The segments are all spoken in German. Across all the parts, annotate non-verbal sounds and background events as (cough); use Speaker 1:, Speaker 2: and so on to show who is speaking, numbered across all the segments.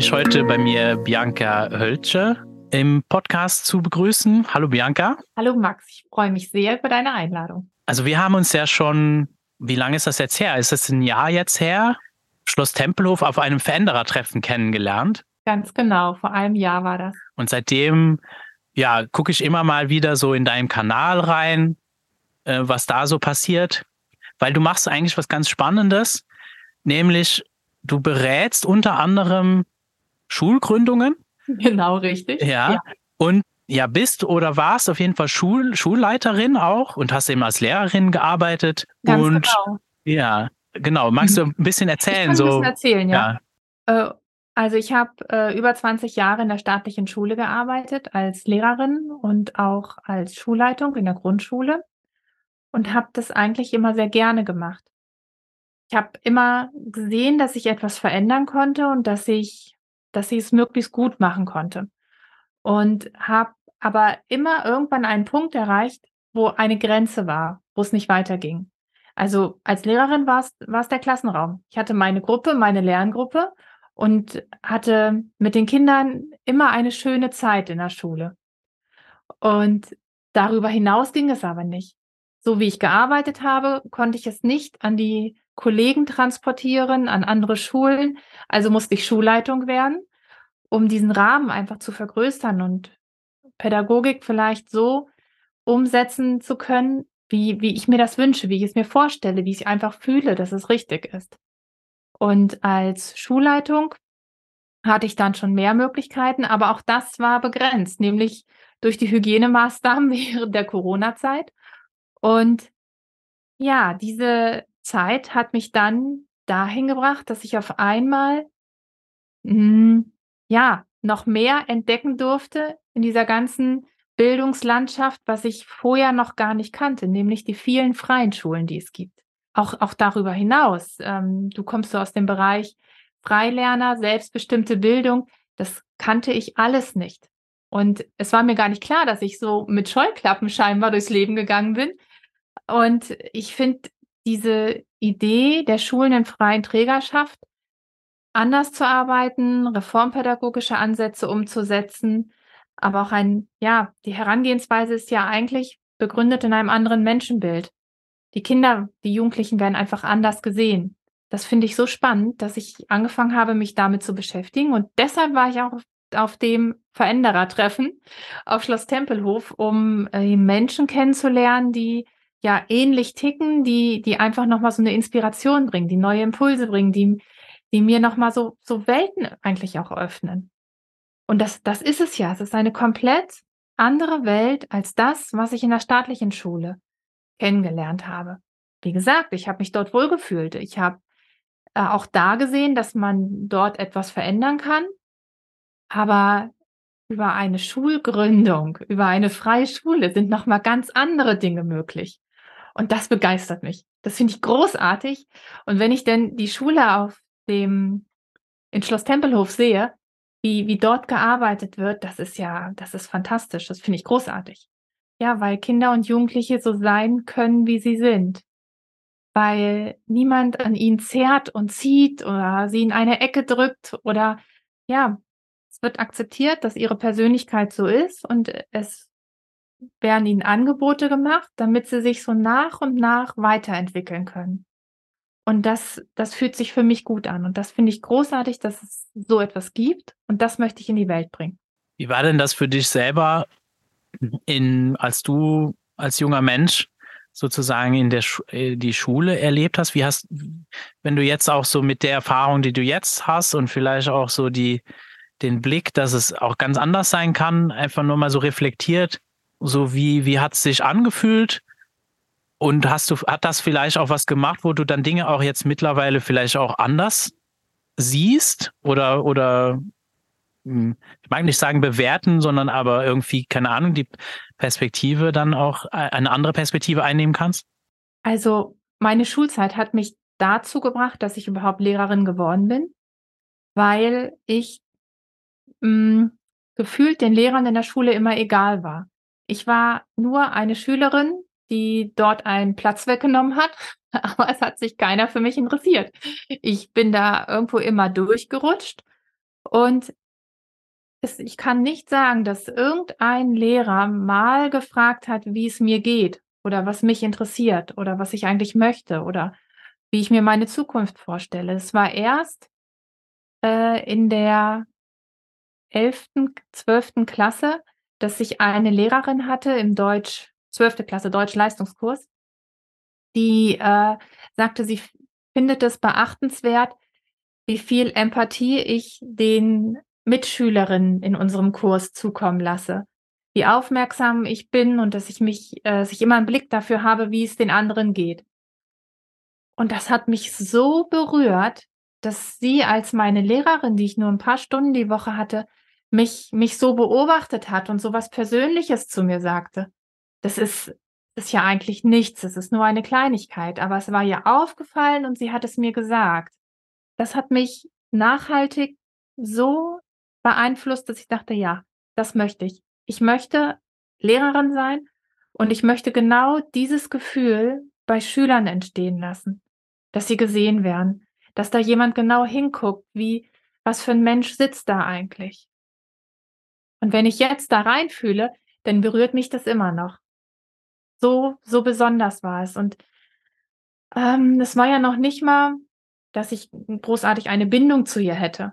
Speaker 1: Mich heute bei mir Bianca Hölsche im Podcast zu begrüßen. Hallo Bianca.
Speaker 2: Hallo Max, ich freue mich sehr über deine Einladung.
Speaker 1: Also wir haben uns ja schon, wie lange ist das jetzt her? Ist das ein Jahr jetzt her? Schloss Tempelhof auf einem Veränderertreffen kennengelernt.
Speaker 2: Ganz genau, vor einem Jahr war das.
Speaker 1: Und seitdem, ja, gucke ich immer mal wieder so in deinen Kanal rein, äh, was da so passiert. Weil du machst eigentlich was ganz Spannendes, nämlich du berätst unter anderem Schulgründungen.
Speaker 2: Genau, richtig.
Speaker 1: Ja. ja. Und ja, bist oder warst auf jeden Fall Schul Schulleiterin auch und hast eben als Lehrerin gearbeitet.
Speaker 2: Ganz
Speaker 1: und
Speaker 2: genau.
Speaker 1: ja, genau. Magst du ein bisschen erzählen?
Speaker 2: Ich kann
Speaker 1: so?
Speaker 2: ein bisschen erzählen, ja. ja. Äh, also ich habe äh, über 20 Jahre in der staatlichen Schule gearbeitet als Lehrerin und auch als Schulleitung in der Grundschule und habe das eigentlich immer sehr gerne gemacht. Ich habe immer gesehen, dass ich etwas verändern konnte und dass ich, dass ich es möglichst gut machen konnte. Und habe aber immer irgendwann einen Punkt erreicht, wo eine Grenze war, wo es nicht weiterging. Also als Lehrerin war es, war es der Klassenraum. Ich hatte meine Gruppe, meine Lerngruppe und hatte mit den Kindern immer eine schöne Zeit in der Schule. Und darüber hinaus ging es aber nicht. So wie ich gearbeitet habe, konnte ich es nicht an die Kollegen transportieren, an andere Schulen. Also musste ich Schulleitung werden, um diesen Rahmen einfach zu vergrößern und Pädagogik vielleicht so umsetzen zu können, wie, wie ich mir das wünsche, wie ich es mir vorstelle, wie ich einfach fühle, dass es richtig ist. Und als Schulleitung hatte ich dann schon mehr Möglichkeiten, aber auch das war begrenzt, nämlich durch die Hygienemaßnahmen (laughs) während der Corona-Zeit. Und ja, diese Zeit hat mich dann dahin gebracht, dass ich auf einmal mh, hm, ja noch mehr entdecken durfte in dieser ganzen Bildungslandschaft, was ich vorher noch gar nicht kannte, nämlich die vielen freien Schulen, die es gibt. Auch, auch darüber hinaus. Ähm, du kommst so aus dem Bereich Freilerner, selbstbestimmte Bildung. Das kannte ich alles nicht. Und es war mir gar nicht klar, dass ich so mit Scheuklappen scheinbar durchs Leben gegangen bin. Und ich finde diese Idee der Schulen in freien Trägerschaft, anders zu arbeiten, reformpädagogische Ansätze umzusetzen, aber auch ein, ja, die Herangehensweise ist ja eigentlich begründet in einem anderen Menschenbild. Die Kinder, die Jugendlichen werden einfach anders gesehen. Das finde ich so spannend, dass ich angefangen habe, mich damit zu beschäftigen. Und deshalb war ich auch auf, dem Veränderertreffen auf Schloss Tempelhof, um äh, Menschen kennenzulernen, die ja ähnlich ticken, die, die einfach nochmal so eine Inspiration bringen, die neue Impulse bringen, die, die mir nochmal so, so Welten eigentlich auch öffnen. Und das, das ist es ja. Es ist eine komplett andere Welt als das, was ich in der staatlichen Schule kennengelernt habe. Wie gesagt, ich habe mich dort wohlgefühlt. Ich habe äh, auch da gesehen, dass man dort etwas verändern kann. Aber über eine Schulgründung, über eine freie Schule sind nochmal ganz andere Dinge möglich. Und das begeistert mich. Das finde ich großartig. Und wenn ich denn die Schule auf dem, in Schloss Tempelhof sehe, wie, wie dort gearbeitet wird, das ist ja, das ist fantastisch. Das finde ich großartig. Ja, weil Kinder und Jugendliche so sein können, wie sie sind. Weil niemand an ihnen zerrt und zieht oder sie in eine Ecke drückt oder ja, es wird akzeptiert, dass ihre Persönlichkeit so ist und es werden ihnen Angebote gemacht, damit sie sich so nach und nach weiterentwickeln können. Und das, das fühlt sich für mich gut an. Und das finde ich großartig, dass es so etwas gibt. Und das möchte ich in die Welt bringen.
Speaker 1: Wie war denn das für dich selber, in, als du als junger Mensch sozusagen in der äh, die Schule erlebt hast? Wie hast, wenn du jetzt auch so mit der Erfahrung, die du jetzt hast und vielleicht auch so die, den Blick, dass es auch ganz anders sein kann, einfach nur mal so reflektiert, so wie, wie hat es sich angefühlt? Und hast du, hat das vielleicht auch was gemacht, wo du dann Dinge auch jetzt mittlerweile vielleicht auch anders siehst oder, oder hm, ich mag nicht sagen bewerten, sondern aber irgendwie, keine Ahnung, die Perspektive dann auch äh, eine andere Perspektive einnehmen kannst?
Speaker 2: Also meine Schulzeit hat mich dazu gebracht, dass ich überhaupt Lehrerin geworden bin, weil ich mh, hm, gefühlt den Lehrern in der Schule immer egal war. Ich war nur eine Schülerin, die dort einen Platz weggenommen hat, (laughs) aber es hat sich keiner für mich interessiert. Ich bin da irgendwo immer durchgerutscht und es, ich kann nicht sagen, dass irgendein Lehrer mal gefragt hat, wie es mir geht oder was mich interessiert oder was ich eigentlich möchte oder wie ich mir meine Zukunft vorstelle. Es war erst äh, in der 11., 12. Klasse, dass ich eine Lehrerin hatte im Deutsch, 12. Klasse Deutsch-Leistungskurs, die äh, sagte, sie findet es beachtenswert, wie viel Empathie ich den Mitschülerinnen in unserem Kurs zukommen lasse. Wie aufmerksam ich bin und dass ich mich, äh, dass ich immer einen Blick dafür habe, wie es den anderen geht. Und das hat mich so berührt, dass sie als meine Lehrerin, die ich nur ein paar Stunden die Woche hatte, mich, mich so beobachtet hat und so was Persönliches zu mir sagte. Das ist, ist ja eigentlich nichts, es ist nur eine Kleinigkeit, aber es war ihr aufgefallen und sie hat es mir gesagt. Das hat mich nachhaltig so beeinflusst, dass ich dachte, ja, das möchte ich. Ich möchte Lehrerin sein und ich möchte genau dieses Gefühl bei Schülern entstehen lassen, dass sie gesehen werden, dass da jemand genau hinguckt, wie, was für ein Mensch sitzt da eigentlich. Und wenn ich jetzt da reinfühle, dann berührt mich das immer noch. So, so besonders war es. Und ähm, es war ja noch nicht mal, dass ich großartig eine Bindung zu ihr hätte.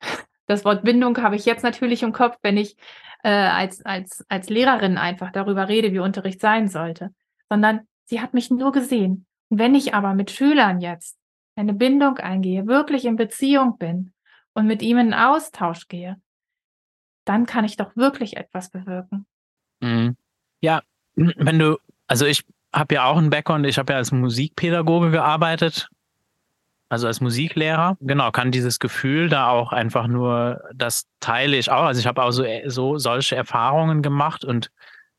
Speaker 2: (laughs) Das Wort Bindung habe ich jetzt natürlich im Kopf, wenn ich äh, als, als, als Lehrerin einfach darüber rede, wie Unterricht sein sollte. Sondern sie hat mich nur gesehen. Und wenn ich aber mit Schülern jetzt eine Bindung eingehe, wirklich in Beziehung bin und mit ihm in Austausch gehe, dann kann ich doch wirklich etwas bewirken.
Speaker 1: Mhm. Ja, wenn du, also ich habe ja auch einen Background, ich habe ja als Musikpädagoge gearbeitet, also als Musiklehrer, genau, kann dieses Gefühl da auch einfach nur, das teile ich auch. Also ich habe auch so, so solche Erfahrungen gemacht und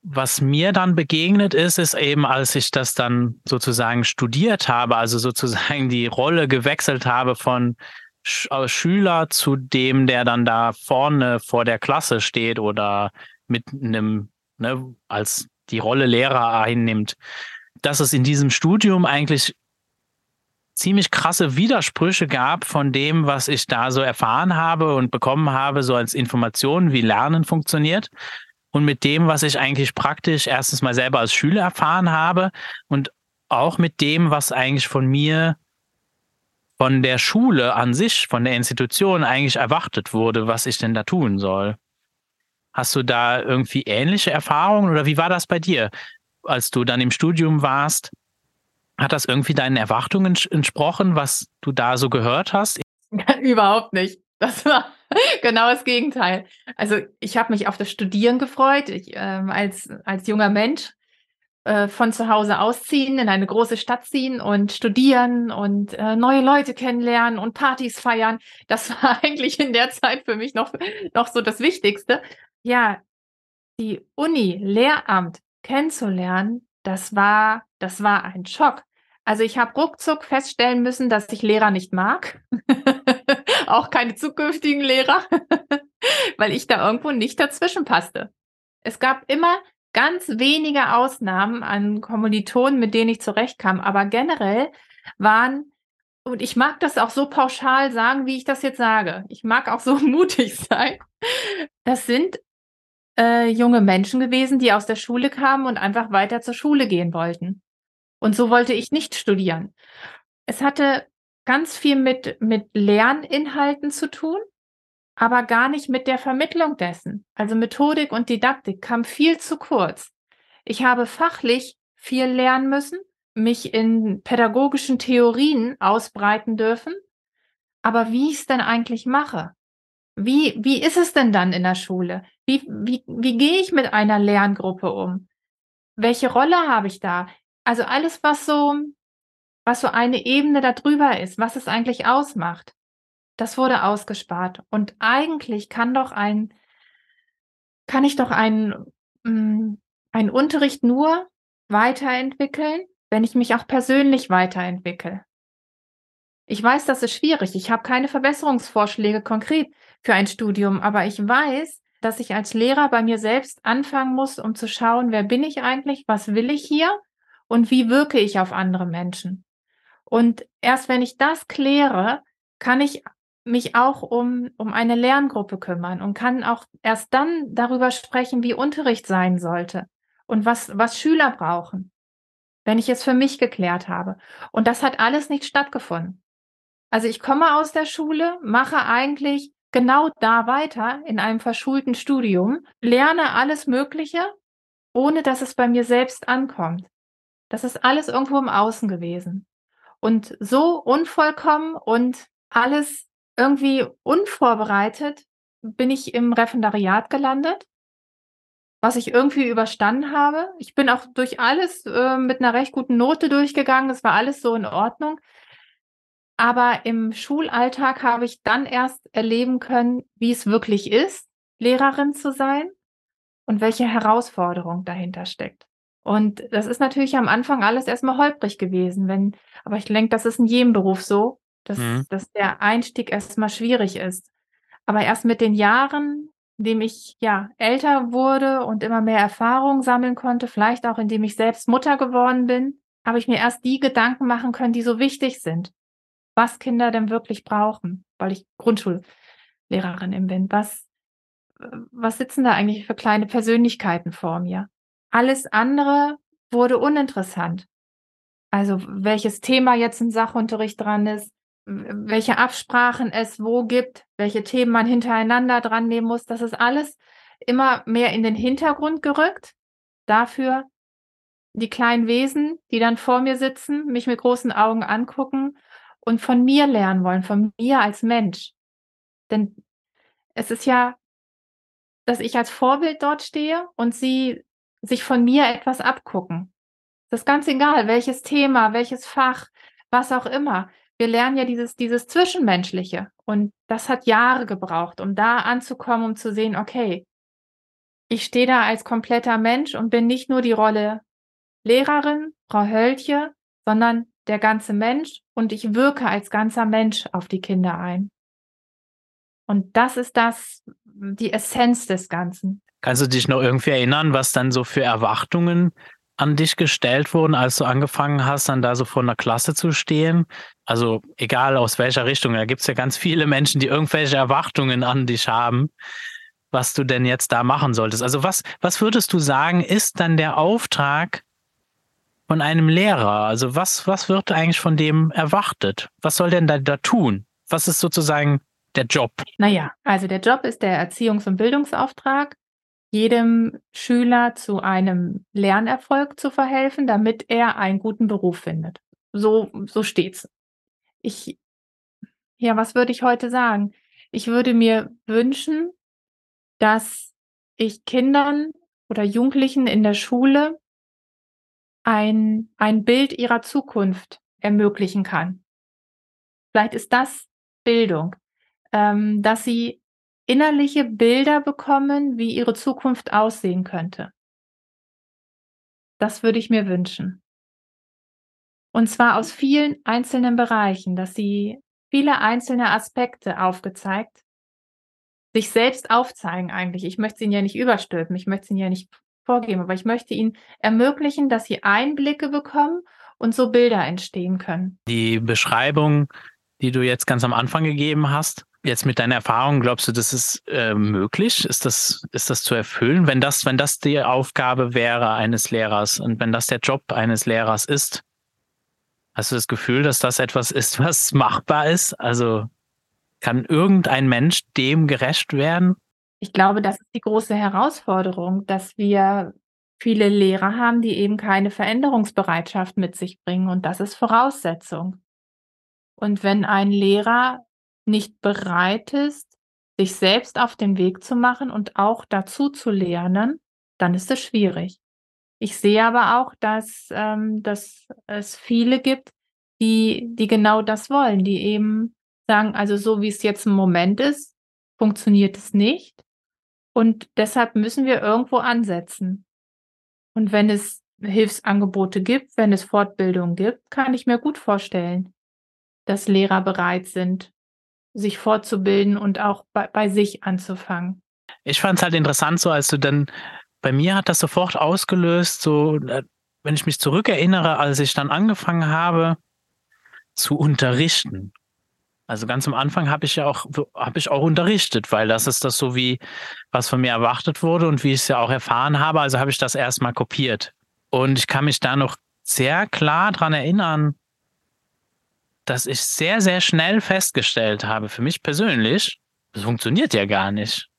Speaker 1: was mir dann begegnet ist, ist eben, als ich das dann sozusagen studiert habe, also sozusagen die Rolle gewechselt habe von äh, Schüler zu dem, der dann da vorne vor der Klasse steht oder mit einem, ne, als die Rolle Lehrer einnimmt, dass es in diesem Studium eigentlich ziemlich krasse Widersprüche gab von dem, was ich da so erfahren habe und bekommen habe, so als Informationen, wie Lernen funktioniert und mit dem, was ich eigentlich praktisch erstens mal selber als Schüler erfahren habe und auch mit dem, was eigentlich von mir von der Schule an sich, von der Institution eigentlich erwartet wurde, was ich denn da tun soll. Hast du da irgendwie ähnliche Erfahrungen oder wie war das bei dir, als du dann im Studium warst? Hat das irgendwie deinen Erwartungen entsprochen, was du da so gehört hast? (laughs)
Speaker 2: Überhaupt nicht. Das war (laughs) genau das Gegenteil. Also ich habe mich auf das Studieren gefreut. Ich, ähm, als, als junger Mensch äh, von zu Hause ausziehen, in eine große Stadt ziehen und studieren und äh, neue Leute kennenlernen und Partys feiern. Das (laughs) war eigentlich in der Zeit für mich noch, noch so das Wichtigste. Ja, die Uni, Lehramt kennenzulernen, das war, das war ein Schock. Also ich habe ruckzuck feststellen müssen, dass ich Lehrer nicht mag. (laughs) Auch keine zukünftigen Lehrer, (laughs) weil ich da irgendwo nicht dazwischen passte. Es gab immer ganz wenige Ausnahmen an Kommilitonen, mit denen ich zurechtkam. Aber generell waren, und ich mag das auch so pauschal sagen, wie ich das jetzt sage. Ich mag auch so (laughs) mutig sein. Das sind äh, junge Menschen gewesen, die aus der Schule kamen und einfach weiter zur Schule gehen wollten. Und so wollte ich nicht studieren. Es hatte ganz viel mit, mit Lerninhalten zu tun aber gar nicht mit der Vermittlung dessen. Also Methodik und Didaktik kam viel zu kurz. Ich habe fachlich viel lernen müssen, mich in pädagogischen Theorien ausbreiten dürfen. Aber wie ich es denn eigentlich mache? Wie, wie ist es denn dann in der Schule? Wie, wie, wie gehe ich mit einer Lerngruppe um? Welche Rolle habe ich da? Also alles, was so, was so eine Ebene darüber ist, was es eigentlich ausmacht. Das wurde ausgespart. Und eigentlich kann doch ein, kann ich doch einen, mm, einen Unterricht nur weiterentwickeln, wenn ich mich auch persönlich weiterentwickle. Ich weiß, das ist schwierig. Ich habe keine Verbesserungsvorschläge konkret für ein Studium, aber ich weiß, dass ich als Lehrer bei mir selbst anfangen muss, um zu schauen, wer bin ich eigentlich, was will ich hier und wie wirke ich auf andere Menschen. Und erst wenn ich das kläre, kann ich mich auch um, um eine Lerngruppe kümmern und kann auch erst dann darüber sprechen, wie Unterricht sein sollte und was, was Schüler brauchen, wenn ich es für mich geklärt habe. Und das hat alles nicht stattgefunden. Also ich komme aus der Schule, mache eigentlich genau da weiter in einem verschulten Studium, lerne alles Mögliche, ohne dass es bei mir selbst ankommt. Das ist alles irgendwo im Außen gewesen. Und so unvollkommen und alles irgendwie unvorbereitet bin ich im Referendariat gelandet, was ich irgendwie überstanden habe. Ich bin auch durch alles äh, mit einer recht guten Note durchgegangen. Es war alles so in Ordnung. Aber im Schulalltag habe ich dann erst erleben können, wie es wirklich ist, Lehrerin zu sein und welche Herausforderung dahinter steckt. Und das ist natürlich am Anfang alles erstmal holprig gewesen, wenn, aber ich denke, das ist in jedem Beruf so, dass, mhm. dass der Einstieg erstmal schwierig ist. Aber erst mit den Jahren, indem ich ja älter wurde und immer mehr Erfahrung sammeln konnte, vielleicht auch indem ich selbst Mutter geworden bin, habe ich mir erst die Gedanken machen können, die so wichtig sind was Kinder denn wirklich brauchen, weil ich Grundschullehrerin bin. Was, was sitzen da eigentlich für kleine Persönlichkeiten vor mir? Alles andere wurde uninteressant. Also welches Thema jetzt im Sachunterricht dran ist, welche Absprachen es wo gibt, welche Themen man hintereinander dran nehmen muss, das ist alles immer mehr in den Hintergrund gerückt. Dafür die kleinen Wesen, die dann vor mir sitzen, mich mit großen Augen angucken und von mir lernen wollen, von mir als Mensch. Denn es ist ja, dass ich als Vorbild dort stehe und sie sich von mir etwas abgucken. Das ist ganz egal, welches Thema, welches Fach, was auch immer. Wir lernen ja dieses, dieses Zwischenmenschliche. Und das hat Jahre gebraucht, um da anzukommen, um zu sehen, okay, ich stehe da als kompletter Mensch und bin nicht nur die Rolle Lehrerin, Frau Hölche, sondern der ganze Mensch und ich wirke als ganzer Mensch auf die Kinder ein. Und das ist das, die Essenz des Ganzen.
Speaker 1: Kannst du dich noch irgendwie erinnern, was dann so für Erwartungen an dich gestellt wurden, als du angefangen hast, dann da so vor einer Klasse zu stehen? Also egal aus welcher Richtung, da gibt es ja ganz viele Menschen, die irgendwelche Erwartungen an dich haben, was du denn jetzt da machen solltest. Also was, was würdest du sagen, ist dann der Auftrag von einem Lehrer? Also was, was wird eigentlich von dem erwartet? Was soll denn da, da tun? Was ist sozusagen der Job?
Speaker 2: Naja, also der Job ist der Erziehungs- und Bildungsauftrag, jedem Schüler zu einem Lernerfolg zu verhelfen, damit er einen guten Beruf findet. So, so steht's. Ich, ja, was würde ich heute sagen? Ich würde mir wünschen, dass ich Kindern oder Jugendlichen in der Schule ein, ein Bild ihrer Zukunft ermöglichen kann. Vielleicht ist das Bildung, ähm, dass sie innerliche Bilder bekommen, wie ihre Zukunft aussehen könnte. Das würde ich mir wünschen. Und zwar aus vielen einzelnen Bereichen, dass sie viele einzelne Aspekte aufgezeigt, sich selbst aufzeigen eigentlich. Ich möchte sie ihnen ja nicht überstülpen, ich möchte sie ihnen ja nicht vorgeben, aber ich möchte ihnen ermöglichen, dass sie Einblicke bekommen und so Bilder entstehen können.
Speaker 1: Die Beschreibung, die du jetzt ganz am Anfang gegeben hast, jetzt mit deiner Erfahrung, glaubst du, das ist äh, möglich? Ist das, ist das zu erfüllen, wenn das, wenn das die Aufgabe wäre eines Lehrers und wenn das der Job eines Lehrers ist? Hast du das Gefühl, dass das etwas ist, was (laughs) machbar ist? Also kann irgendein Mensch dem gerecht werden?
Speaker 2: Ich glaube, das ist die große Herausforderung, dass wir viele Lehrer haben, die eben keine Veränderungsbereitschaft mit sich bringen. Und das ist Voraussetzung. Und wenn ein Lehrer nicht bereit ist, sich selbst auf den Weg zu machen und auch dazu zu lernen, dann ist es schwierig. Ich sehe aber auch, dass, ähm, dass es viele gibt, die, die genau das wollen, die eben sagen, also so wie es jetzt im Moment ist, funktioniert es nicht. Und deshalb müssen wir irgendwo ansetzen. Und wenn es Hilfsangebote gibt, wenn es Fortbildung gibt, kann ich mir gut vorstellen, dass Lehrer bereit sind, sich fortzubilden und auch bei, bei sich anzufangen.
Speaker 1: Ich fand es halt interessant, so als du dann, bei mir hat das sofort ausgelöst, so, äh, wenn ich mich zurückerinnere, als ich dann angefangen habe zu unterrichten. Also ganz am Anfang habe ich ja auch, habe ich auch unterrichtet, weil das ist das so wie, was von mir erwartet wurde und wie ich es ja auch erfahren habe. Also habe ich das erstmal kopiert. Und ich kann mich da noch sehr klar dran erinnern, dass ich sehr, sehr schnell festgestellt habe, für mich persönlich, das funktioniert ja gar nicht.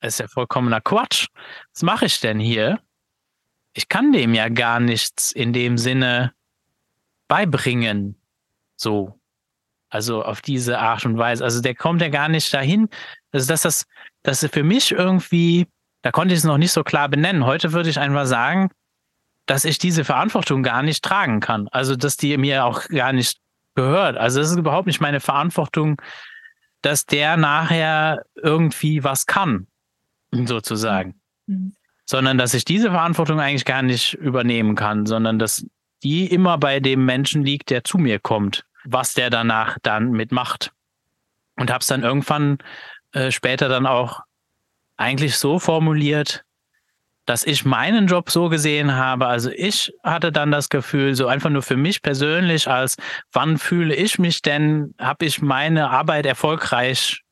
Speaker 1: Das ist ja vollkommener Quatsch. Was mache ich denn hier? Ich kann dem ja gar nichts in dem Sinne beibringen. So. Also auf diese Art und Weise. Also der kommt ja gar nicht dahin. Also dass das, dass für mich irgendwie, da konnte ich es noch nicht so klar benennen. Heute würde ich einfach sagen, dass ich diese Verantwortung gar nicht tragen kann. Also dass die mir auch gar nicht gehört. Also es ist überhaupt nicht meine Verantwortung, dass der nachher irgendwie was kann, sozusagen. Mhm. Sondern dass ich diese Verantwortung eigentlich gar nicht übernehmen kann, sondern dass die immer bei dem Menschen liegt, der zu mir kommt, was der danach dann mitmacht. Und habe es dann irgendwann äh, später dann auch eigentlich so formuliert, dass ich meinen Job so gesehen habe. Also ich hatte dann das Gefühl, so einfach nur für mich persönlich, als wann fühle ich mich denn, habe ich meine Arbeit erfolgreich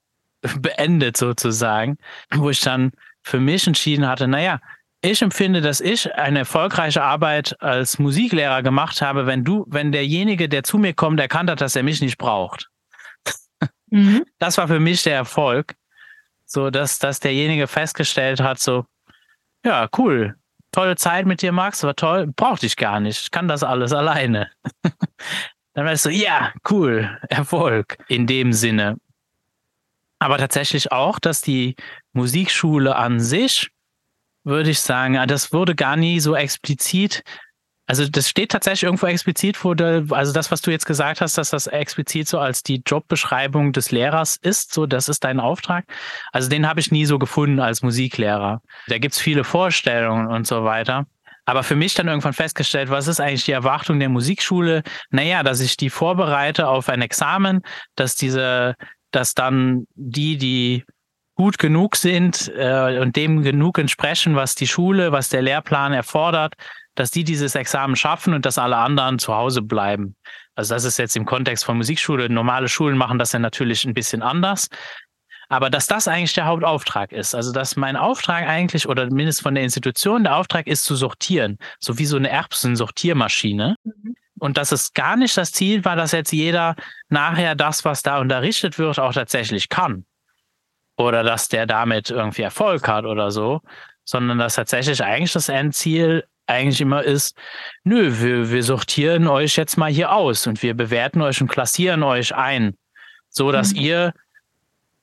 Speaker 1: (laughs) beendet sozusagen, wo ich dann für mich entschieden hatte, naja, ich empfinde, dass ich eine erfolgreiche Arbeit als Musiklehrer gemacht habe, wenn du, wenn derjenige, der zu mir kommt, erkannt hat, dass er mich nicht braucht. Mhm. Das war für mich der Erfolg. So, dass, dass derjenige festgestellt hat, so, ja, cool. Tolle Zeit mit dir, Max, war toll. Brauch dich gar nicht. Ich kann das alles alleine. (laughs) Dann weißt du, ja, cool, Erfolg in dem Sinne. Aber tatsächlich auch, dass die Musikschule an sich, würde ich sagen, das wurde gar nie so explizit also das steht tatsächlich irgendwo explizit vor der, also das, was du jetzt gesagt hast, dass das explizit so als die Jobbeschreibung des Lehrers ist, so das ist dein Auftrag. Also den habe ich nie so gefunden als Musiklehrer. Da gibt's viele Vorstellungen und so weiter. Aber für mich dann irgendwann festgestellt, was ist eigentlich die Erwartung der Musikschule? Naja, dass ich die vorbereite auf ein Examen, dass diese, dass dann die, die gut genug sind äh, und dem genug entsprechen, was die Schule, was der Lehrplan erfordert, dass die dieses Examen schaffen und dass alle anderen zu Hause bleiben. Also das ist jetzt im Kontext von Musikschule. Normale Schulen machen das ja natürlich ein bisschen anders. Aber dass das eigentlich der Hauptauftrag ist, also dass mein Auftrag eigentlich oder mindestens von der Institution der Auftrag ist zu sortieren, so wie so eine Erbsen-Sortiermaschine. Mhm. Und dass es gar nicht das Ziel war, dass jetzt jeder nachher das, was da unterrichtet wird, auch tatsächlich kann. Oder dass der damit irgendwie Erfolg hat oder so, sondern dass tatsächlich eigentlich das Endziel eigentlich immer ist, nö, wir, wir sortieren euch jetzt mal hier aus und wir bewerten euch und klassieren euch ein, so dass mhm. ihr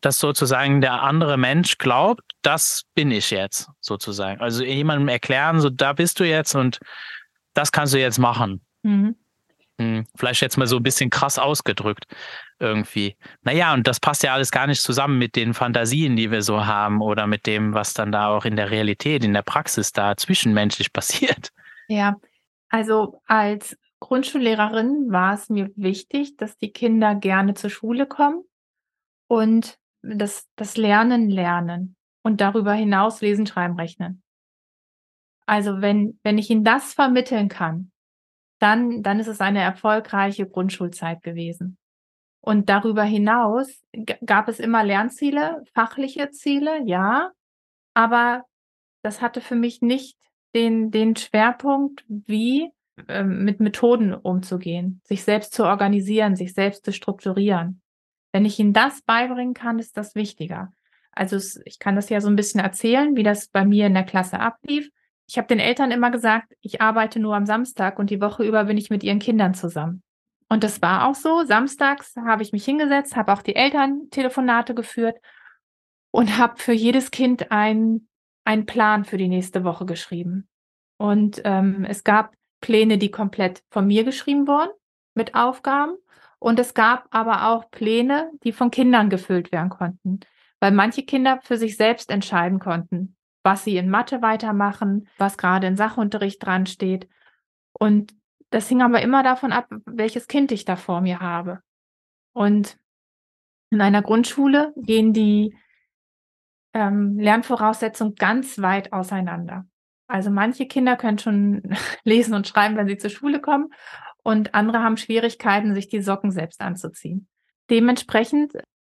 Speaker 1: dass sozusagen der andere Mensch glaubt, das bin ich jetzt sozusagen. Also jemandem erklären, so da bist du jetzt und das kannst du jetzt machen. Mhm. Hm, vielleicht jetzt mal so ein bisschen krass ausgedrückt irgendwie. Naja, und das passt ja alles gar nicht zusammen mit den Fantasien, die wir so haben oder mit dem, was dann da auch in der Realität, in der Praxis da zwischenmenschlich (laughs) passiert.
Speaker 2: Ja, also als Grundschullehrerin war es mir wichtig, dass die Kinder gerne zur Schule kommen und das, das Lernen lernen und darüber hinaus lesen, schreiben, rechnen. Also wenn, wenn ich ihnen das vermitteln kann, dann, dann ist es eine erfolgreiche Grundschulzeit gewesen. Und darüber hinaus gab es immer Lernziele, fachliche Ziele, ja, aber das hatte für mich nicht den, den Schwerpunkt, wie äh, mit Methoden umzugehen, sich selbst zu organisieren, sich selbst zu strukturieren. Wenn ich ihnen das beibringen kann, ist das wichtiger. Also es, ich kann das ja so ein bisschen erzählen, wie das bei mir in der Klasse ablief. Ich habe den Eltern immer gesagt, ich arbeite nur am Samstag und die Woche über bin ich mit ihren Kindern zusammen. Und das war auch so. Samstags habe ich mich hingesetzt, habe auch die Eltern Telefonate geführt und habe für jedes Kind einen Plan für die nächste Woche geschrieben. Und ähm, es gab Pläne, die komplett von mir geschrieben wurden mit Aufgaben. Und es gab aber auch Pläne, die von Kindern gefüllt werden konnten, weil manche Kinder für sich selbst entscheiden konnten, was sie in Mathe weitermachen, was gerade in Sachunterricht dran steht. Und das hing aber immer davon ab, welches Kind ich da vor mir habe. Und in einer Grundschule gehen die ähm, Lernvoraussetzungen ganz weit auseinander. Also manche Kinder können schon (laughs) lesen und schreiben, wenn sie zur Schule kommen, und andere haben Schwierigkeiten, sich die Socken selbst anzuziehen. Dementsprechend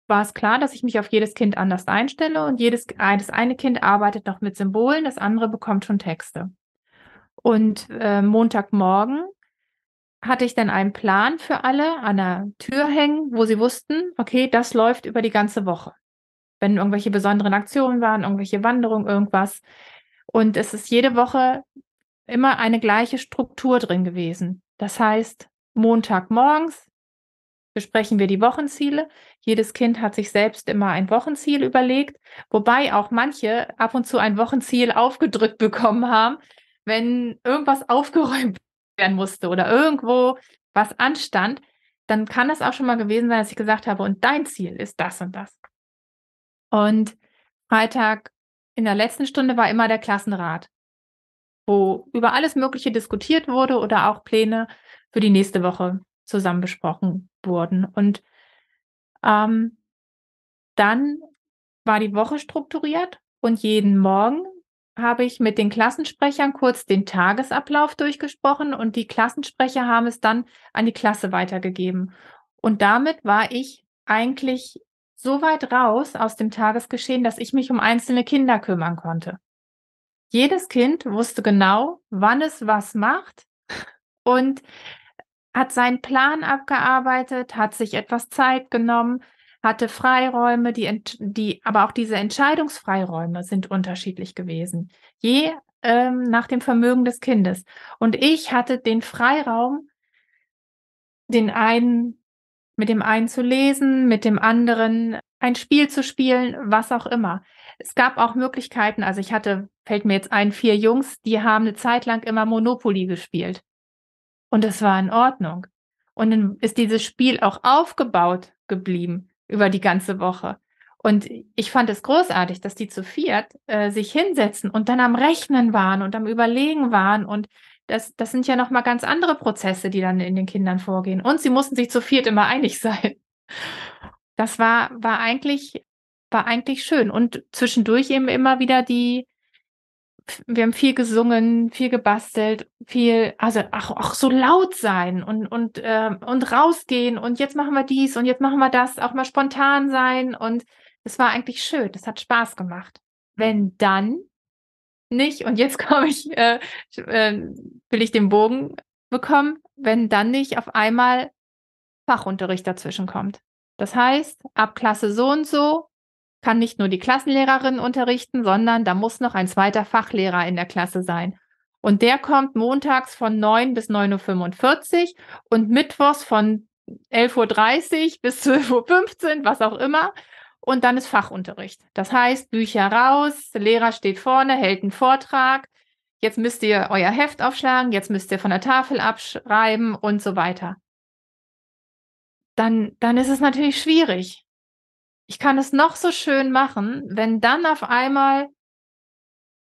Speaker 2: war es klar, dass ich mich auf jedes Kind anders einstelle und jedes das eine Kind arbeitet noch mit Symbolen, das andere bekommt schon Texte. Und äh, Montagmorgen hatte ich dann einen Plan für alle an der Tür hängen, wo sie wussten, okay, das läuft über die ganze Woche. Wenn irgendwelche besonderen Aktionen waren, irgendwelche Wanderungen, irgendwas. Und es ist jede Woche immer eine gleiche Struktur drin gewesen. Das heißt, Montagmorgens besprechen wir die Wochenziele. Jedes Kind hat sich selbst immer ein Wochenziel überlegt, wobei auch manche ab und zu ein Wochenziel aufgedrückt (laughs) bekommen haben, wenn irgendwas aufgeräumt werden musste oder irgendwo was anstand, dann kann es auch schon mal gewesen sein, dass ich gesagt habe, und dein Ziel ist das und das. Und Freitag in der letzten Stunde war immer der Klassenrat, wo über alles Mögliche diskutiert wurde oder auch Pläne für die nächste Woche zusammen besprochen wurden. Und ähm, dann war die Woche strukturiert und jeden Morgen habe ich mit den Klassensprechern kurz den Tagesablauf durchgesprochen und die Klassensprecher haben es dann an die Klasse weitergegeben. Und damit war ich eigentlich so weit raus aus dem Tagesgeschehen, dass ich mich um einzelne Kinder kümmern konnte. Jedes Kind wusste genau, wann es was macht und hat seinen Plan abgearbeitet, hat sich etwas Zeit genommen, hatte Freiräume, die, die, aber auch diese Entscheidungsfreiräume sind unterschiedlich gewesen, je ähm, nach dem Vermögen des Kindes. Und ich hatte den Freiraum, den einen, mit dem einen zu lesen, mit dem anderen ein Spiel zu spielen, was auch immer. Es gab auch Möglichkeiten, also ich hatte, fällt mir jetzt ein, vier Jungs, die haben eine Zeit lang immer Monopoly gespielt. Und es war in Ordnung. Und dann ist dieses Spiel auch aufgebaut geblieben über die ganze Woche. Und ich fand es großartig, dass die zu viert äh, sich hinsetzen und dann am Rechnen waren und am Überlegen waren. Und das, das sind ja nochmal ganz andere Prozesse, die dann in den Kindern vorgehen. Und sie mussten sich zu viert immer einig (laughs) sein. Das war, war eigentlich, war eigentlich schön. Und zwischendurch eben immer wieder die, wir haben viel gesungen, viel gebastelt, viel, also auch, auch so laut sein und, und, äh, und rausgehen und jetzt machen wir dies und jetzt machen wir das, auch mal spontan sein und es war eigentlich schön, das hat Spaß gemacht. Wenn dann nicht, und jetzt (laughs) komme ich, äh, äh, will ich den Bogen bekommen, wenn dann nicht auf einmal Fachunterricht dazwischen kommt. Das heißt, ab Klasse so und so kann nicht nur die Klassenlehrerin unterrichten, sondern da muss noch ein zweiter Fachlehrer in der Klasse sein. Und der kommt montags von 9 bis 9.45 Uhr und mittwochs von 11.30 Uhr bis 12.15 Uhr, was auch immer. Und dann ist Fachunterricht. Das heißt, Bücher raus, Lehrer steht vorne, hält einen Vortrag. Jetzt müsst ihr euer Heft aufschlagen, jetzt müsst ihr von der Tafel abschreiben und so weiter. Dann, dann ist es natürlich schwierig ich kann es noch so schön machen, wenn dann auf einmal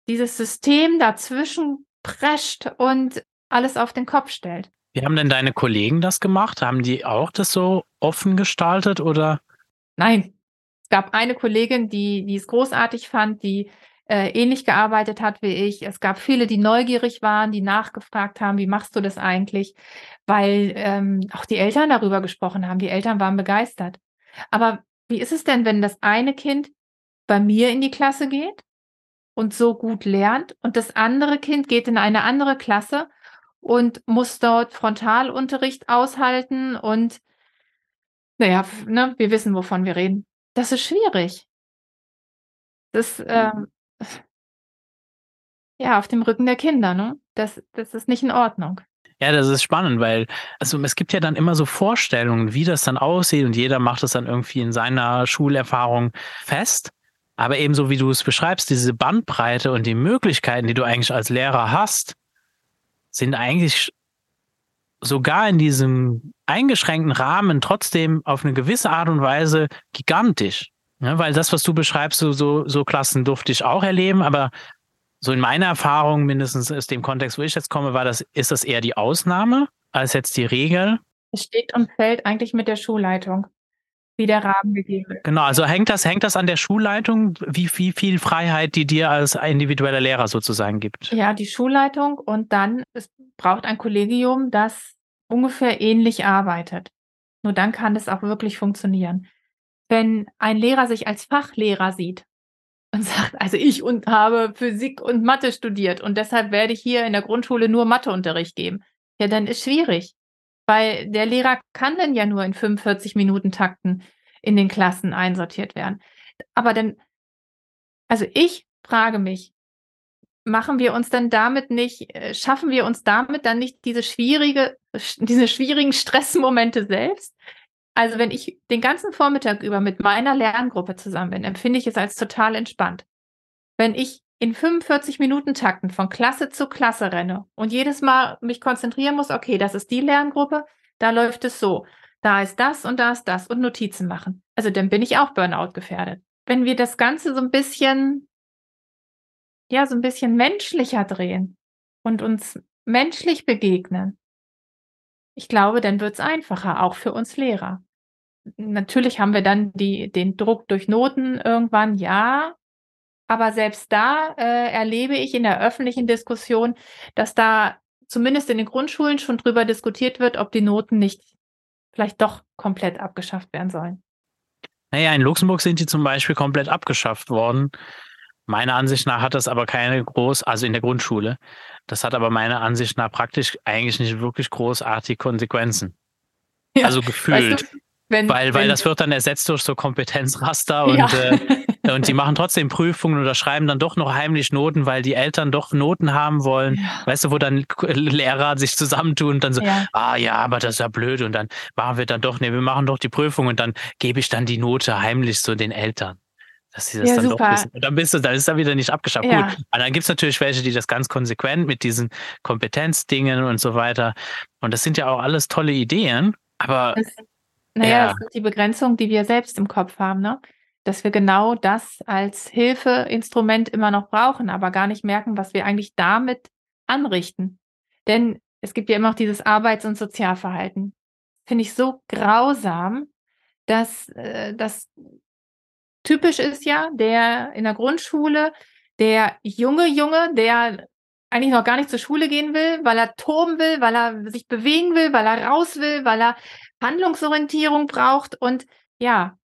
Speaker 2: dieses System dazwischen prescht und alles auf den Kopf stellt.
Speaker 1: Wie haben denn deine Kollegen das gemacht? Haben die auch das so offen gestaltet oder?
Speaker 2: Nein. Es gab eine Kollegin, die, die es großartig fand, die äh, ähnlich gearbeitet hat wie ich. Es gab viele, die neugierig waren, die nachgefragt haben, wie machst du das eigentlich? Weil ähm, auch die Eltern darüber gesprochen haben. Die Eltern waren begeistert. Aber wie ist es denn, wenn das eine Kind bei mir in die Klasse geht und so gut lernt und das andere Kind geht in eine andere Klasse und muss dort Frontalunterricht aushalten und naja, ne, wir wissen, wovon wir reden. Das ist schwierig. Das, ähm, ja, auf dem Rücken der Kinder, ne? Das, das ist nicht in Ordnung.
Speaker 1: Ja, das ist spannend, weil also es gibt ja dann immer so Vorstellungen, wie das dann aussieht und jeder macht es dann irgendwie in seiner Schulerfahrung fest. Aber ebenso wie du es beschreibst, diese Bandbreite und die Möglichkeiten, die du eigentlich als Lehrer hast, sind eigentlich sogar in diesem eingeschränkten Rahmen trotzdem auf eine gewisse Art und Weise gigantisch. Ja, weil das, was du beschreibst, so, so, so Klassen durfte ich auch erleben, aber so in meiner Erfahrung, mindestens aus dem Kontext, wo ich jetzt komme, war das, ist das eher die Ausnahme als jetzt die Regel.
Speaker 2: Es steht und fällt eigentlich mit der Schulleitung, wie der Rahmen gegeben wird.
Speaker 1: Genau, also hängt das, hängt das an der Schulleitung, wie, wie viel Freiheit die dir als individueller Lehrer sozusagen gibt?
Speaker 2: Ja, die Schulleitung und dann, es braucht ein Kollegium, das ungefähr ähnlich arbeitet. Nur dann kann es auch wirklich funktionieren. Wenn ein Lehrer sich als Fachlehrer sieht und sagt, also ich und habe Physik und Mathe studiert und deshalb werde ich hier in der Grundschule nur Matheunterricht geben, ja, dann ist schwierig, weil der Lehrer kann dann ja nur in 45 Minuten Takten in den Klassen einsortiert werden. Aber dann, also ich frage mich, machen wir uns dann damit nicht, äh, schaffen wir uns damit dann nicht diese schwierige, diese schwierigen Stressmomente selbst? Also wenn ich den ganzen Vormittag über mit meiner Lerngruppe zusammen bin, empfinde ich es als total entspannt. Wenn ich in 45 Minuten Takten von Klasse zu Klasse renne und jedes Mal mich konzentrieren muss, okay, das ist die Lerngruppe, da läuft es so, da ist das und da ist das und Notizen machen. Also dann bin ich auch Burnout gefährdet. Wenn wir das Ganze so ein bisschen ja, so ein bisschen menschlicher drehen und uns menschlich begegnen, ich glaube, dann wird es einfacher, auch für uns Lehrer. Natürlich haben wir dann die, den Druck durch Noten irgendwann, ja, aber selbst da äh, erlebe ich in der öffentlichen Diskussion, dass da zumindest in den Grundschulen schon drüber diskutiert wird, ob die Noten nicht vielleicht doch komplett abgeschafft werden sollen.
Speaker 1: Naja, in Luxemburg sind die zum Beispiel komplett abgeschafft worden. Meiner Ansicht nach hat das aber keine groß, also in der Grundschule, das hat aber meiner Ansicht nach praktisch eigentlich nicht wirklich großartige Konsequenzen. Ja, also gefühlt. Weißt du, wenn, weil, weil das wird dann ersetzt durch so Kompetenzraster (laughs) und, ja. äh, und die machen trotzdem Prüfungen oder schreiben dann doch noch heimlich Noten, weil die Eltern doch Noten haben wollen. Ja. Weißt du, wo dann Lehrer sich zusammentun und dann so, ja. ah ja, aber das ist ja blöd und dann machen wir dann doch, nee, wir machen doch die Prüfung und dann gebe ich dann die Note heimlich so den Eltern. Dass sie das dann super. doch wissen. Und dann bist du, dann ist er wieder nicht abgeschafft. Gut. Aber dann gibt es natürlich welche, die das ganz konsequent mit diesen Kompetenzdingen und so weiter. Und das sind ja auch alles tolle Ideen. Aber
Speaker 2: das, naja, ja. das ist die Begrenzung, die wir selbst im Kopf haben, ne? Dass wir genau das als Hilfeinstrument immer noch brauchen, aber gar nicht merken, was wir eigentlich damit anrichten. Denn es gibt ja immer noch dieses Arbeits- und Sozialverhalten. Finde ich so grausam, dass, äh, dass typisch ist ja, der in der Grundschule, der junge Junge, der eigentlich noch gar nicht zur Schule gehen will, weil er toben will, weil er sich bewegen will, weil er raus will, weil er Handlungsorientierung braucht und ja,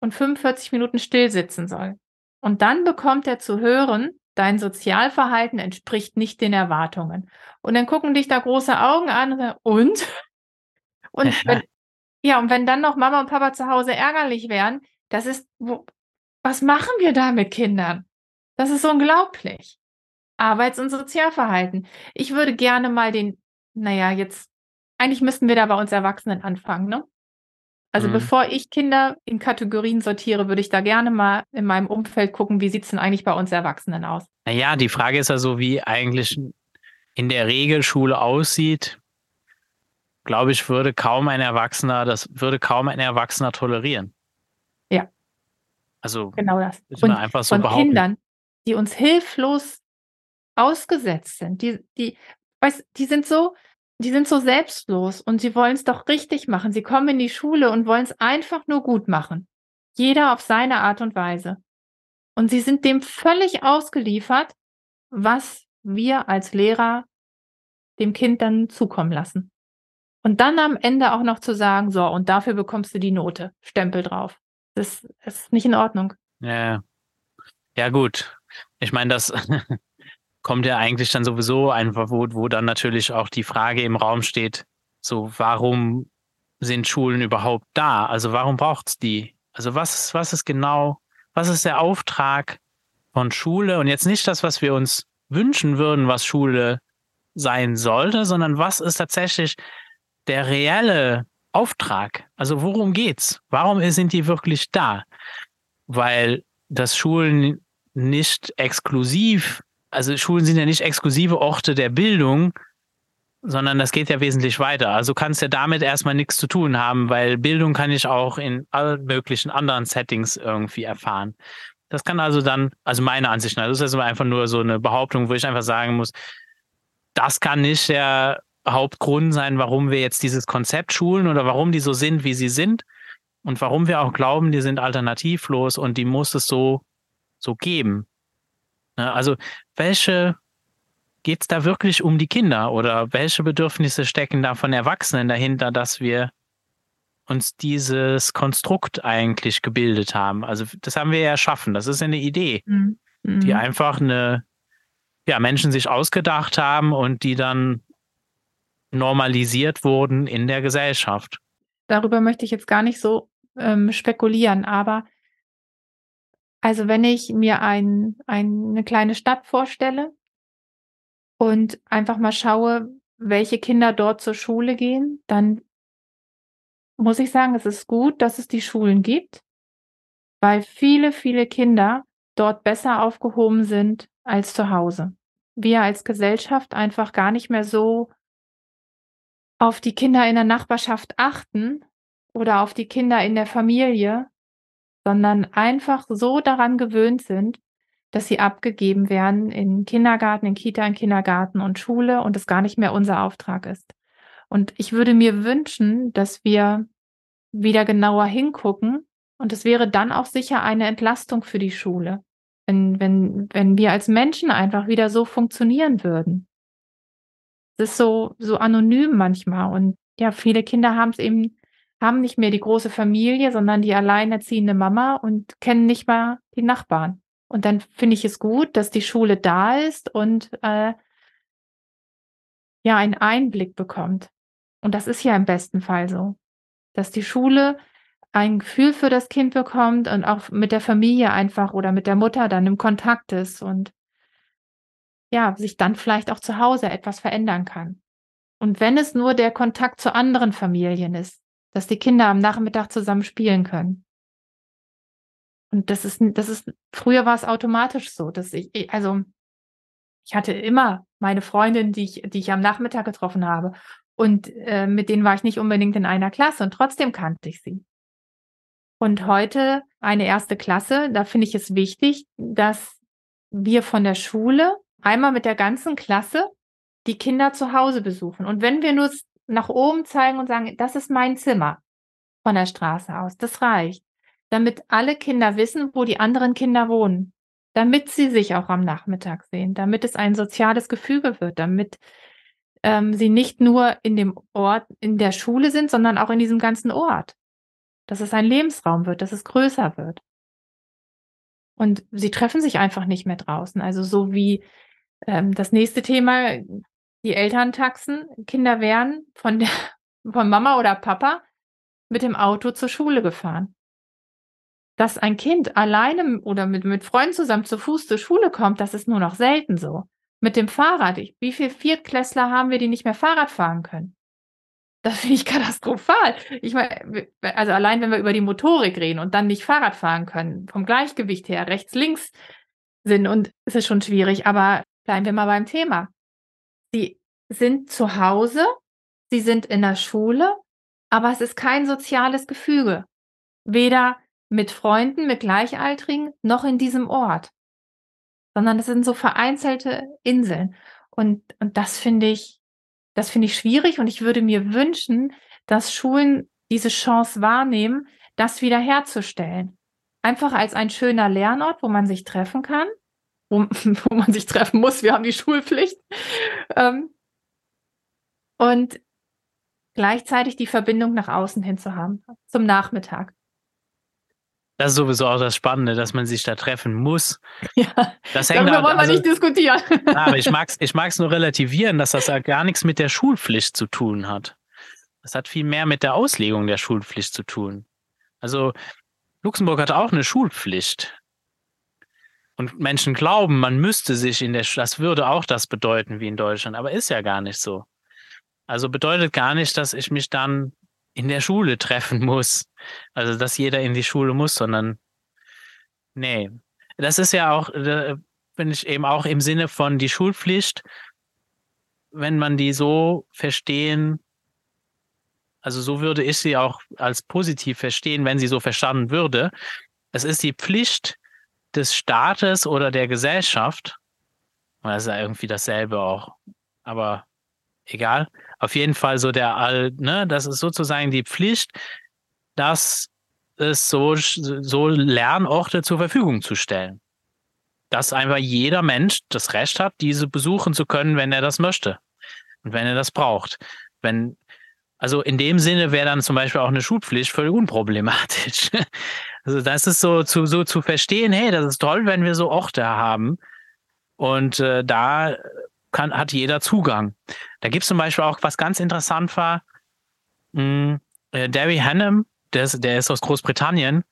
Speaker 2: und 45 Minuten still sitzen soll. Und dann bekommt er zu hören, dein Sozialverhalten entspricht nicht den Erwartungen. Und dann gucken dich da große Augen an und (laughs) und wenn, ja, und wenn dann noch Mama und Papa zu Hause ärgerlich wären, das ist, wo, was machen wir da mit Kindern? Das ist unglaublich. Arbeits- und Sozialverhalten. Ich würde gerne mal den, naja, jetzt, eigentlich müssten wir da bei uns Erwachsenen anfangen, ne? Also mhm. bevor ich Kinder in Kategorien sortiere, würde ich da gerne mal in meinem Umfeld gucken, wie sieht es denn eigentlich bei uns Erwachsenen aus?
Speaker 1: Naja, die Frage ist ja so, wie eigentlich in der Regelschule aussieht. Glaube ich, würde kaum ein Erwachsener, das würde kaum ein Erwachsener tolerieren.
Speaker 2: Ja.
Speaker 1: Also
Speaker 2: genau das.
Speaker 1: Und einfach so
Speaker 2: von behaupten. Kindern, die uns hilflos ausgesetzt sind, die, die, weißt, die sind so, die sind so selbstlos und sie wollen es doch richtig machen. Sie kommen in die Schule und wollen es einfach nur gut machen. Jeder auf seine Art und Weise. Und sie sind dem völlig ausgeliefert, was wir als Lehrer dem Kind dann zukommen lassen. Und dann am Ende auch noch zu sagen, so, und dafür bekommst du die Note, Stempel drauf. Das ist nicht in Ordnung.
Speaker 1: Ja, ja gut. Ich meine, das (laughs) kommt ja eigentlich dann sowieso einfach, wo, wo dann natürlich auch die Frage im Raum steht, so warum sind Schulen überhaupt da? Also warum braucht es die? Also was, was ist genau, was ist der Auftrag von Schule? Und jetzt nicht das, was wir uns wünschen würden, was Schule sein sollte, sondern was ist tatsächlich der reelle Auftrag? Also worum geht's? Warum sind die wirklich da? Weil das Schulen nicht exklusiv, also Schulen sind ja nicht exklusive Orte der Bildung, sondern das geht ja wesentlich weiter. Also kannst ja damit erstmal nichts zu tun haben, weil Bildung kann ich auch in allen möglichen anderen Settings irgendwie erfahren. Das kann also dann, also meine Ansicht nach, das ist einfach nur so eine Behauptung, wo ich einfach sagen muss, das kann nicht der Hauptgrund sein, warum wir jetzt dieses Konzept schulen oder warum die so sind, wie sie sind und warum wir auch glauben, die sind alternativlos und die muss es so, so geben. Ne, also welche geht es da wirklich um die Kinder oder welche Bedürfnisse stecken da von Erwachsenen dahinter, dass wir uns dieses Konstrukt eigentlich gebildet haben? Also das haben wir ja erschaffen. Das ist eine Idee, mhm. die mhm. einfach eine, ja, Menschen sich ausgedacht haben und die dann normalisiert wurden in der Gesellschaft.
Speaker 2: Darüber möchte ich jetzt gar nicht so ähm, spekulieren, aber also wenn ich mir ein, ein, eine kleine Stadt vorstelle und einfach mal schaue, welche Kinder dort zur Schule gehen, dann muss ich sagen, es ist gut, dass es die Schulen gibt, weil viele, viele Kinder dort besser aufgehoben sind als zu Hause. Wir als Gesellschaft einfach gar nicht mehr so auf die Kinder in der Nachbarschaft achten oder auf die Kinder in der Familie, sondern einfach so daran gewöhnt sind, dass sie abgegeben werden in Kindergarten, in Kita, in Kindergarten und Schule und es gar nicht mehr unser Auftrag ist. Und ich würde mir wünschen, dass wir wieder genauer hingucken und es wäre dann auch sicher eine Entlastung für die Schule, wenn, wenn, wenn wir als Menschen einfach wieder so funktionieren würden. Es ist so, so anonym manchmal und ja, viele Kinder haben es eben haben nicht mehr die große Familie, sondern die alleinerziehende Mama und kennen nicht mal die Nachbarn. Und dann finde ich es gut, dass die Schule da ist und äh, ja einen Einblick bekommt. Und das ist ja im besten Fall so, dass die Schule ein Gefühl für das Kind bekommt und auch mit der Familie einfach oder mit der Mutter dann im Kontakt ist und ja, sich dann vielleicht auch zu Hause etwas verändern kann. Und wenn es nur der Kontakt zu anderen Familien ist, dass die Kinder am Nachmittag zusammen spielen können. Und das ist, das ist, früher war es automatisch so, dass ich, also ich hatte immer meine Freundin, die ich, die ich am Nachmittag getroffen habe. Und äh, mit denen war ich nicht unbedingt in einer Klasse und trotzdem kannte ich sie. Und heute eine erste Klasse, da finde ich es wichtig, dass wir von der Schule einmal mit der ganzen Klasse die Kinder zu Hause besuchen. Und wenn wir nur nach oben zeigen und sagen, das ist mein Zimmer von der Straße aus. Das reicht. Damit alle Kinder wissen, wo die anderen Kinder wohnen. Damit sie sich auch am Nachmittag sehen. Damit es ein soziales Gefüge wird. Damit ähm, sie nicht nur in dem Ort, in der Schule sind, sondern auch in diesem ganzen Ort. Dass es ein Lebensraum wird, dass es größer wird. Und sie treffen sich einfach nicht mehr draußen. Also so wie ähm, das nächste Thema, die Elterntaxen, Kinder werden von der, (laughs) von Mama oder Papa mit dem Auto zur Schule gefahren. Dass ein Kind alleine oder mit, mit Freunden zusammen zu Fuß zur Schule kommt, das ist nur noch selten so. Mit dem Fahrrad, wie viele Viertklässler haben wir, die nicht mehr Fahrrad fahren können? Das finde ich (laughs) katastrophal. Ich meine, also allein wenn wir über die Motorik reden und dann nicht Fahrrad fahren können, vom Gleichgewicht her, rechts, links sind und es ist schon schwierig, aber bleiben wir mal beim Thema. Sind zu Hause, sie sind in der Schule, aber es ist kein soziales Gefüge. Weder mit Freunden, mit Gleichaltrigen, noch in diesem Ort. Sondern es sind so vereinzelte Inseln. Und, und das finde ich, das finde ich schwierig und ich würde mir wünschen, dass Schulen diese Chance wahrnehmen, das wiederherzustellen. Einfach als ein schöner Lernort, wo man sich treffen kann, wo, (laughs) wo man sich treffen muss. Wir haben die Schulpflicht. Ähm, und gleichzeitig die Verbindung nach außen hin zu haben, zum Nachmittag.
Speaker 1: Das ist sowieso auch das Spannende, dass man sich da treffen muss.
Speaker 2: Ja, das hängt darüber wollen wir also, nicht diskutieren. (laughs)
Speaker 1: aber ich mag es ich mag's nur relativieren, dass das ja gar nichts mit der Schulpflicht zu tun hat. Das hat viel mehr mit der Auslegung der Schulpflicht zu tun. Also Luxemburg hat auch eine Schulpflicht. Und Menschen glauben, man müsste sich in der, das würde auch das bedeuten wie in Deutschland, aber ist ja gar nicht so. Also bedeutet gar nicht, dass ich mich dann in der Schule treffen muss. Also, dass jeder in die Schule muss, sondern nee. Das ist ja auch, bin ich eben auch im Sinne von die Schulpflicht wenn man die so verstehen, also so würde ich sie auch als positiv verstehen, wenn sie so verstanden würde. Es ist die Pflicht des Staates oder der Gesellschaft, das ist ja irgendwie dasselbe auch, aber egal. Auf jeden Fall so der All, ne, das ist sozusagen die Pflicht, dass es so, so Lernorte zur Verfügung zu stellen. Dass einfach jeder Mensch das Recht hat, diese besuchen zu können, wenn er das möchte. Und wenn er das braucht. Wenn, also in dem Sinne wäre dann zum Beispiel auch eine Schulpflicht völlig unproblematisch. (laughs) Also das ist so zu, so zu verstehen, hey, das ist toll, wenn wir so Orte haben. Und äh, da kann, hat jeder Zugang. Da gibt es zum Beispiel auch, was ganz interessant war, hm, äh, Derry Hannum, der ist, der ist aus Großbritannien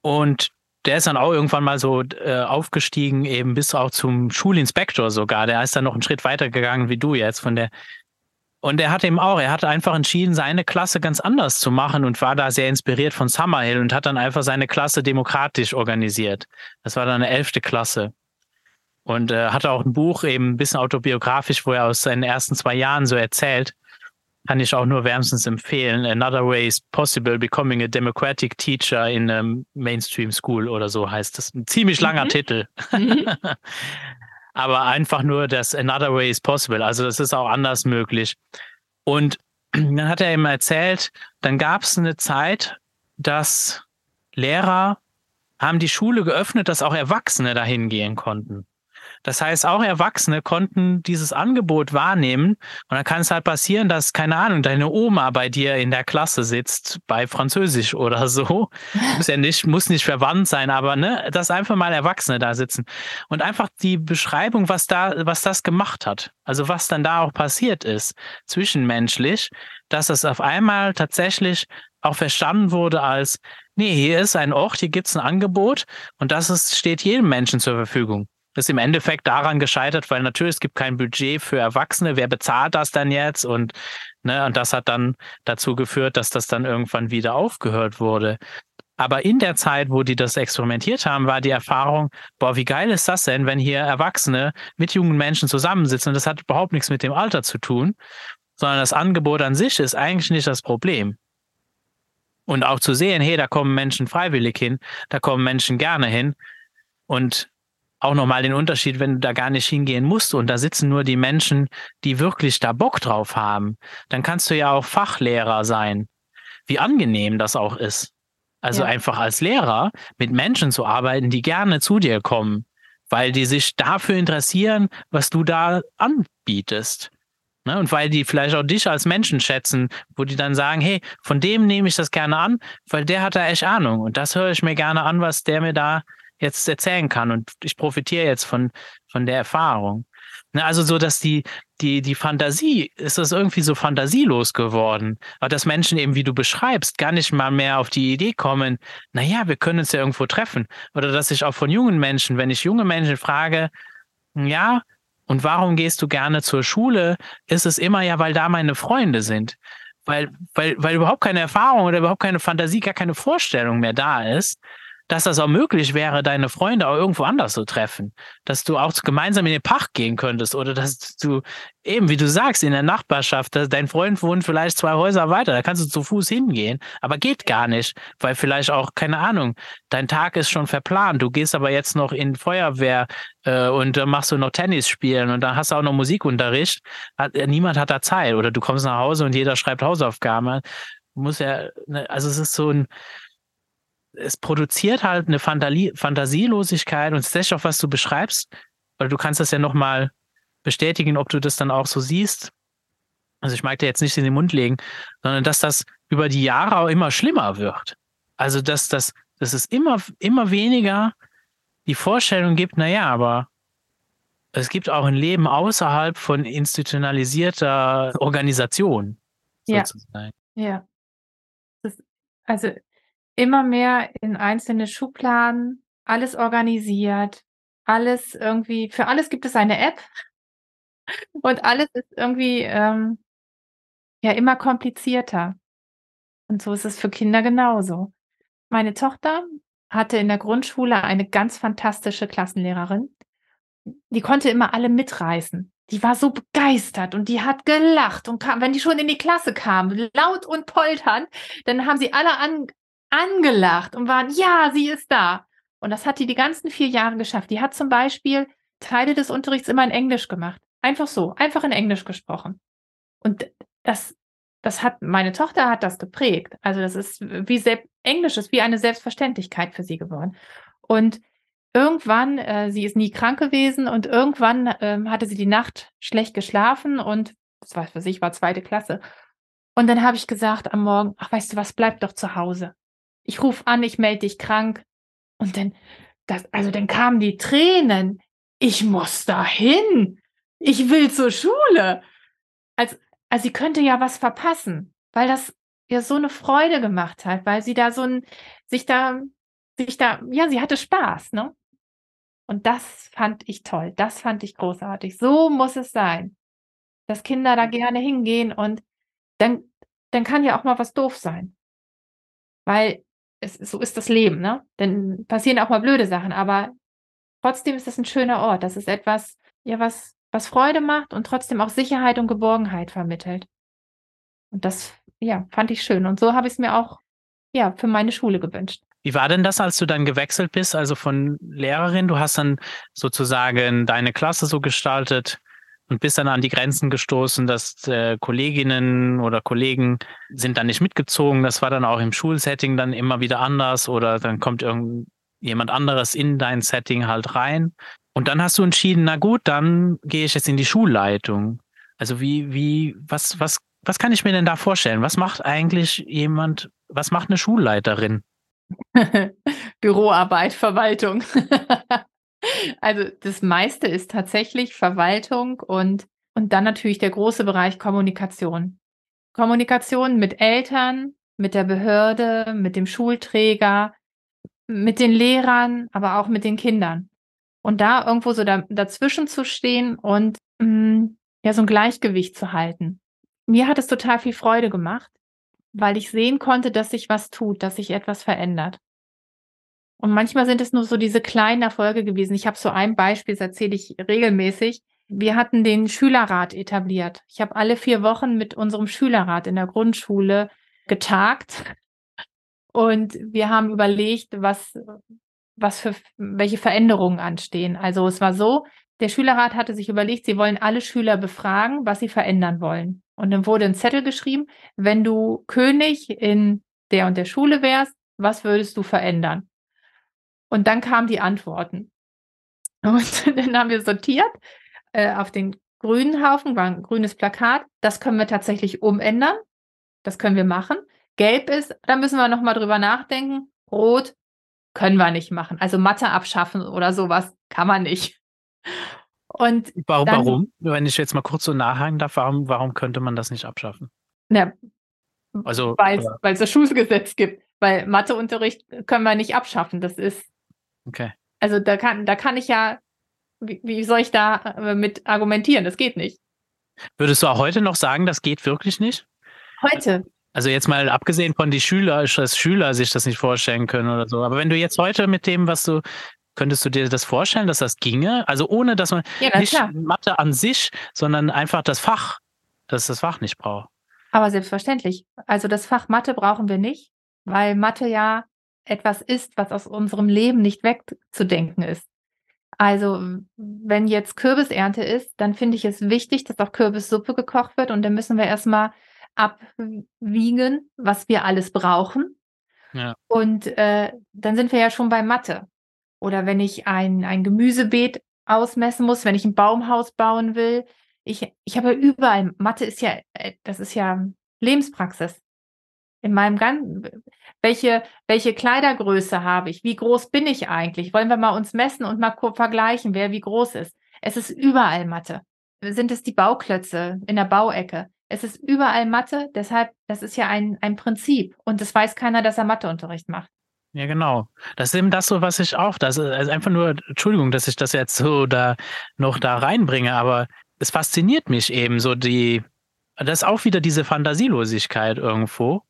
Speaker 1: und der ist dann auch irgendwann mal so äh, aufgestiegen, eben bis auch zum Schulinspektor sogar. Der ist dann noch einen Schritt weiter gegangen wie du jetzt von der. Und er hat eben auch, er hat einfach entschieden, seine Klasse ganz anders zu machen und war da sehr inspiriert von Summerhill und hat dann einfach seine Klasse demokratisch organisiert. Das war dann eine elfte Klasse. Und äh, hatte auch ein Buch, eben ein bisschen autobiografisch, wo er aus seinen ersten zwei Jahren so erzählt. Kann ich auch nur wärmstens empfehlen. Another Way is Possible Becoming a Democratic Teacher in a Mainstream School oder so heißt das. Ein ziemlich langer mhm. Titel. Mhm. (laughs) Aber einfach nur das Another Way is Possible. Also das ist auch anders möglich. Und (clears throat) dann hat er ihm erzählt, dann gab es eine Zeit, dass Lehrer haben die Schule geöffnet, dass auch Erwachsene dahin gehen konnten. Das heißt, auch Erwachsene konnten dieses Angebot wahrnehmen. Und dann kann es halt passieren, dass, keine Ahnung, deine Oma bei dir in der Klasse sitzt, bei Französisch oder (laughs) so. muss ja nicht, muss nicht verwandt sein, aber ne, dass einfach mal Erwachsene da sitzen. Und einfach die Beschreibung, was da, was das gemacht hat. Also was dann da auch passiert ist, zwischenmenschlich, dass es auf einmal tatsächlich auch verstanden wurde als, nee, hier ist ein Ort, hier gibt's ein Angebot und das ist, steht jedem Menschen zur Verfügung ist im Endeffekt daran gescheitert, weil natürlich es gibt kein Budget für Erwachsene. Wer bezahlt das dann jetzt? Und, ne, und das hat dann dazu geführt, dass das dann irgendwann wieder aufgehört wurde. Aber in der Zeit, wo die das experimentiert haben, war die Erfahrung, boah, wie geil ist das denn, wenn hier Erwachsene mit jungen Menschen zusammensitzen und das hat überhaupt nichts mit dem Alter zu tun, sondern das Angebot an sich ist eigentlich nicht das Problem. Und auch zu sehen, hey, da kommen Menschen freiwillig hin, da kommen Menschen gerne hin. Und auch nochmal den Unterschied, wenn du da gar nicht hingehen musst und da sitzen nur die Menschen, die wirklich da Bock drauf haben, dann kannst du ja auch Fachlehrer sein. Wie angenehm das auch ist. Also ja. einfach als Lehrer mit Menschen zu arbeiten, die gerne zu dir kommen, weil die sich dafür interessieren, was du da anbietest. Ne? Und weil die vielleicht auch dich als Menschen schätzen, wo die dann sagen, hey, von dem nehme ich das gerne an, weil der hat da echt Ahnung. Und das höre ich mir gerne an, was der mir da jetzt erzählen kann. Und ich profitiere jetzt von, von der Erfahrung. Ne, also so, dass die, die, die Fantasie, ist das irgendwie so fantasielos geworden. Aber dass Menschen eben, wie du beschreibst, gar nicht mal mehr auf die Idee kommen, naja, wir können uns ja irgendwo treffen. Oder dass ich auch von jungen Menschen, wenn ich junge Menschen frage, ja, und warum gehst du gerne zur Schule, ist es immer ja, weil da meine Freunde sind. Weil, weil, weil überhaupt keine Erfahrung oder überhaupt keine Fantasie, gar keine Vorstellung mehr da ist dass das auch möglich wäre, deine Freunde auch irgendwo anders zu treffen. Dass du auch gemeinsam in den Park gehen könntest oder dass du eben, wie du sagst, in der Nachbarschaft, dein Freund wohnt vielleicht zwei Häuser weiter, da kannst du zu Fuß hingehen, aber geht gar nicht, weil vielleicht auch, keine Ahnung, dein Tag ist schon verplant, du gehst aber jetzt noch in Feuerwehr äh, und dann machst du noch Tennis spielen und dann hast du auch noch Musikunterricht. Hat, äh, niemand hat da Zeit oder du kommst nach Hause und jeder schreibt Hausaufgaben. Muss ja, ne, also es ist so ein, es produziert halt eine Fantasie Fantasielosigkeit und das ist auch, was du beschreibst, weil du kannst das ja nochmal bestätigen, ob du das dann auch so siehst. Also ich mag dir jetzt nicht in den Mund legen, sondern dass das über die Jahre auch immer schlimmer wird. Also dass, dass, dass es immer, immer weniger die Vorstellung gibt, naja, aber es gibt auch ein Leben außerhalb von institutionalisierter Organisation.
Speaker 2: Sozusagen. Ja. ja. Das, also immer mehr in einzelne Schubladen, alles organisiert, alles irgendwie für alles gibt es eine App (laughs) und alles ist irgendwie, ähm, ja, immer komplizierter. Und so ist es für Kinder genauso. Meine Tochter hatte in der Grundschule eine ganz fantastische Klassenlehrerin. Die konnte immer alle mitreißen. die war so begeistert und die hat gelacht und kam, wenn die schon in die Klasse kam, laut und polternd, dann haben sie alle an, angelacht und waren, ja, sie ist da. Und das hat die die ganzen vier Jahre geschafft. Die hat zum Beispiel Teile des Unterrichts immer in Englisch gemacht. Einfach so, einfach in Englisch gesprochen. Und das, das hat, meine Tochter hat das geprägt. Also das ist wie selbst, Englisch ist wie eine Selbstverständlichkeit für sie geworden. Und irgendwann, äh, sie ist nie krank gewesen und irgendwann äh, hatte sie die Nacht schlecht geschlafen und das war für sich war zweite Klasse. Und dann habe ich gesagt am Morgen, ach weißt du was, bleib doch zu Hause. Ich rufe an, ich melde dich krank. Und dann, das, also dann kamen die Tränen. Ich muss dahin. Ich will zur Schule. Als, also sie könnte ja was verpassen, weil das ja so eine Freude gemacht hat, weil sie da so ein, sich da, sich da, ja, sie hatte Spaß, ne? Und das fand ich toll. Das fand ich großartig. So muss es sein, dass Kinder da gerne hingehen und dann, dann kann ja auch mal was doof sein. Weil es, so ist das Leben, ne? Dann passieren auch mal blöde Sachen, aber trotzdem ist das ein schöner Ort. Das ist etwas, ja, was, was Freude macht und trotzdem auch Sicherheit und Geborgenheit vermittelt. Und das, ja, fand ich schön. Und so habe ich es mir auch, ja, für meine Schule gewünscht.
Speaker 1: Wie war denn das, als du dann gewechselt bist, also von Lehrerin? Du hast dann sozusagen deine Klasse so gestaltet und bist dann an die Grenzen gestoßen, dass äh, Kolleginnen oder Kollegen sind dann nicht mitgezogen. Das war dann auch im Schulsetting dann immer wieder anders oder dann kommt irgendjemand anderes in dein Setting halt rein. Und dann hast du entschieden, na gut, dann gehe ich jetzt in die Schulleitung. Also wie, wie, was, was, was kann ich mir denn da vorstellen? Was macht eigentlich jemand, was macht eine Schulleiterin? (laughs)
Speaker 2: Büroarbeit, Verwaltung. (laughs) also das meiste ist tatsächlich Verwaltung und, und dann natürlich der große Bereich Kommunikation. Kommunikation mit Eltern, mit der Behörde, mit dem Schulträger, mit den Lehrern, aber auch mit den Kindern. Und da irgendwo so da, dazwischen zu stehen und mh, mm, ja, so ein Gleichgewicht zu halten. Mir hat es total viel Freude gemacht, weil ich sehen konnte, dass sich was tut, dass sich etwas verändert. Und manchmal sind es nur so diese kleinen Erfolge gewesen. Ich habe so ein Beispiel, das erzähle ich regelmäßig. Wir hatten den Schülerrat etabliert. Ich habe alle vier Wochen mit unserem Schülerrat in der Grundschule getagt und wir haben überlegt, was, was für welche Veränderungen anstehen. Also es war so, der Schülerrat hatte sich überlegt, sie wollen alle Schüler befragen, was sie verändern wollen. Und dann wurde ein Zettel geschrieben, wenn du König in der und der Schule wärst, was würdest du verändern? Und dann kamen die Antworten. Und (laughs) dann haben wir sortiert äh, auf den grünen Haufen, war ein grünes Plakat. Das können wir tatsächlich umändern. Das können wir machen. Gelb ist, da müssen wir nochmal drüber nachdenken. Rot können wir nicht machen. Also Mathe abschaffen oder sowas kann man nicht.
Speaker 1: Und warum, dann, warum? Wenn ich jetzt mal kurz so nachhaken darf, warum, warum könnte man das nicht abschaffen?
Speaker 2: Na, also, weil es das Schulgesetz gibt. Weil Matheunterricht können wir nicht abschaffen. Das ist.
Speaker 1: Okay.
Speaker 2: Also da kann, da kann ich ja, wie, wie soll ich da äh, mit argumentieren? Das geht nicht.
Speaker 1: Würdest du auch heute noch sagen, das geht wirklich nicht?
Speaker 2: Heute.
Speaker 1: Also jetzt mal abgesehen von die Schüler, dass Schüler sich das nicht vorstellen können oder so. Aber wenn du jetzt heute mit dem, was du Könntest du dir das vorstellen, dass das ginge? Also ohne, dass man ja, nicht klar. Mathe an sich, sondern einfach das Fach, dass das Fach nicht braucht.
Speaker 2: Aber selbstverständlich. Also das Fach Mathe brauchen wir nicht, weil Mathe ja etwas ist, was aus unserem Leben nicht wegzudenken ist. Also wenn jetzt Kürbisernte ist, dann finde ich es wichtig, dass auch Kürbissuppe gekocht wird und dann müssen wir erstmal abwiegen, was wir alles brauchen. Ja. Und äh, dann sind wir ja schon bei Mathe. Oder wenn ich ein, ein Gemüsebeet ausmessen muss, wenn ich ein Baumhaus bauen will. Ich, ich habe überall, Mathe ist ja, äh, das ist ja Lebenspraxis. In meinem ganzen, welche, welche Kleidergröße habe ich? Wie groß bin ich eigentlich? Wollen wir mal uns messen und mal vergleichen, wer wie groß ist? Es ist überall Mathe. Sind es die Bauklötze in der Bauecke? Es ist überall Mathe, deshalb, das ist ja ein, ein Prinzip. Und das weiß keiner, dass er Matheunterricht macht.
Speaker 1: Ja, genau. Das ist eben das so, was ich auch, das ist also einfach nur, Entschuldigung, dass ich das jetzt so da noch da reinbringe, aber es fasziniert mich eben so die, das ist auch wieder diese Fantasielosigkeit irgendwo,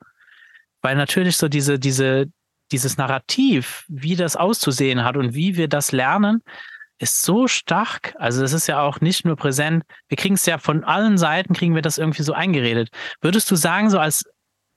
Speaker 1: weil natürlich so diese, diese, dieses Narrativ, wie das auszusehen hat und wie wir das lernen, ist so stark. Also es ist ja auch nicht nur präsent. Wir kriegen es ja von allen Seiten, kriegen wir das irgendwie so eingeredet. Würdest du sagen, so als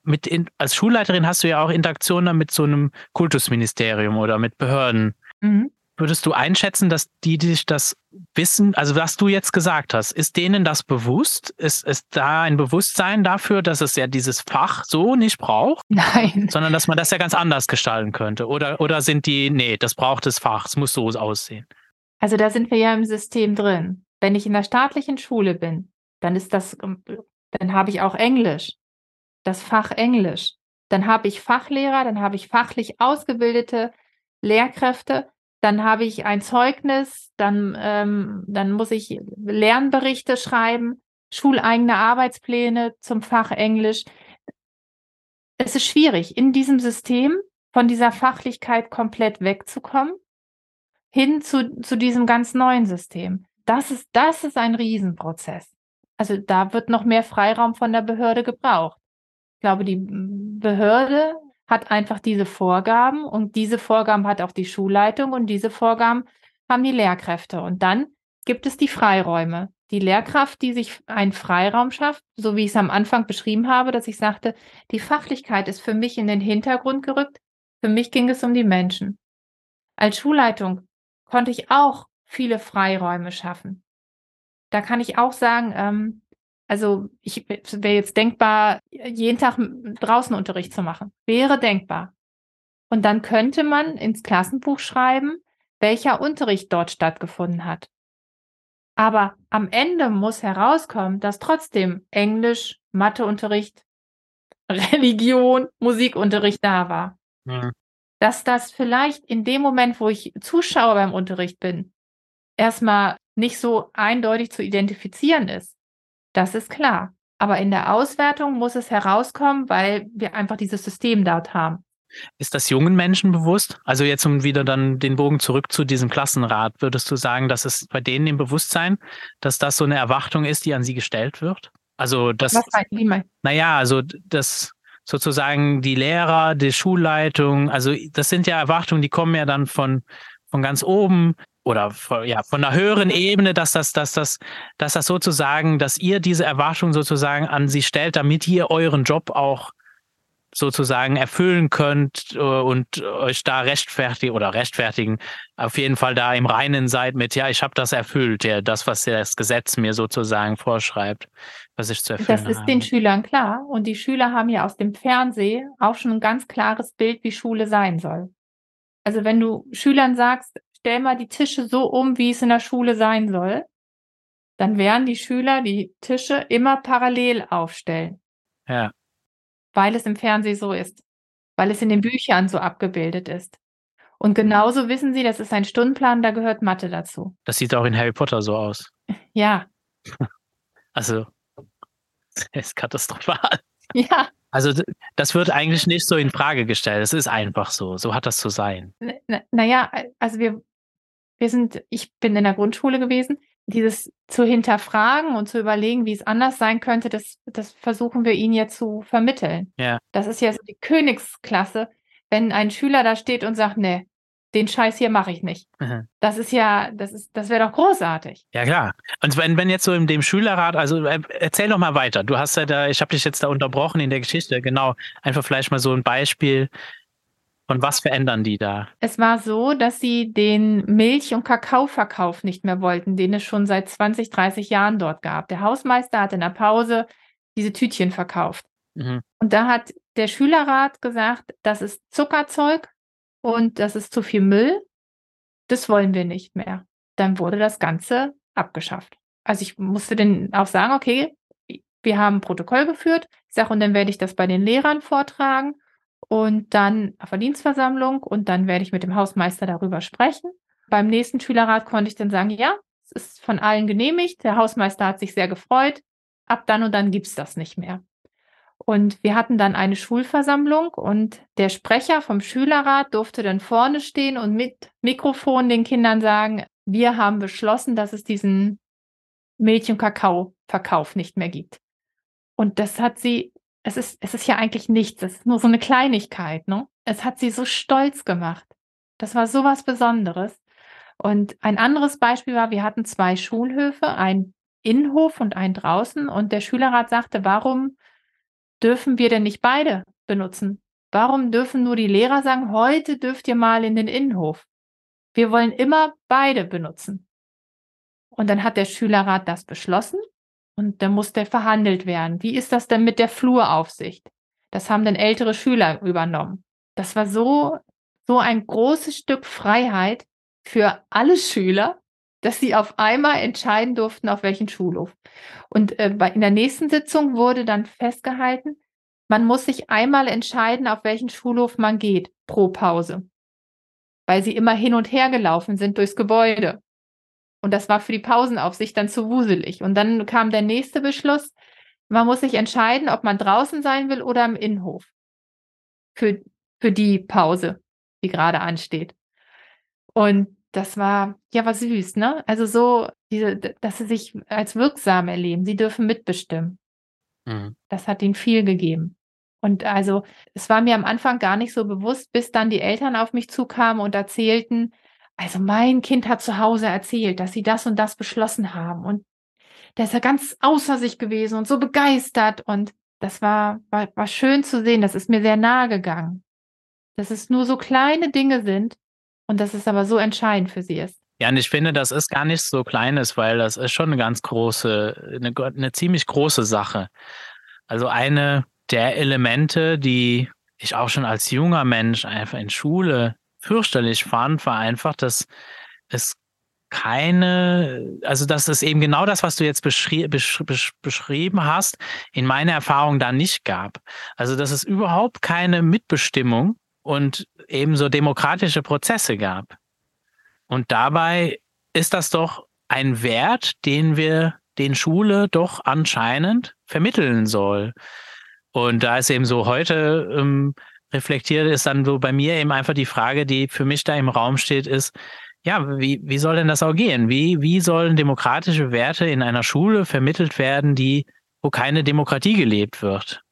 Speaker 1: mit in, als Schulleiterin hast du ja auch Interaktionen mit so einem Kultusministerium oder mit Behörden. Mhm. Würdest du einschätzen, dass die, die sich das wissen, also was du jetzt gesagt hast, ist denen das bewusst? Ist, ist da ein Bewusstsein dafür, dass es ja dieses Fach so nicht braucht? (laughs)
Speaker 2: Nein.
Speaker 1: Sondern dass man das ja ganz anders gestalten könnte? Oder, oder sind die, nee, das braucht das Fach, es muss so aussehen?
Speaker 2: Also da sind wir ja im System drin. Wenn ich in der staatlichen Schule bin, dann ist das, dann habe ich auch Englisch, das Fach Englisch. Dann habe ich Fachlehrer, dann habe ich fachlich ausgebildete Lehrkräfte dann habe ich ein Zeugnis, dann, ähm, dann muss ich Lernberichte schreiben, schuleigene Arbeitspläne zum Fach Englisch. Es ist schwierig, in diesem System von dieser Fachlichkeit komplett wegzukommen, hin zu, zu diesem ganz neuen System. Das ist, das ist ein Riesenprozess. Also da wird noch mehr Freiraum von der Behörde gebraucht. Ich glaube, die Behörde hat einfach diese Vorgaben und diese Vorgaben hat auch die Schulleitung und diese Vorgaben haben die Lehrkräfte. Und dann gibt es die Freiräume. Die Lehrkraft, die sich einen Freiraum schafft, so wie ich es am Anfang beschrieben habe, dass ich sagte, die Fachlichkeit ist für mich in den Hintergrund gerückt. Für mich ging es um die Menschen. Als Schulleitung konnte ich auch viele Freiräume schaffen. Da kann ich auch sagen, ähm, also ich wäre jetzt denkbar, jeden Tag draußen Unterricht zu machen. Wäre denkbar. Und dann könnte man ins Klassenbuch schreiben, welcher Unterricht dort stattgefunden hat. Aber am Ende muss herauskommen, dass trotzdem Englisch, Matheunterricht, Religion, Musikunterricht da war. Ja. Dass das vielleicht in dem Moment, wo ich Zuschauer beim Unterricht bin, erstmal nicht so eindeutig zu identifizieren ist. Das ist klar. Aber in der Auswertung muss es herauskommen, weil wir einfach dieses System dort haben.
Speaker 1: Ist das jungen Menschen bewusst? Also jetzt um wieder dann den Bogen zurück zu diesem Klassenrat, würdest du sagen, dass es bei denen im Bewusstsein, dass das so eine Erwartung ist, die an sie gestellt wird? Also das. Was meinst du? Naja, also das sozusagen die Lehrer, die Schulleitung, also das sind ja Erwartungen, die kommen ja dann von, von ganz oben oder ja, von einer höheren Ebene, dass das, dass das, dass das sozusagen, dass ihr diese Erwartung sozusagen an sie stellt, damit ihr euren Job auch sozusagen erfüllen könnt äh, und euch da rechtfertigen oder rechtfertigen, auf jeden Fall da im Reinen seid mit, ja, ich habe das erfüllt, ja, das, was das Gesetz mir sozusagen vorschreibt, was ich zu erfüllen
Speaker 2: Das ist habe. den Schülern klar und die Schüler haben ja aus dem Fernsehen auch schon ein ganz klares Bild, wie Schule sein soll. Also wenn du Schülern sagst, stell mal die Tische so um, wie es in der Schule sein soll, dann werden die Schüler die Tische immer parallel aufstellen.
Speaker 1: Ja.
Speaker 2: Weil es im Fernsehen so ist. Weil es in den Büchern so abgebildet ist. Und genauso wissen sie, das ist ein Stundenplan, da gehört Mathe dazu.
Speaker 1: Das sieht auch in Harry Potter so aus. (laughs) (laughs) (laughs)
Speaker 2: Ja.
Speaker 1: Also, das ist katastrophal.
Speaker 2: Ja.
Speaker 1: Also das wird eigentlich nicht so in Frage gestellt. Es ist einfach so. So hat das zu sein.
Speaker 2: Naja, also wir, wir sind, ich bin in der Grundschule gewesen. Dieses zu hinterfragen und zu überlegen, wie es anders sein könnte, das, das versuchen wir ihnen jetzt zu vermitteln.
Speaker 1: Ja.
Speaker 2: Das ist ja so die Königsklasse, wenn ein Schüler da steht und sagt, nee, den Scheiß hier mache ich nicht. Mhm. Das ist ja, das ist, das wäre doch großartig.
Speaker 1: Ja, klar. Und wenn, wenn jetzt so in dem Schülerrat, also äh, erzähl doch mal weiter. Du hast ja da, ich habe dich jetzt da unterbrochen in der Geschichte, genau. Einfach vielleicht mal so ein Beispiel, und was verändern die da?
Speaker 2: Es war so, dass sie den Milch- und Kakaoverkauf nicht mehr wollten, den es schon seit 20, 30 Jahren dort gab. Der Hausmeister hat in der Pause diese Tütchen verkauft. Mhm. Und da hat der Schülerrat gesagt, das ist Zuckerzeug und das ist zu viel Müll. Das wollen wir nicht mehr. Dann wurde das Ganze abgeschafft. Also ich musste dann auch sagen, okay, wir haben ein Protokoll geführt. Ich sage, und dann werde ich das bei den Lehrern vortragen und dann Verdienstversammlung und dann werde ich mit dem Hausmeister darüber sprechen. Beim nächsten Schülerrat konnte ich dann sagen, ja, es ist von allen genehmigt. Der Hausmeister hat sich sehr gefreut. Ab dann und dann gibt es das nicht mehr. Und wir hatten dann eine Schulversammlung und der Sprecher vom Schülerrat durfte dann vorne stehen und mit Mikrofon den Kindern sagen, wir haben beschlossen, dass es diesen Milch- und Kakao-Verkauf nicht mehr gibt. Und das hat sie es ist, es ist ja eigentlich nichts, es ist nur so eine Kleinigkeit, ne? Es hat sie so stolz gemacht. Das war so was Besonderes. Und ein anderes Beispiel war, wir hatten zwei Schulhöfe, einen Innenhof und einen draußen. Und der Schülerrat sagte, warum dürfen wir denn nicht beide benutzen? Warum dürfen nur die Lehrer sagen, heute dürft ihr mal in den Innenhof? Wir wollen immer beide benutzen. Und dann hat der Schülerrat das beschlossen und dann musste verhandelt werden. Wie ist das denn mit der Fluraufsicht? Das haben dann ältere Schüler übernommen. Das war so, so ein großes Stück Freiheit für alle Schüler, dass sie auf einmal entscheiden durften, auf welchen Schulhof. Und äh, in der nächsten Sitzung wurde dann festgehalten, man muss sich einmal entscheiden, auf welchen Schulhof man geht pro Pause, weil sie immer hin und her gelaufen sind durchs Gebäude. Und das war für die Pausenaufsicht dann zu wuselig. Und dann kam der nächste Beschluss, man muss sich entscheiden, ob man draußen sein will oder im Innenhof für, für die Pause, die gerade ansteht. Und das war, ja, war süß, ne? Also so, diese, dass sie sich als wirksam erleben. Sie dürfen mitbestimmen. Mhm. Das hat ihnen viel gegeben. Und also, es war mir am Anfang gar nicht so bewusst, bis dann die Eltern auf mich zukamen und erzählten, also mein Kind hat zu Hause erzählt, dass sie das und das beschlossen haben. Und der ist ja ganz außer sich gewesen und so begeistert. Und das war, war, war schön zu sehen. Das ist mir sehr nahe gegangen. Dass es nur so kleine Dinge sind und dass es aber so entscheidend für sie ist.
Speaker 1: Ja, und ich finde, das ist gar nicht so kleines, weil das ist schon eine ganz große, eine, eine ziemlich große Sache. Also eine der Elemente, die ich auch schon als junger Mensch einfach in Schule fürchterlich fand, war einfach, dass es keine, also dass es eben genau das, was du jetzt beschrie besch besch beschrieben hast, in meiner Erfahrung da nicht gab. Also dass es überhaupt keine Mitbestimmung und ebenso demokratische Prozesse gab. Und dabei ist das doch ein Wert, den wir den Schule doch anscheinend vermitteln soll. Und da ist eben so heute ähm, reflektiert, ist dann so bei mir eben einfach die Frage, die für mich da im Raum steht, ist, ja, wie, wie soll denn das auch gehen? Wie, wie sollen demokratische Werte in einer Schule vermittelt werden, die, wo keine Demokratie gelebt wird?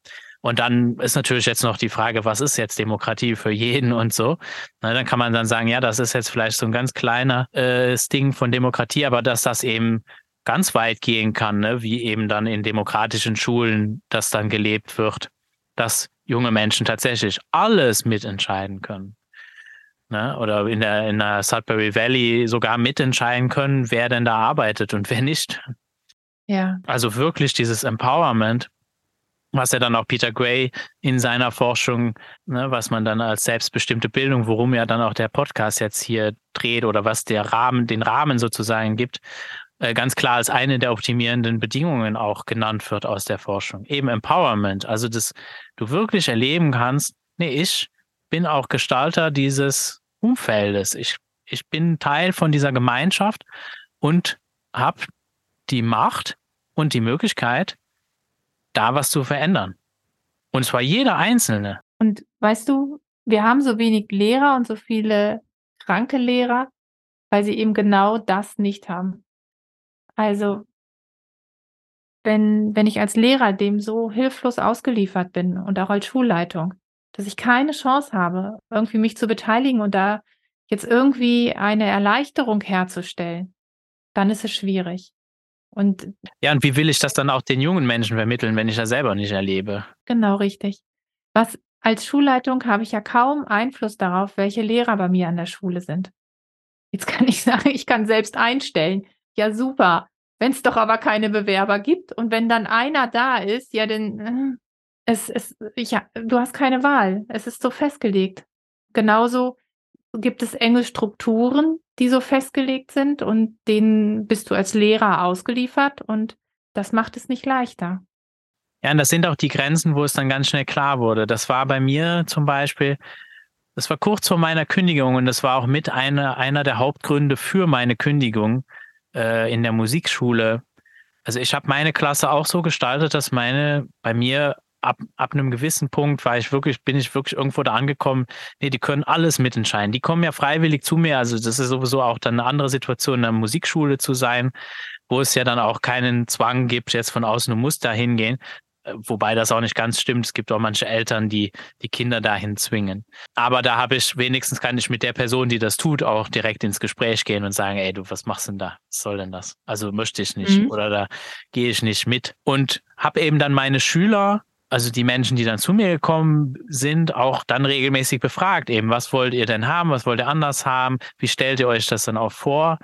Speaker 1: Und dann ist natürlich jetzt noch die Frage, was ist jetzt Demokratie für jeden und so. Na, dann kann man dann sagen, ja, das ist jetzt vielleicht so ein ganz kleiner äh, Ding von Demokratie, aber dass das eben ganz weit gehen kann, ne? wie eben dann in demokratischen Schulen das dann gelebt wird, dass junge Menschen tatsächlich alles mitentscheiden können. Ne? Oder in der, in der Sudbury Valley sogar mitentscheiden können, wer denn da arbeitet und wer nicht.
Speaker 2: Ja.
Speaker 1: Also wirklich dieses Empowerment, was ja dann auch Peter Gray in seiner Forschung, ne, was man dann als selbstbestimmte Bildung, worum ja dann auch der Podcast jetzt hier dreht oder was der Rahmen, den Rahmen sozusagen gibt, ganz klar als eine der optimierenden Bedingungen auch genannt wird aus der Forschung. Eben Empowerment, also dass du wirklich erleben kannst, nee, ich bin auch Gestalter dieses Umfeldes. Ich, ich bin Teil von dieser Gemeinschaft und habe die Macht und die Möglichkeit, da was zu verändern. Und zwar jeder Einzelne.
Speaker 2: Und weißt du, wir haben so wenig Lehrer und so viele kranke Lehrer, weil sie eben genau das nicht haben. Also, wenn, wenn ich als Lehrer dem so hilflos ausgeliefert bin und auch als Schulleitung, dass ich keine Chance habe, irgendwie mich zu beteiligen und da jetzt irgendwie eine Erleichterung herzustellen, dann ist es schwierig. Und
Speaker 1: ja, und wie will ich das dann auch den jungen Menschen vermitteln, wenn ich das selber nicht erlebe?
Speaker 2: Genau, richtig. Was als Schulleitung habe ich ja kaum Einfluss darauf, welche Lehrer bei mir an der Schule sind. Jetzt kann ich (laughs) sagen, ich kann selbst einstellen. Ja, super. Wenn es doch aber keine Bewerber gibt und wenn dann einer da ist, ja, dann äh, es, es, ja, du hast keine Wahl. Es ist so festgelegt. Genauso gibt es enge Strukturen, die so festgelegt sind und denen bist du als Lehrer ausgeliefert und das macht es nicht leichter.
Speaker 1: Ja, und das sind auch die Grenzen, wo es dann ganz schnell klar wurde. Das war bei mir zum Beispiel, das war kurz vor meiner Kündigung und das war auch mit einer, einer der Hauptgründe für meine Kündigung äh, in der Musikschule. Also ich habe meine Klasse auch so gestaltet, dass meine bei mir ab, ab einem gewissen Punkt war ich wirklich, bin ich wirklich irgendwo da angekommen, nee, die können alles mitentscheiden. Die kommen ja freiwillig zu mir. Also das ist sowieso auch dann eine andere Situation, in der Musikschule zu sein, wo es ja dann auch keinen Zwang gibt, jetzt von außen, du musst da hingehen. Wobei das auch nicht ganz stimmt. Es gibt auch manche Eltern, die die Kinder dahin zwingen. Aber da habe ich wenigstens kann ich mit der Person, die das tut, auch direkt ins Gespräch gehen und sagen, ey, du, was machst denn da? Was soll denn das? Also möchte ich nicht mhm. oder da gehe ich nicht mit. Und habe eben dann meine Schüler also die Menschen, die dann zu mir gekommen sind, auch dann regelmäßig befragt, eben, was wollt ihr denn haben, was wollt ihr anders haben, wie stellt ihr euch das dann auch vor?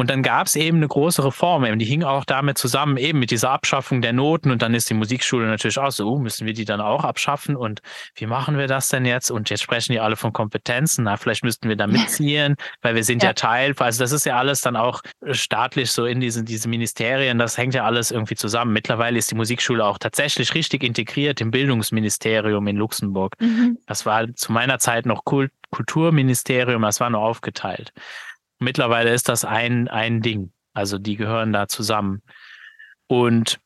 Speaker 1: Und dann gab es eben eine große Reform, eben, die hing auch damit zusammen, eben mit dieser Abschaffung der Noten. Und dann ist die Musikschule natürlich auch so, müssen wir die dann auch abschaffen? Und wie machen wir das denn jetzt? Und jetzt sprechen die alle von Kompetenzen. Na, vielleicht müssten wir da mitziehen, weil wir sind ja. ja Teil. Also das ist ja alles dann auch staatlich so in diesen diese Ministerien. Das hängt ja alles irgendwie zusammen. Mittlerweile ist die Musikschule auch tatsächlich richtig integriert im Bildungsministerium in Luxemburg. Mhm. Das war zu meiner Zeit noch Kult Kulturministerium, das war nur aufgeteilt. Mittlerweile ist das ein, ein Ding. Also die gehören da zusammen. Und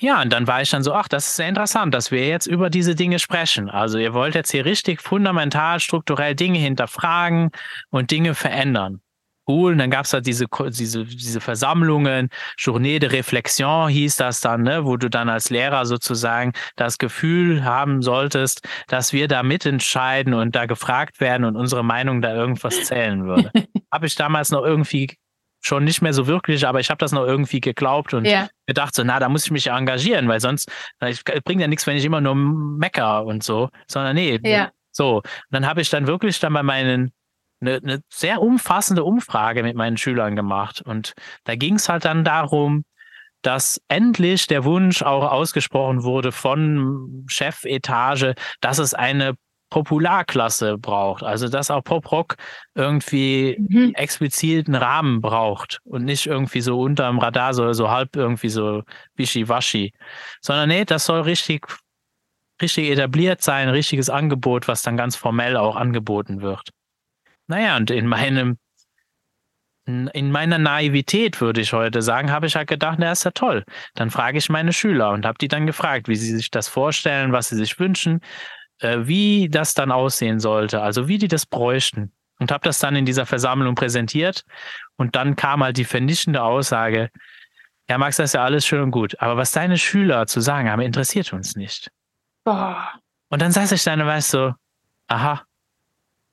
Speaker 1: ja, und dann war ich dann so, ach, das ist sehr interessant, dass wir jetzt über diese Dinge sprechen. Also ihr wollt jetzt hier richtig fundamental, strukturell Dinge hinterfragen und Dinge verändern cool. Und dann gab es halt diese, diese, diese Versammlungen, Journée de Reflexion hieß das dann, ne, wo du dann als Lehrer sozusagen das Gefühl haben solltest, dass wir da mitentscheiden und da gefragt werden und unsere Meinung da irgendwas (laughs) zählen würde. habe ich damals noch irgendwie schon nicht mehr so wirklich, aber ich habe das noch irgendwie geglaubt und ja. gedacht so, na, da muss ich mich engagieren, weil sonst bringt ja nichts, wenn ich immer nur mecker und so, sondern nee, ja. so. Und dann habe ich dann wirklich dann bei meinen eine, eine sehr umfassende Umfrage mit meinen Schülern gemacht. Und da ging es halt dann darum, dass endlich der Wunsch auch ausgesprochen wurde von Chefetage, dass es eine Popularklasse braucht. Also dass auch Poprock irgendwie mhm. expliziten Rahmen braucht und nicht irgendwie so unterm Radar, so, so halb irgendwie so wischiwaschi. Sondern nee, das soll richtig, richtig etabliert sein, richtiges Angebot, was dann ganz formell auch angeboten wird. Naja, und in meinem, in meiner Naivität, würde ich heute sagen, habe ich halt gedacht, na, ist ja toll. Dann frage ich meine Schüler und habe die dann gefragt, wie sie sich das vorstellen, was sie sich wünschen, äh, wie das dann aussehen sollte, also wie die das bräuchten. Und habe das dann in dieser Versammlung präsentiert. Und dann kam halt die vernichtende Aussage, ja, Max, das ist ja alles schön und gut, aber was deine Schüler zu sagen haben, interessiert uns nicht. Boah. Und dann saß ich da und weißt so, aha,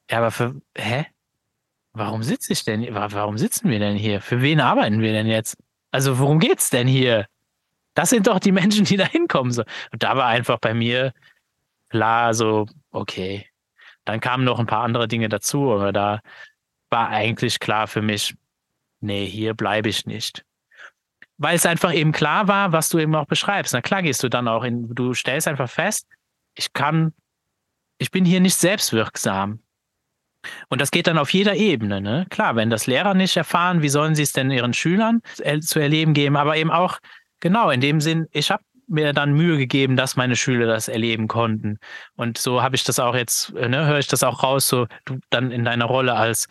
Speaker 1: ja, aber für, hä? Warum sitze ich denn, warum sitzen wir denn hier? Für wen arbeiten wir denn jetzt? Also, worum geht's denn hier? Das sind doch die Menschen, die da hinkommen. Und da war einfach bei mir klar so, okay. Dann kamen noch ein paar andere Dinge dazu, aber da war eigentlich klar für mich, nee, hier bleibe ich nicht. Weil es einfach eben klar war, was du eben auch beschreibst. Na klar gehst du dann auch in, du stellst einfach fest, ich kann, ich bin hier nicht selbstwirksam. Und das geht dann auf jeder Ebene. Ne? Klar, wenn das Lehrer nicht erfahren, wie sollen sie es denn ihren Schülern zu erleben geben? Aber eben auch, genau, in dem Sinn, ich habe mir dann Mühe gegeben, dass meine Schüler das erleben konnten. Und so habe ich das auch jetzt, ne, höre ich das auch raus, so du dann in deiner Rolle als,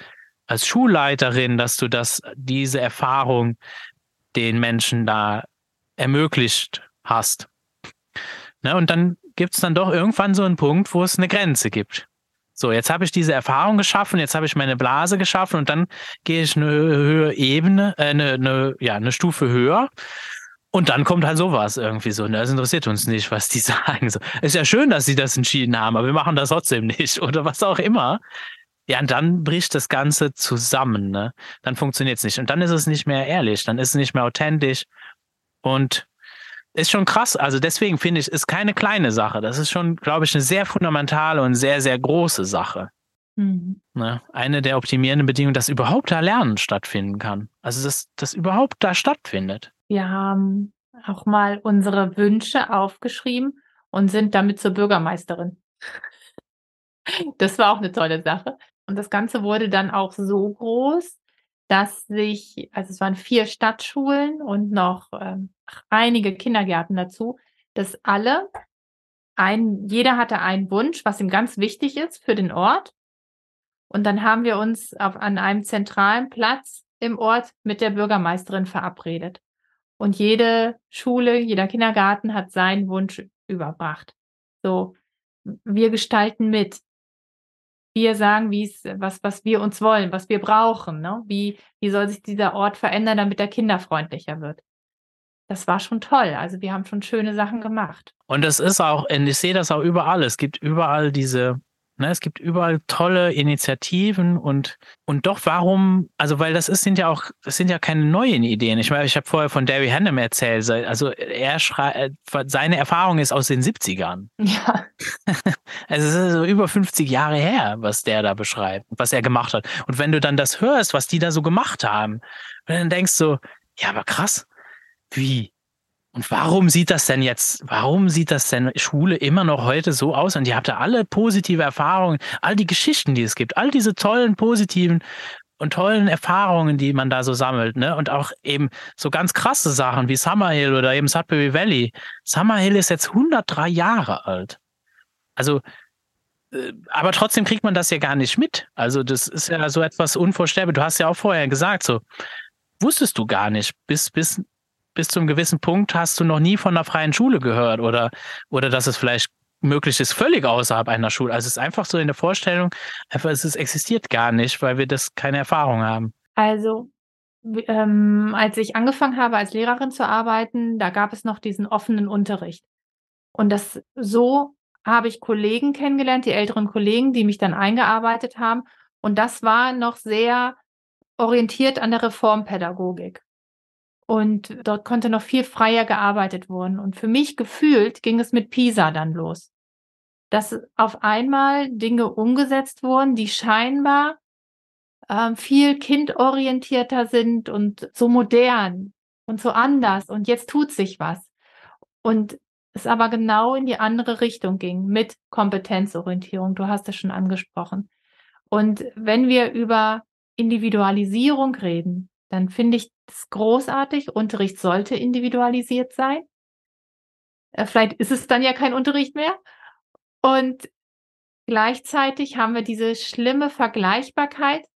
Speaker 1: als Schulleiterin, dass du das, diese Erfahrung den Menschen da ermöglicht hast. Ne, und dann gibt es dann doch irgendwann so einen Punkt, wo es eine Grenze gibt. So, jetzt habe ich diese Erfahrung geschaffen, jetzt habe ich meine Blase geschaffen und dann gehe ich eine höhere Ebene, äh, eine, eine, ja, eine Stufe höher. Und dann kommt halt sowas irgendwie so. Ne? Das interessiert uns nicht, was die (laughs) sagen. So, ist ja schön, dass sie das entschieden haben, aber wir machen das trotzdem nicht oder was auch immer. Ja, und dann bricht das Ganze zusammen. Ne? Dann funktioniert es nicht. Und dann ist es nicht mehr ehrlich, dann ist es nicht mehr authentisch. Und ist schon krass. Also deswegen finde ich, ist keine kleine Sache. Das ist schon, glaube ich, eine sehr fundamentale und sehr, sehr große Sache. Mhm. Ne? Eine der optimierenden Bedingungen, dass überhaupt da Lernen stattfinden kann. Also dass das überhaupt da stattfindet.
Speaker 2: Wir haben auch mal unsere Wünsche aufgeschrieben und sind damit zur Bürgermeisterin. (laughs) Das war auch eine tolle Sache. Und das Ganze wurde dann auch so groß, dass sich, also es waren vier Stadtschulen und noch ähm, einige Kindergärten dazu, dass alle ein, jeder hatte einen Wunsch, was ihm ganz wichtig ist für den Ort. Und dann haben wir uns auf, an einem zentralen Platz im Ort mit der Bürgermeisterin verabredet. Und jede Schule, jeder Kindergarten hat seinen Wunsch überbracht. So, wir gestalten mit wir sagen, wie es, was, was wir uns wollen, was wir brauchen. Ne? Wie, wie soll sich dieser Ort verändern, damit er kinderfreundlicher wird? das war schon toll. Also wir haben schon schöne Sachen gemacht.
Speaker 1: Und es ist auch, und ich sehe das auch überall. Es gibt überall diese, ne, es gibt überall tolle Initiativen und, und doch warum, also weil das ist, sind ja auch, das sind ja keine neuen Ideen. Ich meine, ich habe vorher von Derry Hannum erzählt. Also er schreibt, seine Erfahrung ist aus den 70ern. Ja. (laughs) also es ist so über 50 Jahre her, was der da beschreibt, was er gemacht hat. Und wenn du dann das hörst, was die da so gemacht haben, dann denkst du, ja, aber krass, wie? Und warum sieht das denn jetzt, warum sieht das denn Schule immer noch heute so aus? Und ihr habt ja alle positive Erfahrungen, all die Geschichten, die es gibt, all diese tollen, positiven und tollen Erfahrungen, die man da so sammelt, ne? Und auch eben so ganz krasse Sachen wie Summerhill oder eben Sudbury Valley. Summerhill ist jetzt 103 Jahre alt. Also, äh, aber trotzdem kriegt man das ja gar nicht mit. Also, das ist ja so etwas unvorstellbar. Du hast ja auch vorher gesagt, so, wusstest du gar nicht, bis, bis bis zu einem gewissen Punkt hast du noch nie von einer freien Schule gehört oder, oder dass es vielleicht möglich ist, völlig außerhalb einer Schule. Also es ist einfach so in der Vorstellung, einfach es ist, existiert gar nicht, weil wir das keine Erfahrung haben.
Speaker 2: Also ähm, als ich angefangen habe, als Lehrerin zu arbeiten, da gab es noch diesen offenen Unterricht. Und das so habe ich Kollegen kennengelernt, die älteren Kollegen, die mich dann eingearbeitet haben. Und das war noch sehr orientiert an der Reformpädagogik. Und dort konnte noch viel freier gearbeitet worden. Und für mich gefühlt ging es mit Pisa dann los. Dass auf einmal Dinge umgesetzt wurden, die scheinbar äh, viel kindorientierter sind und so modern und so anders. Und jetzt tut sich was. Und es aber genau in die andere Richtung ging mit Kompetenzorientierung. Du hast es schon angesprochen. Und wenn wir über Individualisierung reden, dann finde ich es großartig. Unterricht sollte individualisiert sein. Äh, vielleicht ist es dann ja kein Unterricht mehr. Und gleichzeitig haben wir diese schlimme Vergleichbarkeit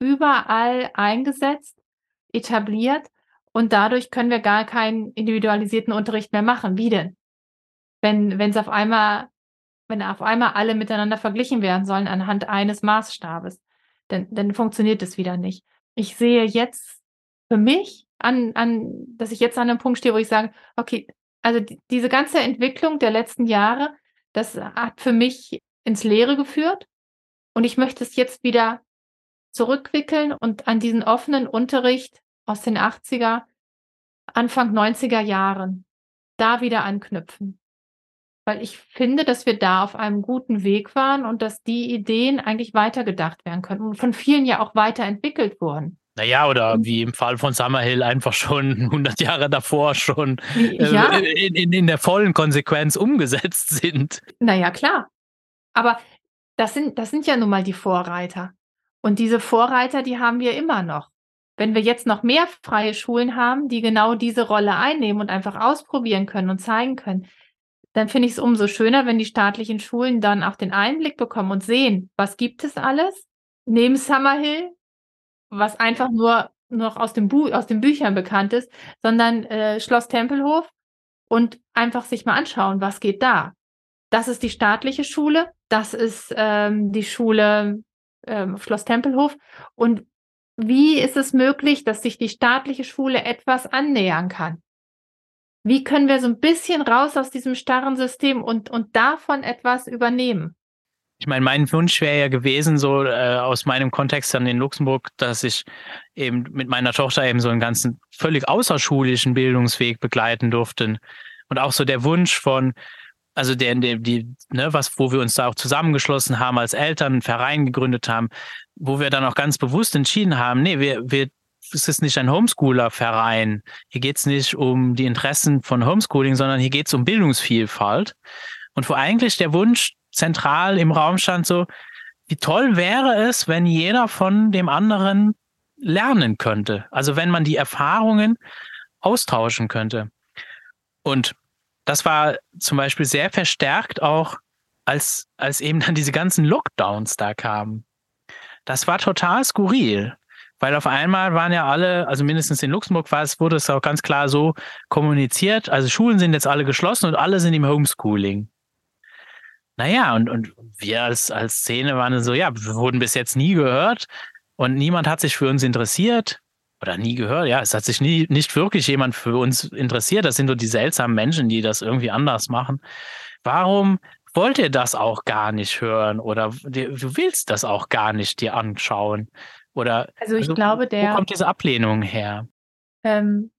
Speaker 2: überall eingesetzt, etabliert und dadurch können wir gar keinen individualisierten Unterricht mehr machen. Wie denn? Wenn, wenn es auf einmal, wenn auf einmal alle miteinander verglichen werden sollen anhand eines Maßstabes, dann, dann funktioniert es wieder nicht ich sehe jetzt für mich an, an, dass ich jetzt an einem Punkt stehe, wo ich sage, okay, also die, diese ganze Entwicklung der letzten Jahre, das hat für mich ins Leere geführt. Und ich möchte es jetzt wieder zurückwickeln und an diesen offenen Unterricht aus den 80er, Anfang 90er Jahren da wieder anknüpfen. Weil ich finde, dass wir da auf einem guten Weg waren und dass die Ideen eigentlich weitergedacht werden können und von vielen ja auch weiterentwickelt wurden.
Speaker 1: Naja, oder wie im Fall von Summerhill einfach schon (laughs) 100 Jahre davor schon ja. äh, in, in, in der vollen Konsequenz umgesetzt sind.
Speaker 2: Naja, klar. Aber das sind, das sind ja nun mal die Vorreiter. Und diese Vorreiter, die haben wir immer noch. Wenn wir jetzt noch mehr freie Schulen haben, die genau diese Rolle einnehmen und einfach ausprobieren können und zeigen können, dann finde ich es umso schöner, wenn die staatlichen Schulen dann auch den Einblick bekommen und sehen, was gibt es alles neben Summerhill, was einfach nur noch aus, dem Bu aus den Büchern bekannt ist, sondern äh, Schloss Tempelhof und einfach sich mal anschauen, was geht da. Das ist die staatliche Schule, das ist ähm, die Schule ähm, Schloss Tempelhof. Und wie ist es möglich, dass sich die staatliche Schule etwas annähern kann? Wie können wir so ein bisschen raus aus diesem starren System und, und davon etwas übernehmen?
Speaker 1: Ich meine, mein Wunsch wäre ja gewesen, so äh, aus meinem Kontext dann in Luxemburg, dass ich eben mit meiner Tochter eben so einen ganzen völlig außerschulischen Bildungsweg begleiten durfte. Und auch so der Wunsch von, also der, der die, ne, was, wo wir uns da auch zusammengeschlossen haben, als Eltern einen Verein gegründet haben, wo wir dann auch ganz bewusst entschieden haben, nee, wir, wir es ist nicht ein Homeschooler-Verein. Hier geht es nicht um die Interessen von Homeschooling, sondern hier geht es um Bildungsvielfalt. Und wo eigentlich der Wunsch zentral im Raum stand, so, wie toll wäre es, wenn jeder von dem anderen lernen könnte. Also wenn man die Erfahrungen austauschen könnte. Und das war zum Beispiel sehr verstärkt auch, als, als eben dann diese ganzen Lockdowns da kamen. Das war total skurril. Weil auf einmal waren ja alle, also mindestens in Luxemburg war es, wurde es auch ganz klar so kommuniziert, also Schulen sind jetzt alle geschlossen und alle sind im Homeschooling. Naja, und, und wir als, als Szene waren so, ja, wir wurden bis jetzt nie gehört und niemand hat sich für uns interessiert. oder nie gehört. Ja, es hat sich nie, nicht wirklich jemand für uns interessiert. Das sind nur die seltsamen Menschen, die das irgendwie anders machen. Warum wollt ihr das auch gar nicht hören oder du willst das auch gar nicht dir anschauen? Oder
Speaker 2: also ich also, glaube, der
Speaker 1: wo kommt diese Ablehnung her?
Speaker 2: Ähm,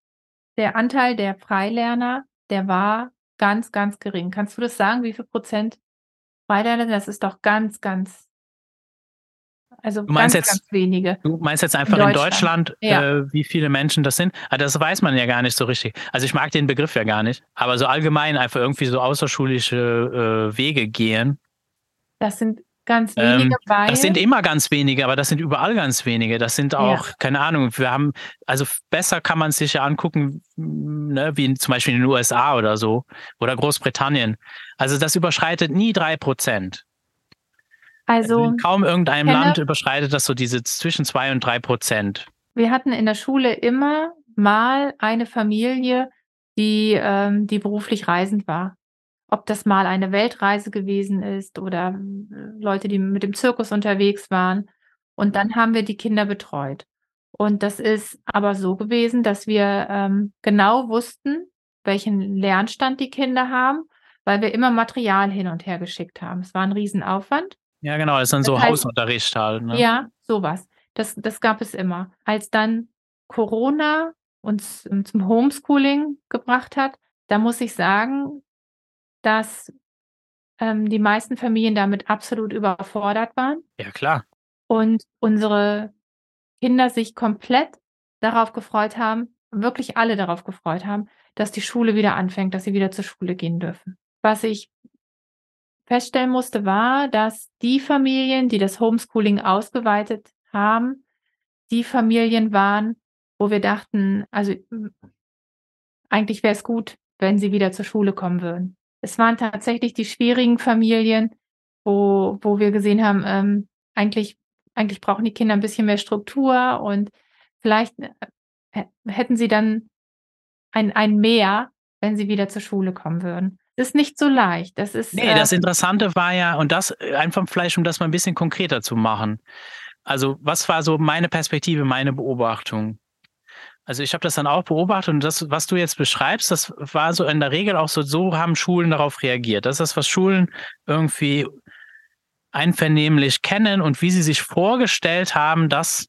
Speaker 2: der Anteil der Freilerner, der war ganz, ganz gering. Kannst du das sagen, wie viel Prozent Freilerner? Das ist doch ganz, ganz also
Speaker 1: du meinst
Speaker 2: ganz,
Speaker 1: jetzt,
Speaker 2: ganz wenige.
Speaker 1: Du meinst jetzt einfach in Deutschland, in Deutschland ja. äh, wie viele Menschen das sind? Ah, das weiß man ja gar nicht so richtig. Also ich mag den Begriff ja gar nicht. Aber so allgemein einfach irgendwie so außerschulische äh, Wege gehen.
Speaker 2: Das sind ganz wenige, ähm,
Speaker 1: weil. Das sind immer ganz wenige, aber das sind überall ganz wenige. Das sind auch, ja. keine Ahnung, wir haben, also besser kann man sich ja angucken, ne, wie zum Beispiel in den USA oder so oder Großbritannien. Also das überschreitet nie drei Prozent. Also in kaum irgendeinem kenne, Land überschreitet das so diese zwischen zwei und drei Prozent.
Speaker 2: Wir hatten in der Schule immer mal eine Familie, die, ähm, die beruflich reisend war. Ob das mal eine Weltreise gewesen ist oder äh, Leute, die mit dem Zirkus unterwegs waren. Und dann haben wir die Kinder betreut. Und das ist aber so gewesen, dass wir ähm, genau wussten, welchen Lernstand die Kinder haben, weil wir immer Material hin und her geschickt haben. Es war ein Riesenaufwand.
Speaker 1: Ja, genau, das ist dann das so heißt, Hausunterricht halt. Ne?
Speaker 2: Ja, sowas. Das, das gab es immer. Als dann Corona uns zum Homeschooling gebracht hat, da muss ich sagen, dass ähm, die meisten Familien damit absolut überfordert waren.
Speaker 1: Ja, klar.
Speaker 2: Und unsere Kinder sich komplett darauf gefreut haben, wirklich alle darauf gefreut haben, dass die Schule wieder anfängt, dass sie wieder zur Schule gehen dürfen. Was ich feststellen musste, war, dass die Familien, die das Homeschooling ausgeweitet haben, die Familien waren, wo wir dachten, also eigentlich wäre es gut, wenn sie wieder zur Schule kommen würden. Es waren tatsächlich die schwierigen Familien, wo, wo wir gesehen haben, ähm, eigentlich, eigentlich brauchen die Kinder ein bisschen mehr Struktur und vielleicht äh, hätten sie dann ein, ein Mehr, wenn sie wieder zur Schule kommen würden ist nicht so leicht. Das ist.
Speaker 1: Nee, das ähm Interessante war ja, und das äh, einfach vielleicht, um das mal ein bisschen konkreter zu machen. Also, was war so meine Perspektive, meine Beobachtung? Also ich habe das dann auch beobachtet und das, was du jetzt beschreibst, das war so in der Regel auch so, so haben Schulen darauf reagiert. Das ist das, was Schulen irgendwie einvernehmlich kennen und wie sie sich vorgestellt haben, dass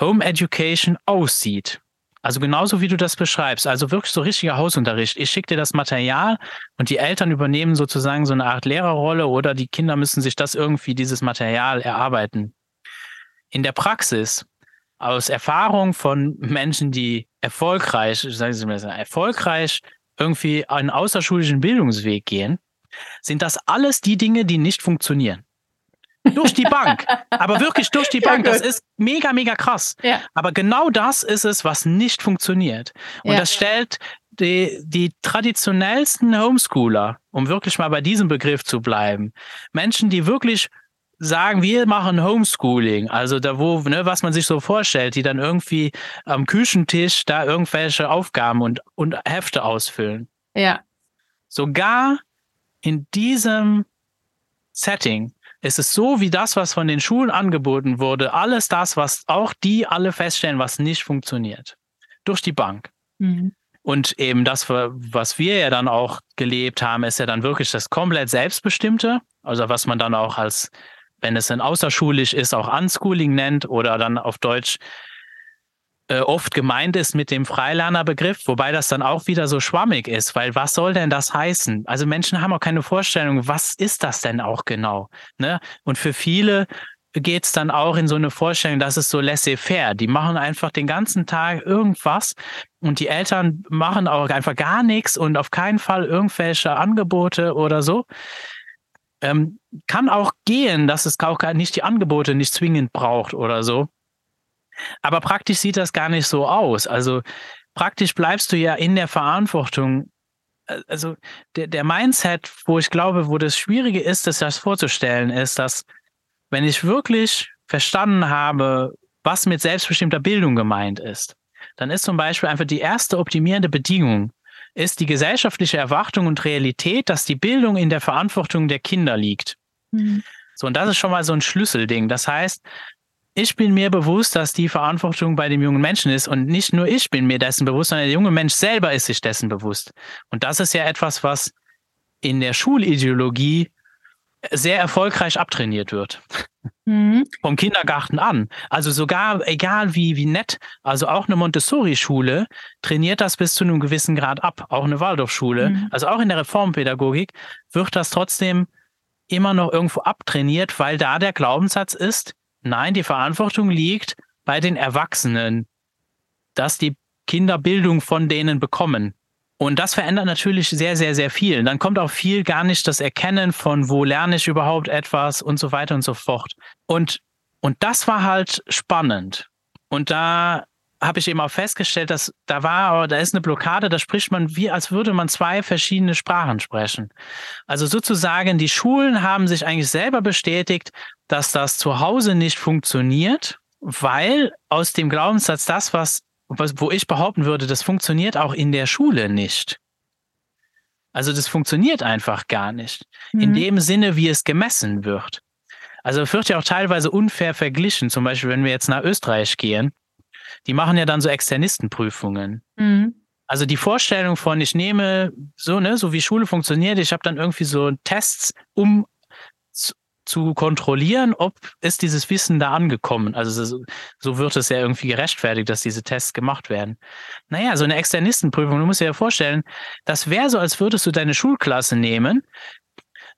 Speaker 1: Home Education aussieht. Also genauso wie du das beschreibst, also wirklich so richtiger Hausunterricht. Ich schicke dir das Material und die Eltern übernehmen sozusagen so eine Art Lehrerrolle oder die Kinder müssen sich das irgendwie, dieses Material erarbeiten. In der Praxis, aus Erfahrung von Menschen, die erfolgreich, sagen Sie mal, erfolgreich irgendwie einen außerschulischen Bildungsweg gehen, sind das alles die Dinge, die nicht funktionieren. Durch die Bank. Aber wirklich durch die Bank. Ja, das ist mega, mega krass. Ja. Aber genau das ist es, was nicht funktioniert. Und ja. das stellt die, die traditionellsten Homeschooler, um wirklich mal bei diesem Begriff zu bleiben, Menschen, die wirklich sagen, wir machen Homeschooling, also da wo, ne, was man sich so vorstellt, die dann irgendwie am Küchentisch da irgendwelche Aufgaben und, und Hefte ausfüllen.
Speaker 2: Ja.
Speaker 1: Sogar in diesem Setting es ist so wie das, was von den Schulen angeboten wurde, alles das, was auch die alle feststellen, was nicht funktioniert. Durch die Bank. Mhm. Und eben das, was wir ja dann auch gelebt haben, ist ja dann wirklich das komplett Selbstbestimmte. Also was man dann auch als, wenn es dann außerschulisch ist, auch Unschooling nennt oder dann auf Deutsch äh, oft gemeint ist mit dem Freilernerbegriff, wobei das dann auch wieder so schwammig ist, weil was soll denn das heißen? Also Menschen haben auch keine Vorstellung, was ist das denn auch genau? Ne? Und für viele geht es dann auch in so eine Vorstellung, dass es so laissez-faire. Die machen einfach den ganzen Tag irgendwas und die Eltern machen auch einfach gar nichts und auf keinen Fall irgendwelche Angebote oder so. Ähm, kann auch gehen, dass es auch nicht die Angebote nicht zwingend braucht oder so. Aber praktisch sieht das gar nicht so aus. Also praktisch bleibst du ja in der Verantwortung. Äh, also der, der Mindset, wo ich glaube, wo das Schwierige ist, das, das vorzustellen, ist, dass wenn ich wirklich verstanden habe, was mit selbstbestimmter Bildung gemeint ist, dann ist zum Beispiel einfach die erste optimierende Bedingung, ist die gesellschaftliche Erwartung und Realität, dass die Bildung in der Verantwortung der Kinder liegt. Mhm. So, und das ist schon mal so ein Schlüsselding. Das heißt, ich bin mir bewusst, dass die Verantwortung bei dem jungen Menschen ist und nicht nur ich bin mir dessen bewusst, sondern der junge Mensch selber ist sich dessen bewusst. Und das ist ja etwas, was in der Schulideologie sehr erfolgreich abtrainiert wird. Mhm. Vom Kindergarten an. Also sogar, egal wie, wie nett, also auch eine Montessori-Schule trainiert das bis zu einem gewissen Grad ab. Auch eine Waldorfschule. Mhm. Also auch in der Reformpädagogik wird das trotzdem immer noch irgendwo abtrainiert, weil da der Glaubenssatz ist, nein, die Verantwortung liegt bei den Erwachsenen, dass die Kinder Bildung von denen bekommen. Und das verändert natürlich sehr, sehr, sehr viel. Dann kommt auch viel gar nicht das Erkennen von, wo lerne ich überhaupt etwas und so weiter und so fort. Und, und das war halt spannend. Und da habe ich eben auch festgestellt, dass da war, da ist eine Blockade, da spricht man wie, als würde man zwei verschiedene Sprachen sprechen. Also sozusagen, die Schulen haben sich eigentlich selber bestätigt, dass das zu Hause nicht funktioniert, weil aus dem Glaubenssatz das, was was, wo ich behaupten würde, das funktioniert auch in der Schule nicht. Also das funktioniert einfach gar nicht. Mhm. In dem Sinne, wie es gemessen wird. Also wird ja auch teilweise unfair verglichen. Zum Beispiel, wenn wir jetzt nach Österreich gehen, die machen ja dann so Externistenprüfungen. Mhm. Also die Vorstellung von, ich nehme so, ne, so wie Schule funktioniert, ich habe dann irgendwie so Tests, um zu kontrollieren, ob ist dieses Wissen da angekommen. Also so wird es ja irgendwie gerechtfertigt, dass diese Tests gemacht werden. Naja, so eine Externistenprüfung, du musst dir ja vorstellen, das wäre so, als würdest du deine Schulklasse nehmen,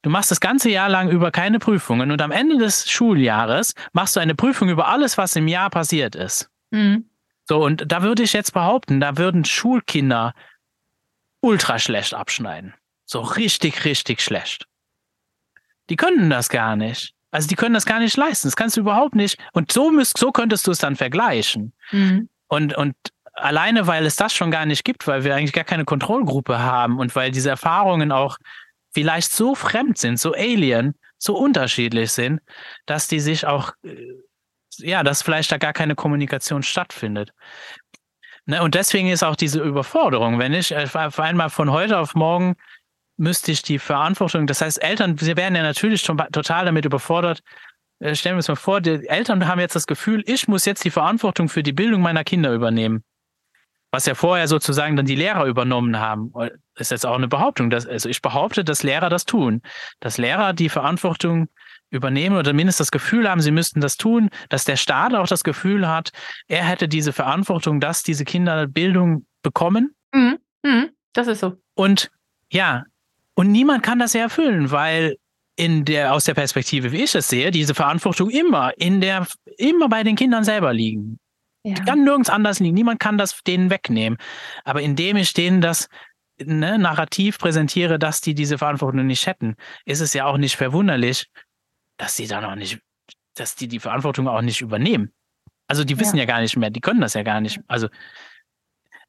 Speaker 1: Du machst das ganze Jahr lang über keine Prüfungen und am Ende des Schuljahres machst du eine Prüfung über alles, was im Jahr passiert ist. Mhm. So, und da würde ich jetzt behaupten, da würden Schulkinder ultra schlecht abschneiden. So richtig, richtig schlecht. Die können das gar nicht. Also die können das gar nicht leisten. Das kannst du überhaupt nicht. Und so, müsst, so könntest du es dann vergleichen. Mhm. Und, und alleine, weil es das schon gar nicht gibt, weil wir eigentlich gar keine Kontrollgruppe haben und weil diese Erfahrungen auch vielleicht so fremd sind, so alien, so unterschiedlich sind, dass die sich auch, äh, ja, dass vielleicht da gar keine Kommunikation stattfindet. Ne, und deswegen ist auch diese Überforderung, wenn ich auf einmal von heute auf morgen müsste ich die Verantwortung, das heißt, Eltern, sie werden ja natürlich schon total damit überfordert. Äh, stellen wir uns mal vor, die Eltern haben jetzt das Gefühl, ich muss jetzt die Verantwortung für die Bildung meiner Kinder übernehmen. Was ja vorher sozusagen dann die Lehrer übernommen haben. Äh, ist jetzt auch eine Behauptung. Dass, also ich behaupte, dass Lehrer das tun. Dass Lehrer die Verantwortung übernehmen oder mindestens das Gefühl haben, sie müssten das tun, dass der Staat auch das Gefühl hat, er hätte diese Verantwortung, dass diese Kinder Bildung bekommen. Mhm.
Speaker 2: Mhm. Das ist so.
Speaker 1: Und ja, und niemand kann das ja erfüllen, weil in der, aus der Perspektive, wie ich es sehe, diese Verantwortung immer in der, immer bei den Kindern selber liegen. Ja. Die kann nirgends anders liegen. Niemand kann das denen wegnehmen. Aber indem ich denen das ne, Narrativ präsentiere, dass die diese Verantwortung nicht hätten, ist es ja auch nicht verwunderlich, dass sie dann auch nicht, dass die die Verantwortung auch nicht übernehmen. Also die wissen ja, ja gar nicht mehr, die können das ja gar nicht. Also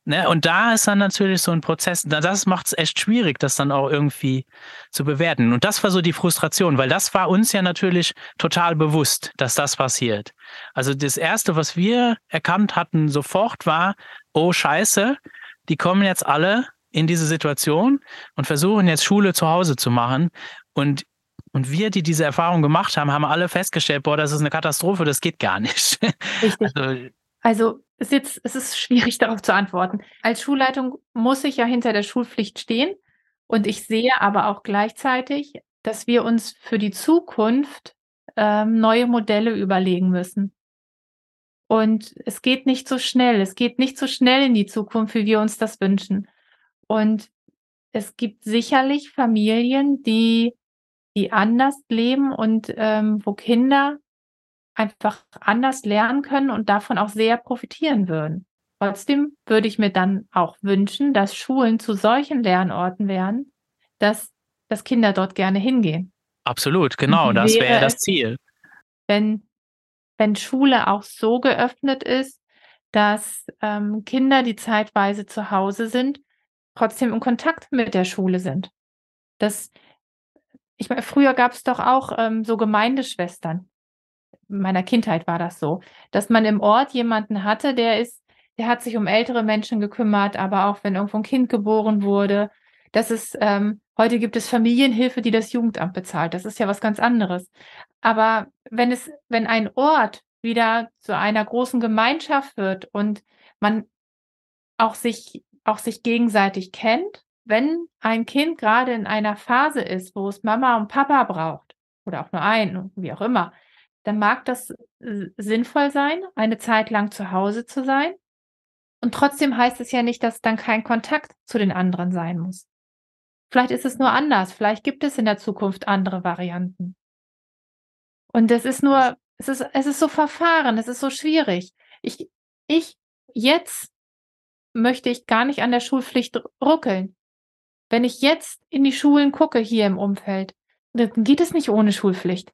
Speaker 1: Ne, und da ist dann natürlich so ein Prozess, das macht es echt schwierig, das dann auch irgendwie zu bewerten. Und das war so die Frustration, weil das war uns ja natürlich total bewusst, dass das passiert. Also das Erste, was wir erkannt hatten sofort war, oh scheiße, die kommen jetzt alle in diese Situation und versuchen jetzt Schule zu Hause zu machen. Und, und wir, die diese Erfahrung gemacht haben, haben alle festgestellt, boah, das ist eine Katastrophe, das geht gar nicht. (laughs)
Speaker 2: Richtig. Also, also ist jetzt, es ist schwierig (laughs) darauf zu antworten. Als Schulleitung muss ich ja hinter der Schulpflicht stehen. Und ich sehe aber auch gleichzeitig, dass wir uns für die Zukunft ähm, neue Modelle überlegen müssen. Und es geht nicht so schnell. Es geht nicht so schnell in die Zukunft, wie wir uns das wünschen. Und es gibt sicherlich Familien, die, die anders leben und ähm, wo Kinder einfach anders lernen können und davon auch sehr profitieren würden. Trotzdem würde ich mir dann auch wünschen, dass Schulen zu solchen Lernorten wären, dass, dass Kinder dort gerne hingehen.
Speaker 1: Absolut, genau, (laughs) das wäre das Ziel.
Speaker 2: Wenn, wenn Schule auch so geöffnet ist, dass ähm, Kinder, die zeitweise zu Hause sind, trotzdem in Kontakt mit der Schule sind. Das, ich meine, früher gab es doch auch ähm, so Gemeindeschwestern meiner Kindheit war das so, dass man im Ort jemanden hatte, der ist, der hat sich um ältere Menschen gekümmert, aber auch wenn irgendwo ein Kind geboren wurde. Das ist, ähm, heute gibt es Familienhilfe, die das Jugendamt bezahlt. Das ist ja was ganz anderes. Aber wenn es, wenn ein Ort wieder zu einer großen Gemeinschaft wird und man auch sich, auch sich gegenseitig kennt, wenn ein Kind gerade in einer Phase ist, wo es Mama und Papa braucht oder auch nur einen, wie auch immer, dann mag das sinnvoll sein, eine Zeit lang zu Hause zu sein. Und trotzdem heißt es ja nicht, dass dann kein Kontakt zu den anderen sein muss. Vielleicht ist es nur anders. Vielleicht gibt es in der Zukunft andere Varianten. Und es ist nur, es ist, es ist so verfahren, es ist so schwierig. Ich, ich, jetzt möchte ich gar nicht an der Schulpflicht ruckeln. Wenn ich jetzt in die Schulen gucke hier im Umfeld, dann geht es nicht ohne Schulpflicht.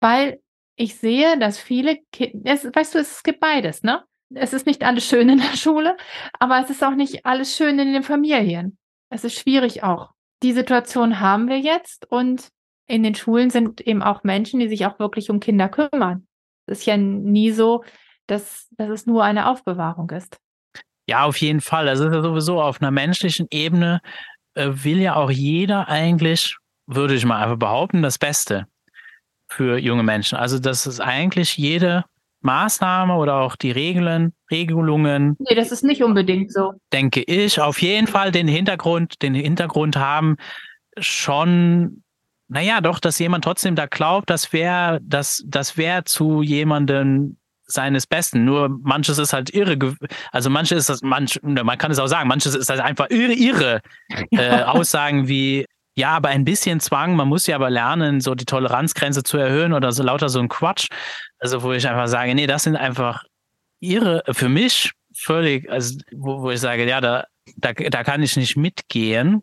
Speaker 2: Weil ich sehe, dass viele Kinder, weißt du, es gibt beides, ne? Es ist nicht alles schön in der (laughs) Schule, aber es ist auch nicht alles schön in den Familien. Es ist schwierig auch. Die Situation haben wir jetzt und in den Schulen sind eben auch Menschen, die sich auch wirklich um Kinder kümmern. Es ist ja nie so, dass, dass es nur eine Aufbewahrung ist.
Speaker 1: Ja, auf jeden Fall. Das ist ja sowieso auf einer menschlichen Ebene äh, will ja auch jeder eigentlich, würde ich mal einfach behaupten, das Beste für junge Menschen. Also das ist eigentlich jede Maßnahme oder auch die Regeln, Regelungen.
Speaker 2: Nee, das ist nicht unbedingt so.
Speaker 1: Denke ich, auf jeden Fall den Hintergrund, den Hintergrund haben, schon, naja, doch, dass jemand trotzdem da glaubt, das wäre, das, das wäre zu jemandem seines Besten. Nur manches ist halt irre, also manches ist das, manch, man kann es auch sagen, manches ist halt einfach irre, irre (laughs) äh, Aussagen wie, ja, aber ein bisschen Zwang, man muss ja aber lernen, so die Toleranzgrenze zu erhöhen oder so lauter so ein Quatsch. Also, wo ich einfach sage, nee, das sind einfach ihre, für mich völlig, also, wo, wo ich sage, ja, da, da, da kann ich nicht mitgehen.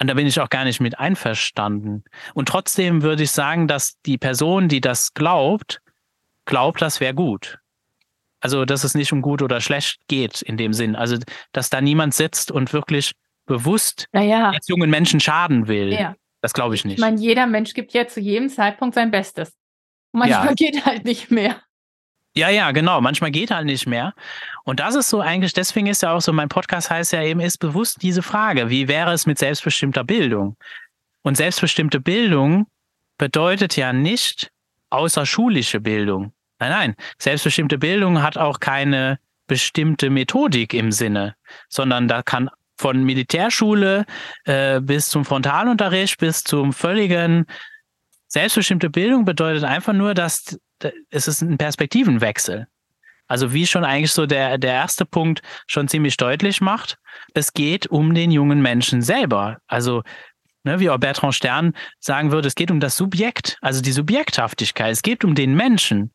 Speaker 1: Und da bin ich auch gar nicht mit einverstanden. Und trotzdem würde ich sagen, dass die Person, die das glaubt, glaubt, das wäre gut. Also, dass es nicht um gut oder schlecht geht in dem Sinn. Also, dass da niemand sitzt und wirklich bewusst
Speaker 2: naja.
Speaker 1: jetzt jungen Menschen schaden will. Ja. Das glaube ich nicht.
Speaker 2: Ich meine, jeder Mensch gibt ja zu jedem Zeitpunkt sein Bestes. manchmal ja. (laughs) geht halt nicht mehr.
Speaker 1: Ja, ja, genau. Manchmal geht halt nicht mehr. Und das ist so eigentlich, deswegen ist ja auch so, mein Podcast heißt ja eben, ist bewusst diese Frage, wie wäre es mit selbstbestimmter Bildung? Und selbstbestimmte Bildung bedeutet ja nicht außerschulische Bildung. Nein, nein. Selbstbestimmte Bildung hat auch keine bestimmte Methodik im Sinne, sondern da kann von Militärschule äh, bis zum Frontalunterricht bis zum völligen selbstbestimmte Bildung bedeutet einfach nur, dass es ist ein Perspektivenwechsel. Also wie schon eigentlich so der, der erste Punkt schon ziemlich deutlich macht, es geht um den jungen Menschen selber. Also ne, wie auch Bertrand Stern sagen würde, es geht um das Subjekt, also die Subjekthaftigkeit. Es geht um den Menschen.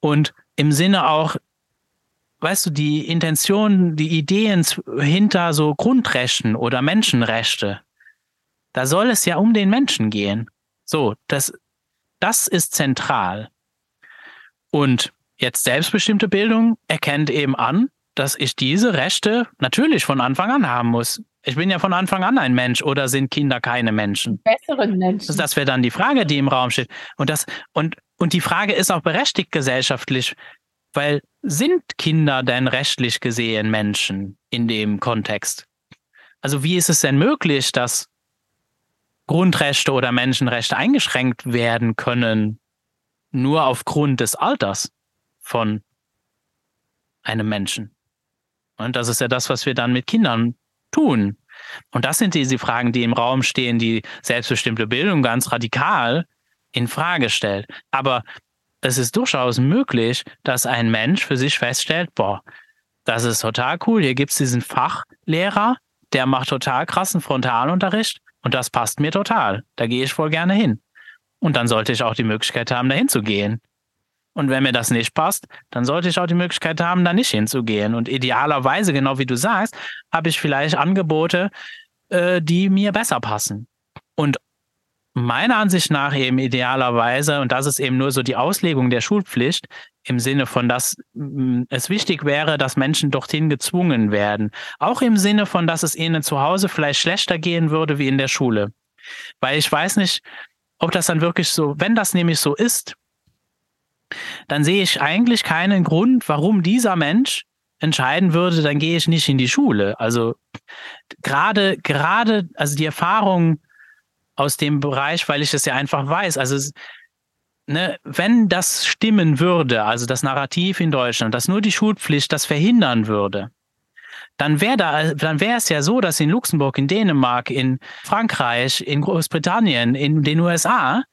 Speaker 1: Und im Sinne auch weißt du, die Intention, die Ideen hinter so Grundrechten oder Menschenrechte, da soll es ja um den Menschen gehen. So, das, das ist zentral. Und jetzt selbstbestimmte Bildung erkennt eben an, dass ich diese Rechte natürlich von Anfang an haben muss. Ich bin ja von Anfang an ein Mensch oder sind Kinder keine Menschen?
Speaker 2: Besseren Menschen.
Speaker 1: Das wäre dann die Frage, die im Raum steht. Und das, und, und die Frage ist auch berechtigt gesellschaftlich. Weil sind Kinder denn rechtlich gesehen Menschen in dem Kontext? Also wie ist es denn möglich, dass Grundrechte oder Menschenrechte eingeschränkt werden können, nur aufgrund des Alters von einem Menschen? Und das ist ja das, was wir dann mit Kindern tun. Und das sind diese Fragen, die im Raum stehen, die selbstbestimmte Bildung ganz radikal in Frage stellt. Aber es ist durchaus möglich, dass ein Mensch für sich feststellt, boah, das ist total cool, hier gibt's diesen Fachlehrer, der macht total krassen Frontalunterricht und das passt mir total. Da gehe ich voll gerne hin. Und dann sollte ich auch die Möglichkeit haben, dahin zu gehen. Und wenn mir das nicht passt, dann sollte ich auch die Möglichkeit haben, da nicht hinzugehen. Und idealerweise, genau wie du sagst, habe ich vielleicht Angebote, äh, die mir besser passen. Und meiner Ansicht nach eben idealerweise, und das ist eben nur so die Auslegung der Schulpflicht, im Sinne von, dass mm, es wichtig wäre, dass Menschen dorthin gezwungen werden. Auch im Sinne von, dass es ihnen zu Hause vielleicht schlechter gehen würde wie in der Schule. Weil ich weiß nicht, ob das dann wirklich so, wenn das nämlich so ist, dann sehe ich eigentlich keinen Grund, warum dieser Mensch entscheiden würde, dann gehe ich nicht in die Schule. Also gerade, gerade, also die Erfahrung, aus dem Bereich, weil ich es ja einfach weiß. Also ne, wenn das stimmen würde, also das Narrativ in Deutschland, dass nur die Schulpflicht das verhindern würde, dann wäre da, dann wäre es ja so, dass in Luxemburg, in Dänemark, in Frankreich, in Großbritannien, in den USA,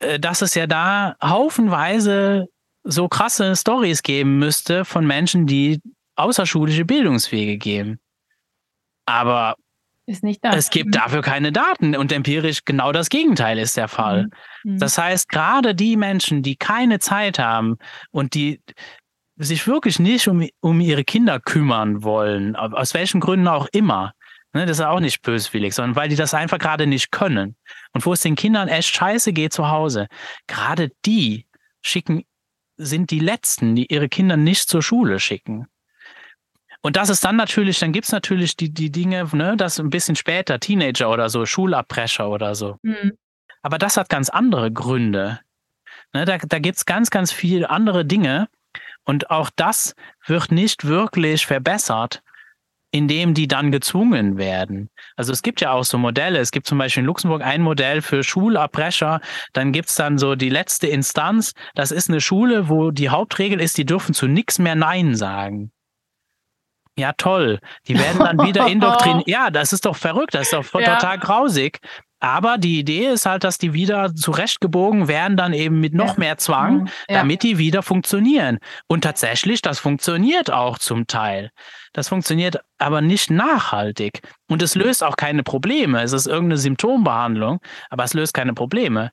Speaker 1: äh, dass es ja da haufenweise so krasse Stories geben müsste von Menschen, die außerschulische Bildungswege geben. Aber es gibt mhm. dafür keine Daten und empirisch genau das Gegenteil ist der Fall. Mhm. mhm. Das heißt, gerade die Menschen, die keine Zeit haben und die sich wirklich nicht um, um ihre Kinder kümmern wollen, aus welchen Gründen auch immer, ne, das ist auch nicht böswillig, sondern weil die das einfach gerade nicht können. Und wo es den Kindern echt scheiße geht zu Hause, gerade die schicken, sind die Letzten, die ihre Kinder nicht zur Schule schicken. Und das ist dann natürlich, dann gibt's natürlich die, die Dinge, ne, das ein bisschen später, Teenager oder so, Schulabbrecher oder so. Mhm. Aber das hat ganz andere Gründe. Ne, da da gibt's ganz, ganz viele andere Dinge. Und auch das wird nicht wirklich verbessert, indem die dann gezwungen werden. Also es gibt ja auch so Modelle. Es gibt zum Beispiel in Luxemburg ein Modell für Schulabbrecher. Dann gibt's dann so die letzte Instanz. Das ist eine Schule, wo die Hauptregel ist, die dürfen zu nichts mehr Nein sagen. Ja, toll. Die werden dann wieder (laughs) indoktriniert. Ja, das ist doch verrückt. Das ist doch ja. total grausig. Aber die Idee ist halt, dass die wieder zurechtgebogen werden, dann eben mit noch mehr Zwang, mhm. ja. damit die wieder funktionieren. Und tatsächlich, das funktioniert auch zum Teil. Das funktioniert aber nicht nachhaltig. Und es löst auch keine Probleme. Es ist irgendeine Symptombehandlung, aber es löst keine Probleme.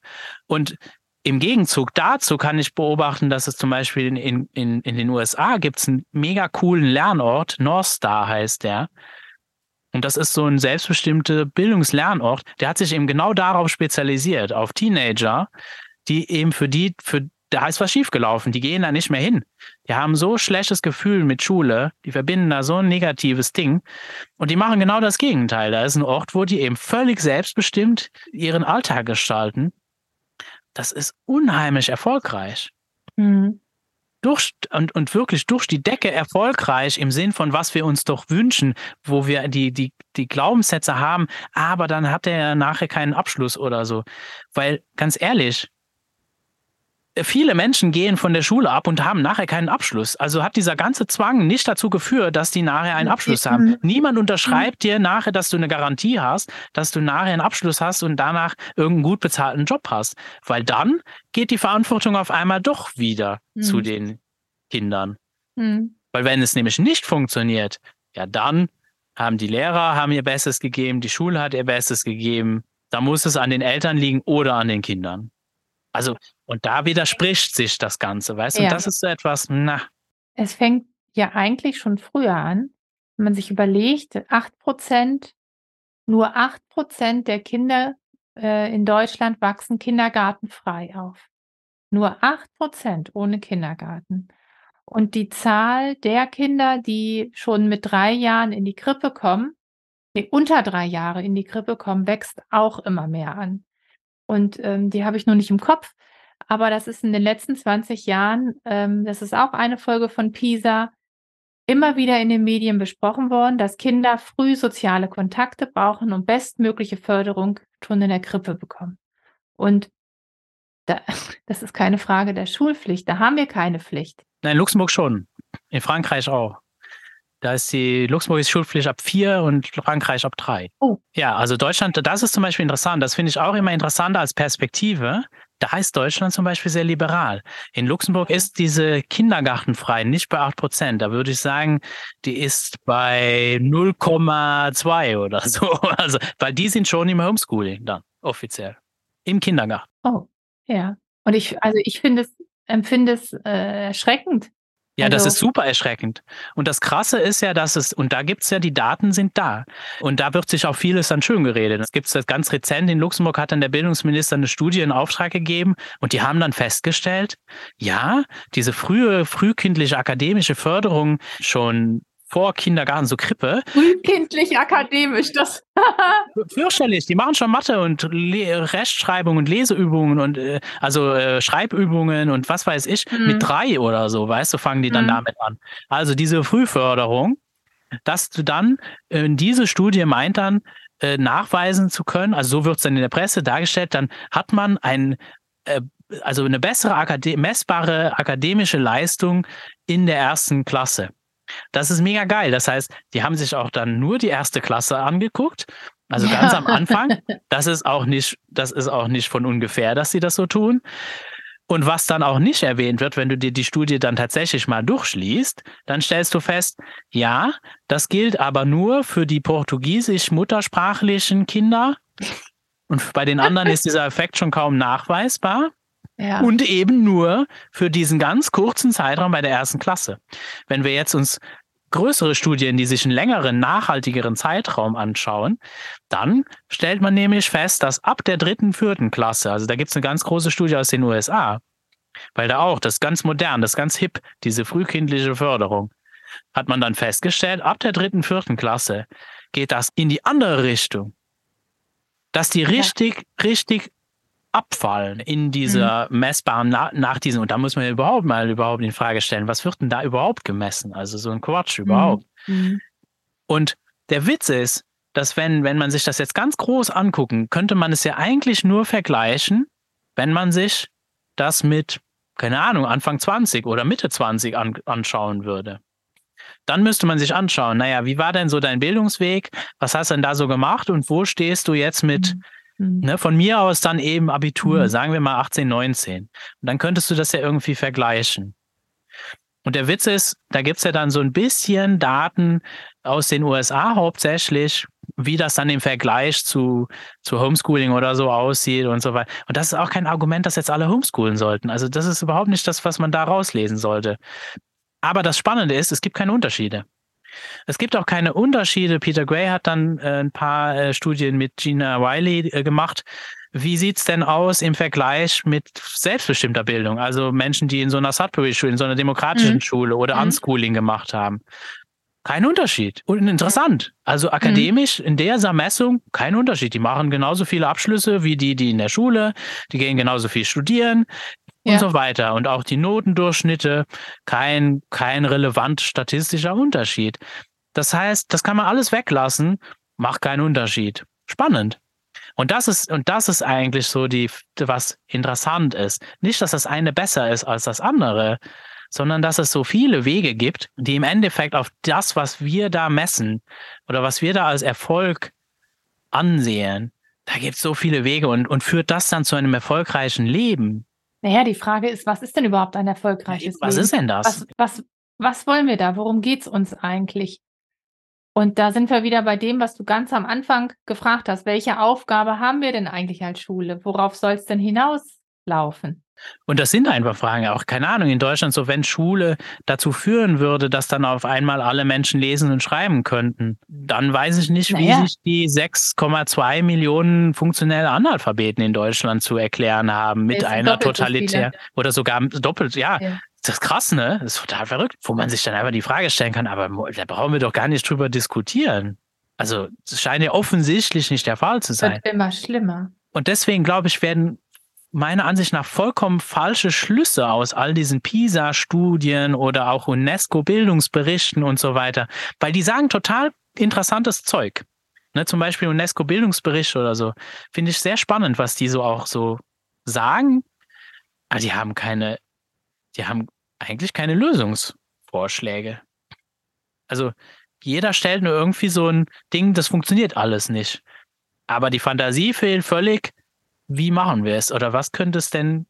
Speaker 1: Und im Gegenzug dazu kann ich beobachten, dass es zum Beispiel in, in, in den USA gibt es einen mega coolen Lernort, North Star heißt der. Und das ist so ein selbstbestimmter Bildungslernort, der hat sich eben genau darauf spezialisiert, auf Teenager, die eben für die, für da ist was schiefgelaufen, die gehen da nicht mehr hin. Die haben so schlechtes Gefühl mit Schule, die verbinden da so ein negatives Ding und die machen genau das Gegenteil. Da ist ein Ort, wo die eben völlig selbstbestimmt ihren Alltag gestalten das ist unheimlich erfolgreich. Mhm. Durch, und, und wirklich durch die Decke erfolgreich im Sinn von, was wir uns doch wünschen, wo wir die, die, die Glaubenssätze haben, aber dann hat er ja nachher keinen Abschluss oder so. Weil, ganz ehrlich, viele Menschen gehen von der Schule ab und haben nachher keinen Abschluss. Also hat dieser ganze Zwang nicht dazu geführt, dass die nachher einen Abschluss haben. Mhm. Niemand unterschreibt dir nachher, dass du eine Garantie hast, dass du nachher einen Abschluss hast und danach irgendeinen gut bezahlten Job hast. Weil dann geht die Verantwortung auf einmal doch wieder mhm. zu den Kindern. Mhm. Weil wenn es nämlich nicht funktioniert, ja dann haben die Lehrer haben ihr Bestes gegeben, die Schule hat ihr Bestes gegeben. Da muss es an den Eltern liegen oder an den Kindern. Also, und da widerspricht sich das Ganze, weißt du? Ja. Und das ist so etwas, na.
Speaker 2: Es fängt ja eigentlich schon früher an, wenn man sich überlegt, 8 Prozent, nur 8 Prozent der Kinder äh, in Deutschland wachsen kindergartenfrei auf. Nur 8 Prozent ohne Kindergarten. Und die Zahl der Kinder, die schon mit drei Jahren in die Krippe kommen, nee, unter drei Jahre in die Krippe kommen, wächst auch immer mehr an. Und ähm, die habe ich noch nicht im Kopf. Aber das ist in den letzten 20 Jahren, ähm, das ist auch eine Folge von PISA, immer wieder in den Medien besprochen worden, dass Kinder früh soziale Kontakte brauchen und bestmögliche Förderung schon in der Krippe bekommen. Und da, (laughs) das ist keine Frage der Schulpflicht. Da haben wir keine Pflicht.
Speaker 1: Nein, Luxemburg schon. In Frankreich auch. Da ist die luxemburgische Schulpflicht ab vier und Frankreich ab drei. Oh. Ja, also Deutschland, das ist zum Beispiel interessant. Das finde ich auch immer interessanter als Perspektive. Da ist Deutschland zum Beispiel sehr liberal. In Luxemburg ist diese kindergartenfrei nicht bei acht Prozent. Da würde ich sagen, die ist bei 0,2 oder (laughs) so. Also, weil die sind schon im Homeschooling dann offiziell. Im Kindergarten.
Speaker 2: Oh, ja. Und ich, also ich finde es, empfinde es äh, erschreckend,
Speaker 1: ja, also, das ist super erschreckend. Und das Krasse ist ja, dass es, und da gibt es ja, die Daten sind da. Und da wird sich auch vieles dann schön geredet. Es gibt es ganz rezent, in Luxemburg hat dann der Bildungsminister eine Studie in Auftrag gegeben und die haben dann festgestellt, ja, diese frühe, frühkindliche akademische Förderung schon vor Kindergarten, so Krippe.
Speaker 2: Frühkindlich akademisch, das. (laughs)
Speaker 1: Fürchterlich, die machen schon Mathe und Le Rechtschreibung und Leseübungen und äh, also äh, Schreibübungen und was weiß ich, mhm. mit drei oder so, weißt du, fangen die dann mhm. damit an. Also diese Frühförderung, dass du dann, äh, diese Studie meint dann, äh, nachweisen zu können, also so wird es dann in der Presse dargestellt, dann hat man ein äh, also eine bessere Akade messbare akademische Leistung in der ersten Klasse. Das ist mega geil. Das heißt, die haben sich auch dann nur die erste Klasse angeguckt. Also ja. ganz am Anfang. (laughs) Das ist auch nicht, das ist auch nicht von ungefähr, dass sie das so tun. Und was dann auch nicht erwähnt wird, wenn du dir die Studie dann tatsächlich mal durchschließt, dann stellst du fest, ja, das gilt aber nur für die portugiesisch-muttersprachlichen Kinder. Und bei den anderen ist dieser Effekt schon kaum nachweisbar. Ja. Und eben nur für diesen ganz kurzen Zeitraum bei der ersten Klasse. Wenn wir jetzt uns größere Studien, die sich einen längeren, nachhaltigeren Zeitraum anschauen, dann stellt man nämlich fest, dass ab der dritten, vierten Klasse, also da gibt es eine ganz große Studie aus den USA, weil da auch, das ganz modern, das ganz hip, diese frühkindliche Förderung, hat man dann festgestellt, ab der dritten, vierten Klasse geht das in die andere Richtung. Dass die richtig, ja. richtig abfallen in dieser mhm. messbaren nach, nach diesen, und da muss man ja überhaupt mal überhaupt in Frage stellen, was wird denn da überhaupt gemessen? Also so ein Quatsch mhm. überhaupt. Mhm. Und der Witz ist, dass wenn, wenn man sich das jetzt ganz groß angucken, könnte man es ja eigentlich nur vergleichen, wenn man sich das mit, keine Ahnung, Anfang 20 oder Mitte 20 an, anschauen würde. Dann müsste man sich anschauen, naja, wie war denn so dein Bildungsweg? Was hast du denn da so gemacht und wo stehst du jetzt mit, mhm Mhm. Ne, von mir aus dann eben Abitur, mhm. sagen wir mal 18, 19. Und dann könntest du das ja irgendwie vergleichen. Und der Witz ist, da gibt es ja dann so ein bisschen Daten aus den USA hauptsächlich, wie das dann im Vergleich zu, zu Homeschooling oder so aussieht und so weiter. Und das ist auch kein Argument, dass jetzt alle homeschoolen sollten. Also das ist überhaupt nicht das, was man da rauslesen sollte. Aber das Spannende ist, es gibt keine Unterschiede. Es gibt auch keine Unterschiede. Peter Gray hat dann äh, ein paar äh, Studien mit Gina Wiley äh, gemacht. Wie sieht es denn aus im Vergleich mit selbstbestimmter Bildung? Also Menschen, die in so einer Sudbury-Schule, in so einer demokratischen mhm. Schule oder mhm. Unschooling gemacht haben. Kein Unterschied. Und interessant. Also mhm. akademisch mhm. in dieser Messung kein Unterschied. Die machen genauso viele Abschlüsse wie die, die in der Schule. Die gehen genauso viel studieren und so weiter. Und auch die Notendurchschnitte, kein, kein relevant statistischer Unterschied. Das heißt, das kann man alles weglassen, macht keinen Unterschied. Spannend. Und das ist, und das ist eigentlich so die, was interessant ist. Nicht, dass das eine besser ist als das andere, sondern dass es so viele Wege gibt, die im Endeffekt auf das, was wir da messen oder was wir da als Erfolg ansehen, da gibt es so viele Wege und, und führt das dann zu einem erfolgreichen Leben.
Speaker 2: Naja, die Frage ist, was ist denn überhaupt ein erfolgreiches
Speaker 1: was Leben? Was ist denn das?
Speaker 2: Was, was, was wollen wir da? Worum geht es uns eigentlich? Und da sind wir wieder bei dem, was du ganz am Anfang gefragt hast. Welche Aufgabe haben wir denn eigentlich als Schule? Worauf soll es denn hinauslaufen?
Speaker 1: Und das sind einfach Fragen, auch keine Ahnung, in Deutschland so, wenn Schule dazu führen würde, dass dann auf einmal alle Menschen lesen und schreiben könnten, dann weiß ich nicht, wie naja. sich die 6,2 Millionen funktionelle Analphabeten in Deutschland zu erklären haben mit einer totalitär oder sogar doppelt, ja. ja. Das ist krass, ne? Das ist total verrückt, wo man sich dann einfach die Frage stellen kann, aber da brauchen wir doch gar nicht drüber diskutieren. Also, es scheint ja offensichtlich nicht der Fall zu sein.
Speaker 2: Wird immer schlimmer.
Speaker 1: Und deswegen, glaube ich, werden meiner Ansicht nach vollkommen falsche Schlüsse aus all diesen PISA-Studien oder auch UNESCO-Bildungsberichten und so weiter, weil die sagen total interessantes Zeug. Ne, zum Beispiel UNESCO-Bildungsbericht oder so. Finde ich sehr spannend, was die so auch so sagen. Aber die haben keine, die haben eigentlich keine Lösungsvorschläge. Also jeder stellt nur irgendwie so ein Ding, das funktioniert alles nicht. Aber die Fantasie fehlt völlig, wie machen wir es? Oder was könnte es denn,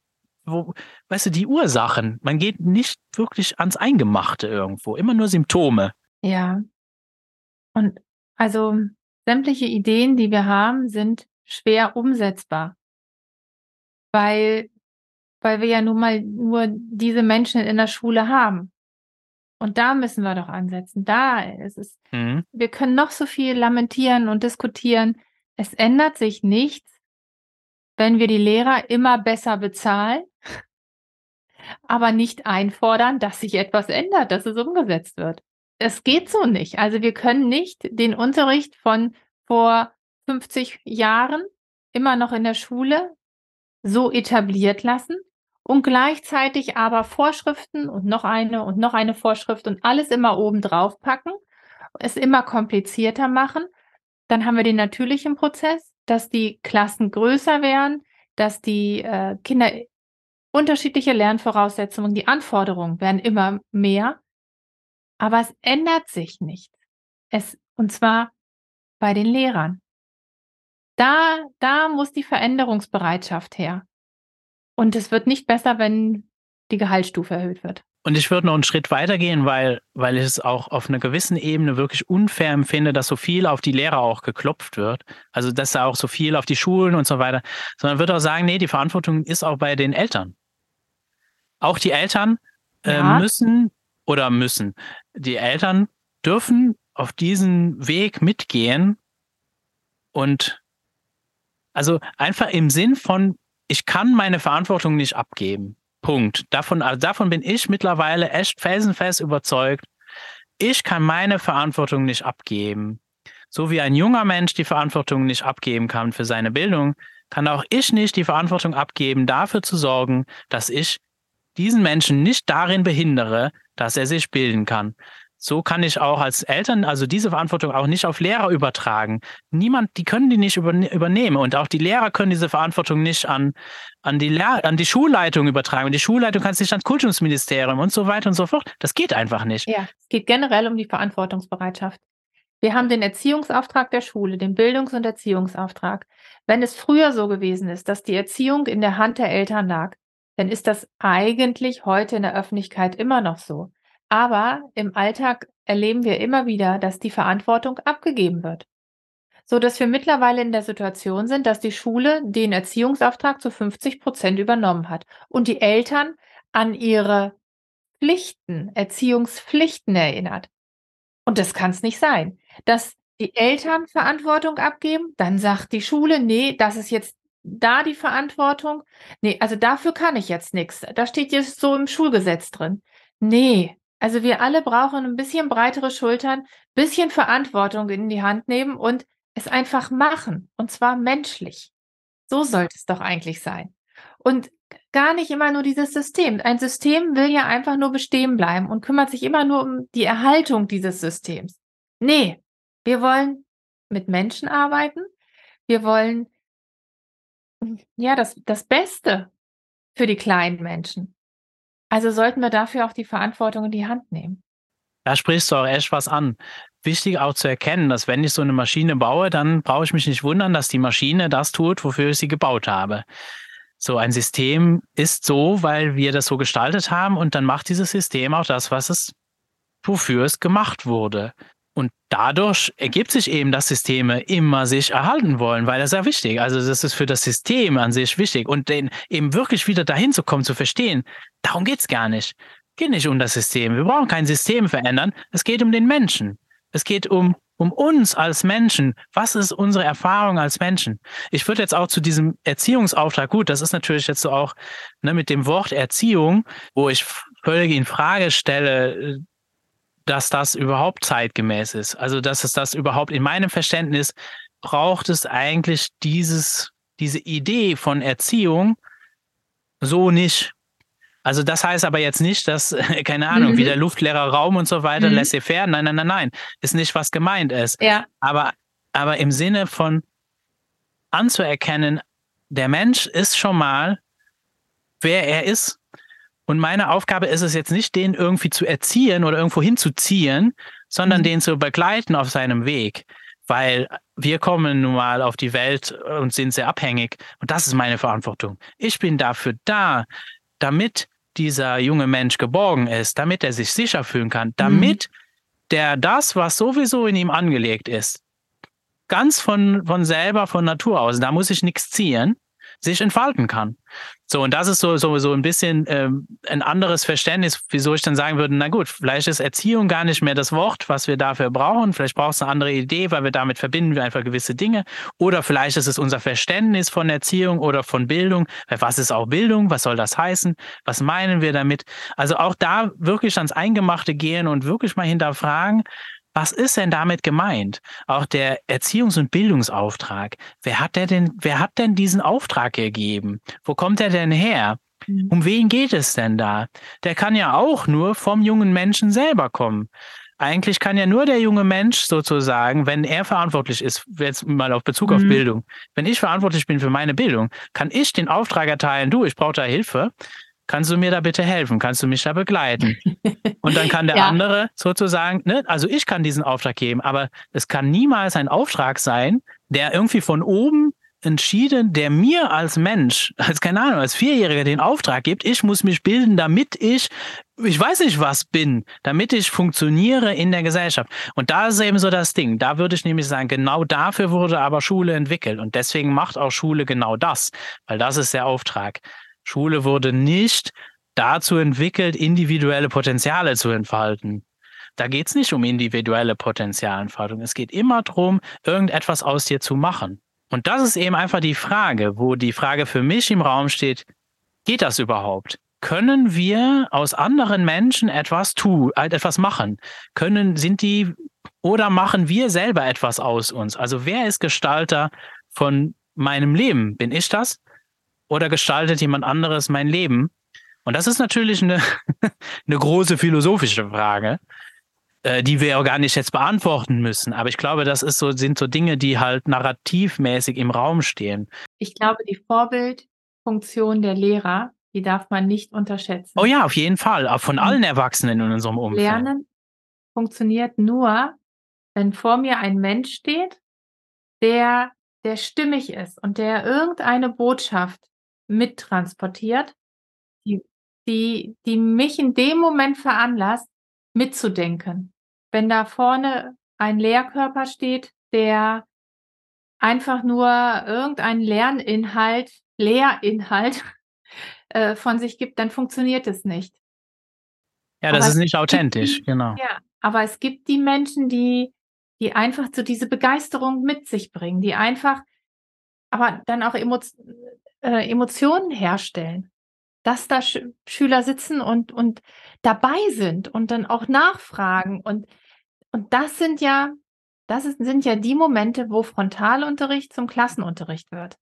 Speaker 1: wo, weißt du, die Ursachen. Man geht nicht wirklich ans Eingemachte irgendwo, immer nur Symptome.
Speaker 2: Ja. Und also sämtliche Ideen, die wir haben, sind schwer umsetzbar. Weil, weil wir ja nun mal nur diese Menschen in der Schule haben. Und da müssen wir doch ansetzen. Da ist es. Mhm. Wir können noch so viel lamentieren und diskutieren. Es ändert sich nichts, wenn wir die Lehrer immer besser bezahlen, aber nicht einfordern, dass sich etwas ändert, dass es umgesetzt wird. Es geht so nicht. Also wir können nicht den Unterricht von vor 50 Jahren immer noch in der Schule so etabliert lassen und gleichzeitig aber Vorschriften und noch eine und noch eine Vorschrift und alles immer oben drauf packen, es immer komplizierter machen. Dann haben wir den natürlichen Prozess, dass die Klassen größer werden, dass die äh, Kinder unterschiedliche Lernvoraussetzungen, die Anforderungen werden immer mehr, aber es ändert sich nichts. Es, und zwar bei den Lehrern. Da, da muss die Veränderungsbereitschaft her. Und es wird nicht besser, wenn die Gehaltsstufe erhöht wird.
Speaker 1: Und ich würde noch einen Schritt weitergehen, weil, weil ich es auch auf einer gewissen Ebene wirklich unfair empfinde, dass so viel auf die Lehrer auch geklopft wird. Also, dass da auch so viel auf die Schulen und so weiter. Sondern würde auch sagen, nee, die Verantwortung ist auch bei den Eltern. Auch die Eltern äh, ja. müssen oder müssen, die Eltern dürfen auf diesen Weg mitgehen und also einfach im Sinn von, ich kann meine Verantwortung nicht abgeben. Punkt. Davon, also davon bin ich mittlerweile echt felsenfest überzeugt. Ich kann meine Verantwortung nicht abgeben. So wie ein junger Mensch die Verantwortung nicht abgeben kann für seine Bildung, kann auch ich nicht die Verantwortung abgeben, dafür zu sorgen, dass ich diesen Menschen nicht darin behindere, dass er sich bilden kann so kann ich auch als Eltern, also diese Verantwortung auch nicht auf Lehrer übertragen. Niemand, die können die nicht übernehmen. Und auch die Lehrer können diese Verantwortung nicht an, an, die, Lehr an die Schulleitung übertragen. Und die Schulleitung kann es nicht ans Kultusministerium und so weiter und so fort. Das geht einfach nicht.
Speaker 2: Ja, es geht generell um die Verantwortungsbereitschaft. Wir haben den Erziehungsauftrag der Schule, den Bildungs- und Erziehungsauftrag. Wenn es früher so gewesen ist, dass die Erziehung in der Hand der Eltern lag, dann ist das eigentlich heute in der Öffentlichkeit immer noch so. Aber im Alltag erleben wir immer wieder, dass die Verantwortung abgegeben wird. So dass wir mittlerweile in der Situation sind, dass die Schule den Erziehungsauftrag zu 50 Prozent übernommen hat und die Eltern an ihre Pflichten, Erziehungspflichten erinnert. Und das kann es nicht sein, dass die Eltern Verantwortung abgeben, dann sagt die Schule, nee, das ist jetzt da die Verantwortung. Nee, also dafür kann ich jetzt nichts. Da steht jetzt so im Schulgesetz drin. Nee, also wir alle brauchen ein bisschen breitere Schultern, bisschen Verantwortung in die Hand nehmen und es einfach machen. Und zwar menschlich. So sollte es doch eigentlich sein. Und gar nicht immer nur dieses System. Ein System will ja einfach nur bestehen bleiben und kümmert sich immer nur um die Erhaltung dieses Systems. Nee, wir wollen mit Menschen arbeiten. Wir wollen ja das, das Beste für die kleinen Menschen. Also sollten wir dafür auch die Verantwortung in die Hand nehmen.
Speaker 1: Da sprichst du auch echt was an. Wichtig auch zu erkennen, dass wenn ich so eine Maschine baue, dann brauche ich mich nicht wundern, dass die Maschine das tut, wofür ich sie gebaut habe. So ein System ist so, weil wir das so gestaltet haben und dann macht dieses System auch das, was es, wofür es gemacht wurde. Und dadurch ergibt sich eben, dass Systeme immer sich erhalten wollen, weil das ist ja wichtig. Also das ist für das System an sich wichtig. Und den eben wirklich wieder dahin zu kommen, zu verstehen, darum geht's gar nicht. Geht nicht um das System. Wir brauchen kein System verändern. Es geht um den Menschen. Es geht um, um uns als Menschen. Was ist unsere Erfahrung als Menschen? Ich würde jetzt auch zu diesem Erziehungsauftrag, gut, das ist natürlich jetzt so auch ne, mit dem Wort Erziehung, wo ich völlig in Frage stelle, dass das überhaupt zeitgemäß ist. Also, dass es das überhaupt in meinem Verständnis braucht es eigentlich dieses, diese Idee von Erziehung so nicht. Also das heißt aber jetzt nicht, dass, (laughs) keine Ahnung, mhm. wie der luftleere Raum und so weiter, mhm. laissez-faire, nein, nein, nein, nein, ist nicht, was gemeint ist.
Speaker 2: Ja.
Speaker 1: Aber, aber im Sinne von anzuerkennen, der Mensch ist schon mal, wer er ist und meine Aufgabe ist es jetzt nicht, den irgendwie zu erziehen oder irgendwo hinzuziehen, sondern mhm. den zu begleiten auf seinem Weg. Weil wir kommen nun mal auf die Welt und sind sehr abhängig. Und das ist meine Verantwortung. Ich bin dafür da, damit dieser junge Mensch geborgen ist, damit er sich sicher fühlen kann, damit mhm. der das, was sowieso in ihm angelegt ist, ganz von, von selber, von Natur aus, da muss ich nichts ziehen, sich entfalten kann. So, und das ist so, so, so ein bisschen ähm, ein anderes Verständnis, wieso ich dann sagen würde, na gut, vielleicht ist Erziehung gar nicht mehr das Wort, was wir dafür brauchen. Vielleicht braucht es eine andere Idee, weil wir damit verbinden wir einfach gewisse Dinge. Oder vielleicht ist es unser Verständnis von Erziehung oder von Bildung. Was ist auch Bildung? Was soll das heißen? Was meinen wir damit? Also auch da wirklich ans Eingemachte gehen und wirklich mal hinterfragen, was ist denn damit gemeint? Auch der Erziehungs- und Bildungsauftrag. Wer hat der denn, wer hat denn diesen Auftrag gegeben? Wo kommt er denn her? Mhm. Um wen geht es denn da? Der kann ja auch nur vom jungen Menschen selber kommen. eigentlich kann ja nur der junge Mensch sozusagen, wenn er verantwortlich ist, jetzt mal auf Bezug mhm. auf Bildung, wenn ich verantwortlich bin für meine Bildung, kann ich den Auftrag erteilen, du, ich brauche da Hilfe. Kannst du mir da bitte helfen? Kannst du mich da begleiten? (laughs) Und dann kann der ja. andere sozusagen, ne, also ich kann diesen Auftrag geben, aber es kann niemals ein Auftrag sein, der irgendwie von oben entschieden, der mir als Mensch, als keine Ahnung, als Vierjähriger den Auftrag gibt, ich muss mich bilden, damit ich, ich weiß nicht was bin, damit ich funktioniere in der Gesellschaft. Und da ist eben so das Ding. Da würde ich nämlich sagen, genau dafür wurde aber Schule entwickelt. Und deswegen macht auch Schule genau das, weil das ist der Auftrag. Schule wurde nicht dazu entwickelt, individuelle Potenziale zu entfalten. Da geht es nicht um individuelle Potenzialentfaltung. Es geht immer darum, irgendetwas aus dir zu machen. Und das ist eben einfach die Frage, wo die Frage für mich im Raum steht, geht das überhaupt? Können wir aus anderen Menschen etwas tun, äh, etwas machen? Können, sind die, oder machen wir selber etwas aus uns? Also wer ist Gestalter von meinem Leben? Bin ich das? Oder gestaltet jemand anderes mein Leben? Und das ist natürlich eine, (laughs) eine große philosophische Frage äh, die wir auch gar nicht jetzt beantworten müssen. Aber ich glaube, das ist so, sind so Dinge, die halt narrativmäßig im Raum stehen.
Speaker 2: Ich glaube, die Vorbildfunktion der Lehrer, die darf man nicht unterschätzen.
Speaker 1: Oh ja, auf jeden Fall. Auch von allen Erwachsenen in unserem Umfeld.
Speaker 2: Lernen funktioniert nur, wenn vor mir ein Mensch steht, der, der stimmig ist und der irgendeine Botschaft mittransportiert, die, die, die mich in dem Moment veranlasst, mitzudenken. Wenn da vorne ein Lehrkörper steht, der einfach nur irgendeinen Lerninhalt, Lehrinhalt (laughs) äh, von sich gibt, dann funktioniert es nicht.
Speaker 1: Ja, das aber ist nicht authentisch,
Speaker 2: die,
Speaker 1: genau.
Speaker 2: Ja, aber es gibt die Menschen, die, die einfach so diese Begeisterung mit sich bringen, die einfach, aber dann auch äh, Emotionen herstellen dass da Sch Schüler sitzen und, und dabei sind und dann auch nachfragen. Und, und das sind ja, das ist, sind ja die Momente, wo Frontalunterricht zum Klassenunterricht wird.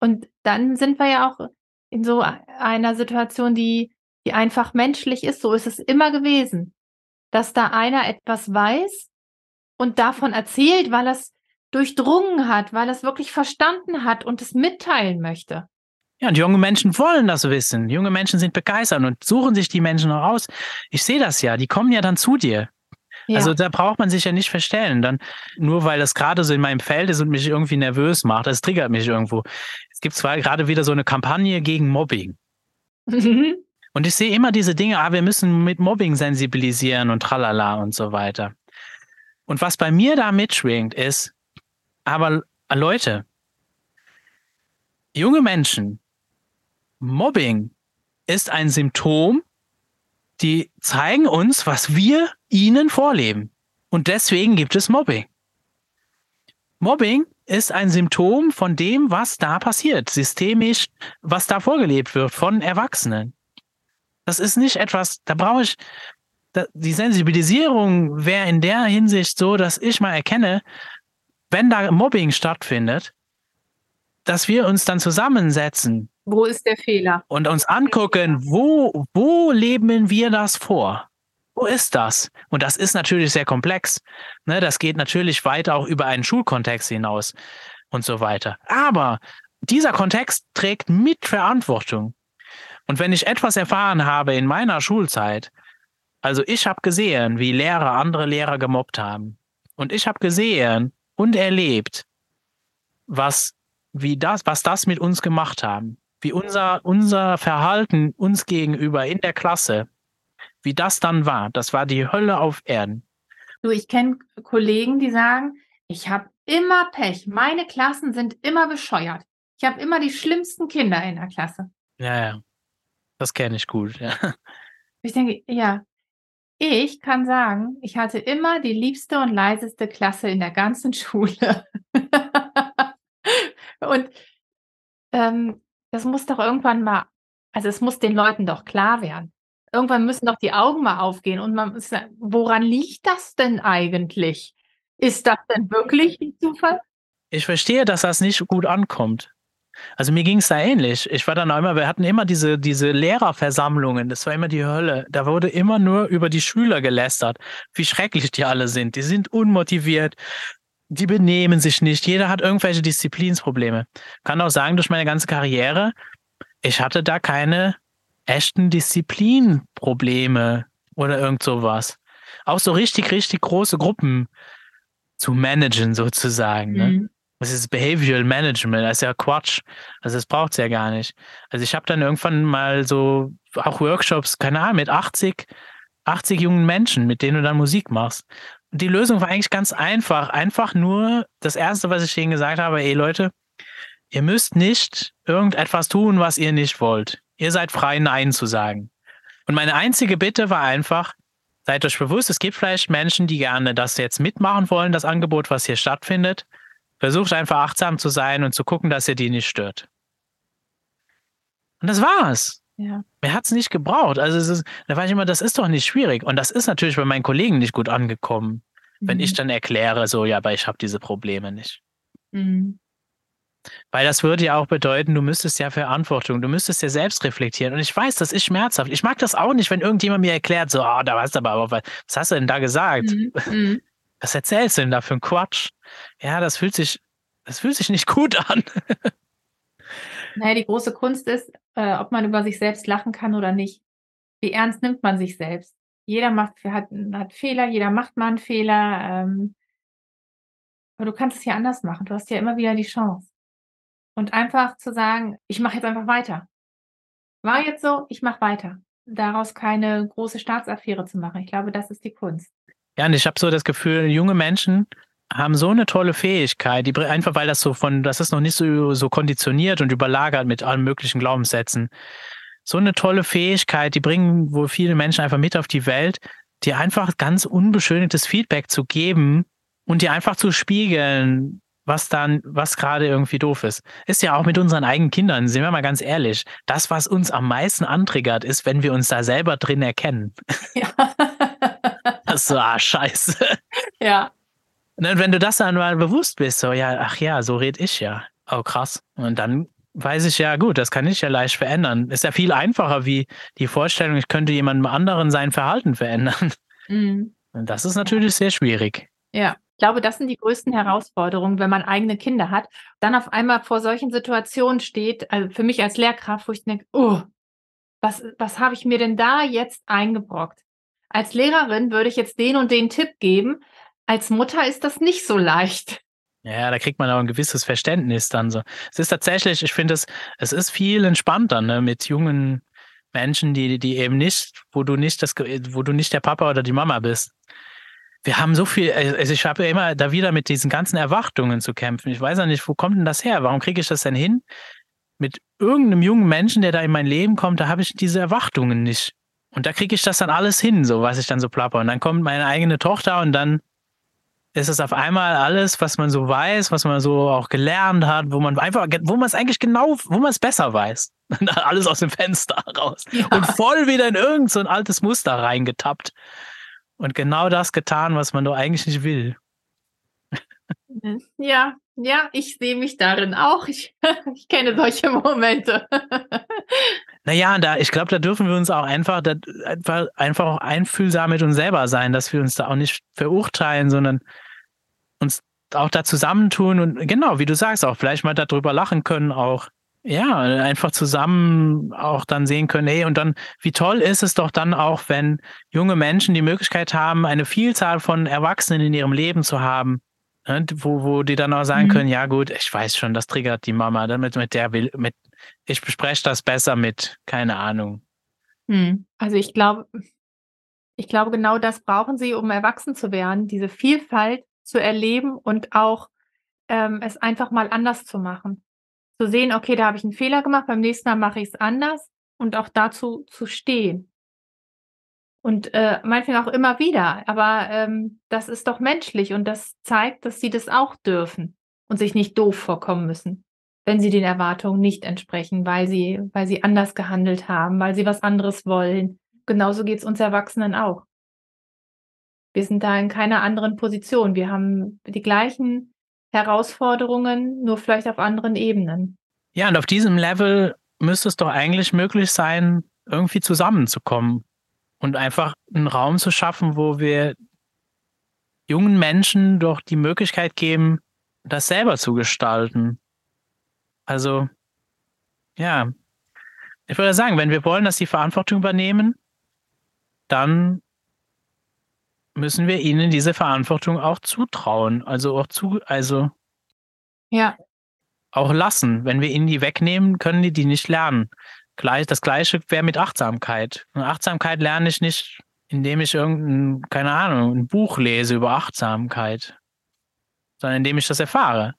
Speaker 2: Und dann sind wir ja auch in so einer Situation, die, die einfach menschlich ist. So ist es immer gewesen, dass da einer etwas weiß und davon erzählt, weil er es durchdrungen hat, weil er es wirklich verstanden hat und es mitteilen möchte.
Speaker 1: Ja, und junge Menschen wollen das wissen. Junge Menschen sind begeistert und suchen sich die Menschen noch aus. Ich sehe das ja, die kommen ja dann zu dir. Ja. Also da braucht man sich ja nicht verstellen. Dann, nur weil das gerade so in meinem Feld ist und mich irgendwie nervös macht, das triggert mich irgendwo. Es gibt zwar gerade wieder so eine Kampagne gegen Mobbing. Mhm. Und ich sehe immer diese Dinge, ah, wir müssen mit Mobbing sensibilisieren und tralala und so weiter. Und was bei mir da mitschwingt, ist, aber Leute, junge Menschen, Mobbing ist ein Symptom, die zeigen uns, was wir ihnen vorleben. Und deswegen gibt es Mobbing. Mobbing ist ein Symptom von dem, was da passiert, systemisch, was da vorgelebt wird von Erwachsenen. Das ist nicht etwas, da brauche ich, da, die Sensibilisierung wäre in der Hinsicht so, dass ich mal erkenne, wenn da Mobbing stattfindet, dass wir uns dann zusammensetzen
Speaker 2: wo ist der Fehler?
Speaker 1: Und uns angucken, wo, wo leben wir das vor? Wo ist das? Und das ist natürlich sehr komplex. Ne, das geht natürlich weit auch über einen Schulkontext hinaus und so weiter. Aber dieser Kontext trägt mit Verantwortung. Und wenn ich etwas erfahren habe in meiner Schulzeit, also ich habe gesehen, wie Lehrer andere Lehrer gemobbt haben. Und ich habe gesehen und erlebt, was, wie das, was das mit uns gemacht haben wie unser, unser Verhalten uns gegenüber in der Klasse, wie das dann war, das war die Hölle auf Erden.
Speaker 2: Du, ich kenne Kollegen, die sagen, ich habe immer Pech. Meine Klassen sind immer bescheuert. Ich habe immer die schlimmsten Kinder in der Klasse.
Speaker 1: Ja, ja. Das kenne ich gut, ja.
Speaker 2: Ich denke, ja. Ich kann sagen, ich hatte immer die liebste und leiseste Klasse in der ganzen (laughs) Schule. und ähm, das muss doch irgendwann mal also, es muss den Leuten doch klar werden. Irgendwann müssen doch die Augen mal aufgehen und man muss sagen: „Woran liegt das denn eigentlich? Ist das denn wirklich 'n Zufall?“
Speaker 1: Ich verstehe, dass das nicht gut ankommt. Also mir ging es da ähnlich. Ich war dann auch immer, wir hatten immer diese, diese Lehrerversammlungen, das war immer die Hölle. Da wurde immer nur über die Schüler gelästert, wie schrecklich die alle sind. Die sind unmotiviert, die benehmen sich nicht, jeder hat irgendwelche Disziplinsprobleme. Kann auch sagen, durch meine ganze Karriere, ich hatte da keine echten Disziplinprobleme oder irgend sowas. Auch so richtig, richtig große Gruppen zu managen sozusagen. Ne? Das ist Behavioral Management, das ist ja Quatsch. Also das braucht es ja gar nicht. Also ich habe dann irgendwann mal so auch Workshops, keine Ahnung, mit 80, 80 jungen Menschen, mit denen du dann Musik machst. Und die Lösung war eigentlich ganz einfach. Einfach nur das Erste, was ich denen gesagt habe, ey Leute, ihr müsst nicht irgendetwas tun, was ihr nicht wollt. Ihr seid frei, Nein zu sagen. Und meine einzige Bitte war einfach, seid euch bewusst, es gibt vielleicht Menschen, die gerne das jetzt mitmachen wollen, das Angebot, was hier stattfindet. Versucht einfach achtsam zu sein und zu gucken, dass ihr die nicht stört. Und das war's. Ja. Mir hat es nicht gebraucht. Also ist, da war ich immer, das ist doch nicht schwierig. Und das ist natürlich bei meinen Kollegen nicht gut angekommen, mhm. wenn ich dann erkläre, so, ja, aber ich habe diese Probleme nicht. Mhm. Weil das würde ja auch bedeuten, du müsstest ja Verantwortung, du müsstest ja selbst reflektieren. Und ich weiß, das ist schmerzhaft. Ich mag das auch nicht, wenn irgendjemand mir erklärt, so, oh, da weißt du aber, was hast du denn da gesagt? Mhm. Was erzählst du denn da für einen Quatsch? Ja, das fühlt sich, das fühlt sich nicht gut an. (laughs)
Speaker 2: naja, die große Kunst ist, äh, ob man über sich selbst lachen kann oder nicht. Wie ernst nimmt man sich selbst? Jeder macht, hat, hat Fehler, jeder macht mal einen Fehler. Ähm, aber du kannst es ja anders machen. Du hast ja immer wieder die Chance. Und einfach zu sagen, ich mache jetzt einfach weiter. War jetzt so, ich mache weiter. Daraus keine große Staatsaffäre zu machen. Ich glaube, das ist die Kunst.
Speaker 1: Ja, und ich habe so das Gefühl, junge Menschen haben so eine tolle Fähigkeit, die einfach weil das so von, das ist noch nicht so, so konditioniert und überlagert mit allen möglichen Glaubenssätzen. So eine tolle Fähigkeit, die bringen wohl viele Menschen einfach mit auf die Welt, dir einfach ganz unbeschönigtes Feedback zu geben und dir einfach zu spiegeln, was dann, was gerade irgendwie doof ist. Ist ja auch mit unseren eigenen Kindern, sind wir mal ganz ehrlich. Das, was uns am meisten antriggert, ist, wenn wir uns da selber drin erkennen. Ja. (laughs) so, ah, scheiße.
Speaker 2: Ja.
Speaker 1: Und wenn du das dann mal bewusst bist, so, ja, ach ja, so red ich ja. Oh, krass. Und dann weiß ich ja, gut, das kann ich ja leicht verändern. Ist ja viel einfacher wie die Vorstellung, ich könnte jemandem anderen sein Verhalten verändern. Mhm. Und das ist natürlich sehr schwierig.
Speaker 2: Ja, ich glaube, das sind die größten Herausforderungen, wenn man eigene Kinder hat, dann auf einmal vor solchen Situationen steht, also für mich als Lehrkraft, wo ich denke, oh, was, was habe ich mir denn da jetzt eingebrockt? Als Lehrerin würde ich jetzt den und den Tipp geben, als Mutter ist das nicht so leicht.
Speaker 1: Ja, da kriegt man auch ein gewisses Verständnis dann so. Es ist tatsächlich, ich finde es, es ist viel entspannter, ne, mit jungen Menschen, die, die eben nicht, wo du nicht das, wo du nicht der Papa oder die Mama bist. Wir haben so viel, also ich habe ja immer da wieder mit diesen ganzen Erwartungen zu kämpfen. Ich weiß ja nicht, wo kommt denn das her? Warum kriege ich das denn hin? Mit irgendeinem jungen Menschen, der da in mein Leben kommt, da habe ich diese Erwartungen nicht. Und da kriege ich das dann alles hin, so was ich dann so plapper. Und dann kommt meine eigene Tochter und dann ist es auf einmal alles, was man so weiß, was man so auch gelernt hat, wo man einfach, wo man es eigentlich genau, wo man es besser weiß. (laughs) alles aus dem Fenster raus. Ja. Und voll wieder in irgendein so altes Muster reingetappt. Und genau das getan, was man doch eigentlich nicht will.
Speaker 2: Ja, ja, ich sehe mich darin auch. Ich, (laughs) ich kenne solche Momente. (laughs)
Speaker 1: Naja, da, ich glaube, da dürfen wir uns auch einfach, da, einfach, einfach auch einfühlsam mit uns selber sein, dass wir uns da auch nicht verurteilen, sondern uns auch da zusammentun und genau, wie du sagst, auch vielleicht mal darüber lachen können, auch ja, einfach zusammen auch dann sehen können, hey, und dann, wie toll ist es doch dann auch, wenn junge Menschen die Möglichkeit haben, eine Vielzahl von Erwachsenen in ihrem Leben zu haben, ne, wo, wo die dann auch sagen mhm. können, ja gut, ich weiß schon, das triggert die Mama, damit mit der will, mit, ich bespreche das besser mit, keine Ahnung.
Speaker 2: Mhm. Also ich glaube, ich glaube, genau das brauchen sie, um erwachsen zu werden, diese Vielfalt zu erleben und auch ähm, es einfach mal anders zu machen. Zu sehen, okay, da habe ich einen Fehler gemacht, beim nächsten Mal mache ich es anders und auch dazu zu stehen. Und äh, meinetwegen auch immer wieder, aber ähm, das ist doch menschlich und das zeigt, dass sie das auch dürfen und sich nicht doof vorkommen müssen, wenn sie den Erwartungen nicht entsprechen, weil sie, weil sie anders gehandelt haben, weil sie was anderes wollen. Genauso geht es uns Erwachsenen auch. Wir sind da in keiner anderen Position. Wir haben die gleichen Herausforderungen, nur vielleicht auf anderen Ebenen.
Speaker 1: Ja, und auf diesem Level müsste es doch eigentlich möglich sein, irgendwie zusammenzukommen und einfach einen Raum zu schaffen, wo wir jungen Menschen doch die Möglichkeit geben, das selber zu gestalten. Also, ja, ich würde sagen, wenn wir wollen, dass sie Verantwortung übernehmen, dann müssen wir ihnen diese Verantwortung auch zutrauen. Also auch zu, also
Speaker 2: ja.
Speaker 1: auch lassen. Wenn wir ihnen die wegnehmen, können die die nicht lernen. Gleich, das gleiche wäre mit Achtsamkeit. Und Achtsamkeit lerne ich nicht, indem ich irgendein, keine Ahnung, ein Buch lese über Achtsamkeit, sondern indem ich das erfahre.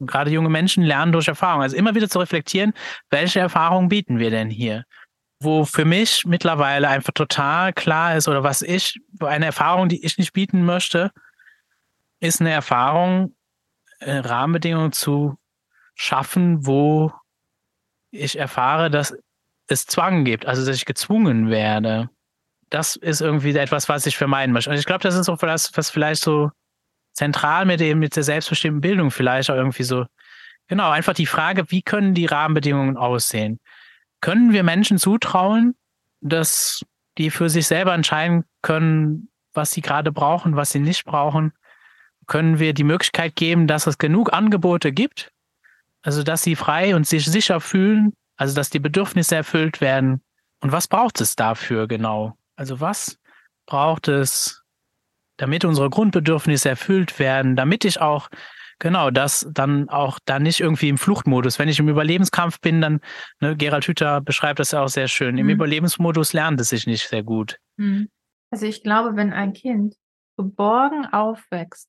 Speaker 1: Gerade junge Menschen lernen durch Erfahrung. Also immer wieder zu reflektieren, welche Erfahrungen bieten wir denn hier? Wo für mich mittlerweile einfach total klar ist oder was ich, eine Erfahrung, die ich nicht bieten möchte, ist eine Erfahrung, äh, Rahmenbedingungen zu schaffen, wo ich erfahre, dass es Zwang gibt, also dass ich gezwungen werde. Das ist irgendwie etwas, was ich vermeiden möchte. Und ich glaube, das ist auch das, was vielleicht so zentral mit dem, mit der selbstbestimmten Bildung vielleicht auch irgendwie so, genau, einfach die Frage, wie können die Rahmenbedingungen aussehen? Können wir Menschen zutrauen, dass die für sich selber entscheiden können, was sie gerade brauchen, was sie nicht brauchen? Können wir die Möglichkeit geben, dass es genug Angebote gibt? Also, dass sie frei und sich sicher fühlen, also dass die Bedürfnisse erfüllt werden. Und was braucht es dafür genau? Also, was braucht es, damit unsere Grundbedürfnisse erfüllt werden, damit ich auch Genau, das dann auch da nicht irgendwie im Fluchtmodus. Wenn ich im Überlebenskampf bin, dann, ne, Gerald Hüther beschreibt das ja auch sehr schön. Im mhm. Überlebensmodus lernt es sich nicht sehr gut.
Speaker 2: Mhm. Also ich glaube, wenn ein Kind geborgen aufwächst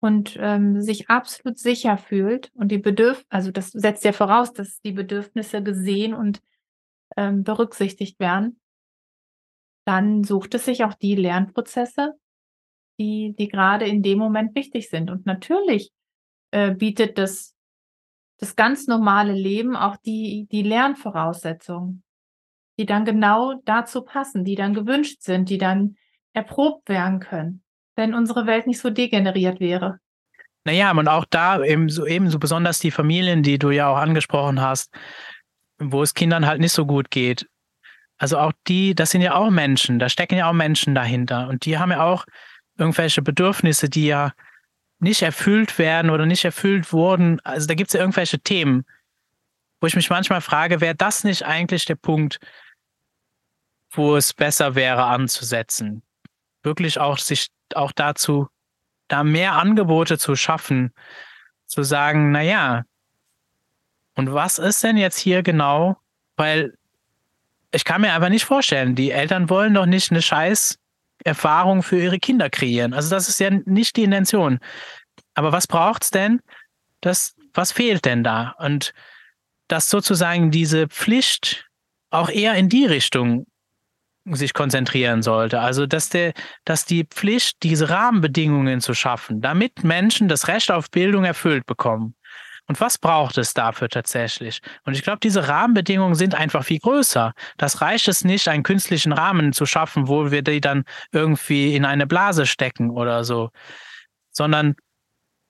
Speaker 2: und ähm, sich absolut sicher fühlt und die Bedürf, also das setzt ja voraus, dass die Bedürfnisse gesehen und ähm, berücksichtigt werden, dann sucht es sich auch die Lernprozesse, die, die gerade in dem Moment wichtig sind. Und natürlich äh, bietet das, das ganz normale Leben auch die, die Lernvoraussetzungen, die dann genau dazu passen, die dann gewünscht sind, die dann erprobt werden können, wenn unsere Welt nicht so degeneriert wäre.
Speaker 1: Naja, und auch da ebenso, ebenso besonders die Familien, die du ja auch angesprochen hast, wo es Kindern halt nicht so gut geht. Also auch die, das sind ja auch Menschen, da stecken ja auch Menschen dahinter. Und die haben ja auch irgendwelche Bedürfnisse, die ja nicht erfüllt werden oder nicht erfüllt wurden. Also da gibt es ja irgendwelche Themen, wo ich mich manchmal frage, wäre das nicht eigentlich der Punkt, wo es besser wäre anzusetzen? Wirklich auch sich auch dazu, da mehr Angebote zu schaffen, zu sagen, na ja, und was ist denn jetzt hier genau? Weil ich kann mir einfach nicht vorstellen, die Eltern wollen doch nicht eine scheiß Erfahrung für ihre Kinder kreieren. Also das ist ja nicht die Intention. Aber was braucht es denn? Das, was fehlt denn da? Und dass sozusagen diese Pflicht auch eher in die Richtung sich konzentrieren sollte. Also dass der, dass die Pflicht, diese Rahmenbedingungen zu schaffen, damit Menschen das Recht auf Bildung erfüllt bekommen. Und was braucht es dafür tatsächlich? Und ich glaube, diese Rahmenbedingungen sind einfach viel größer. Das reicht es nicht, einen künstlichen Rahmen zu schaffen, wo wir die dann irgendwie in eine Blase stecken oder so, sondern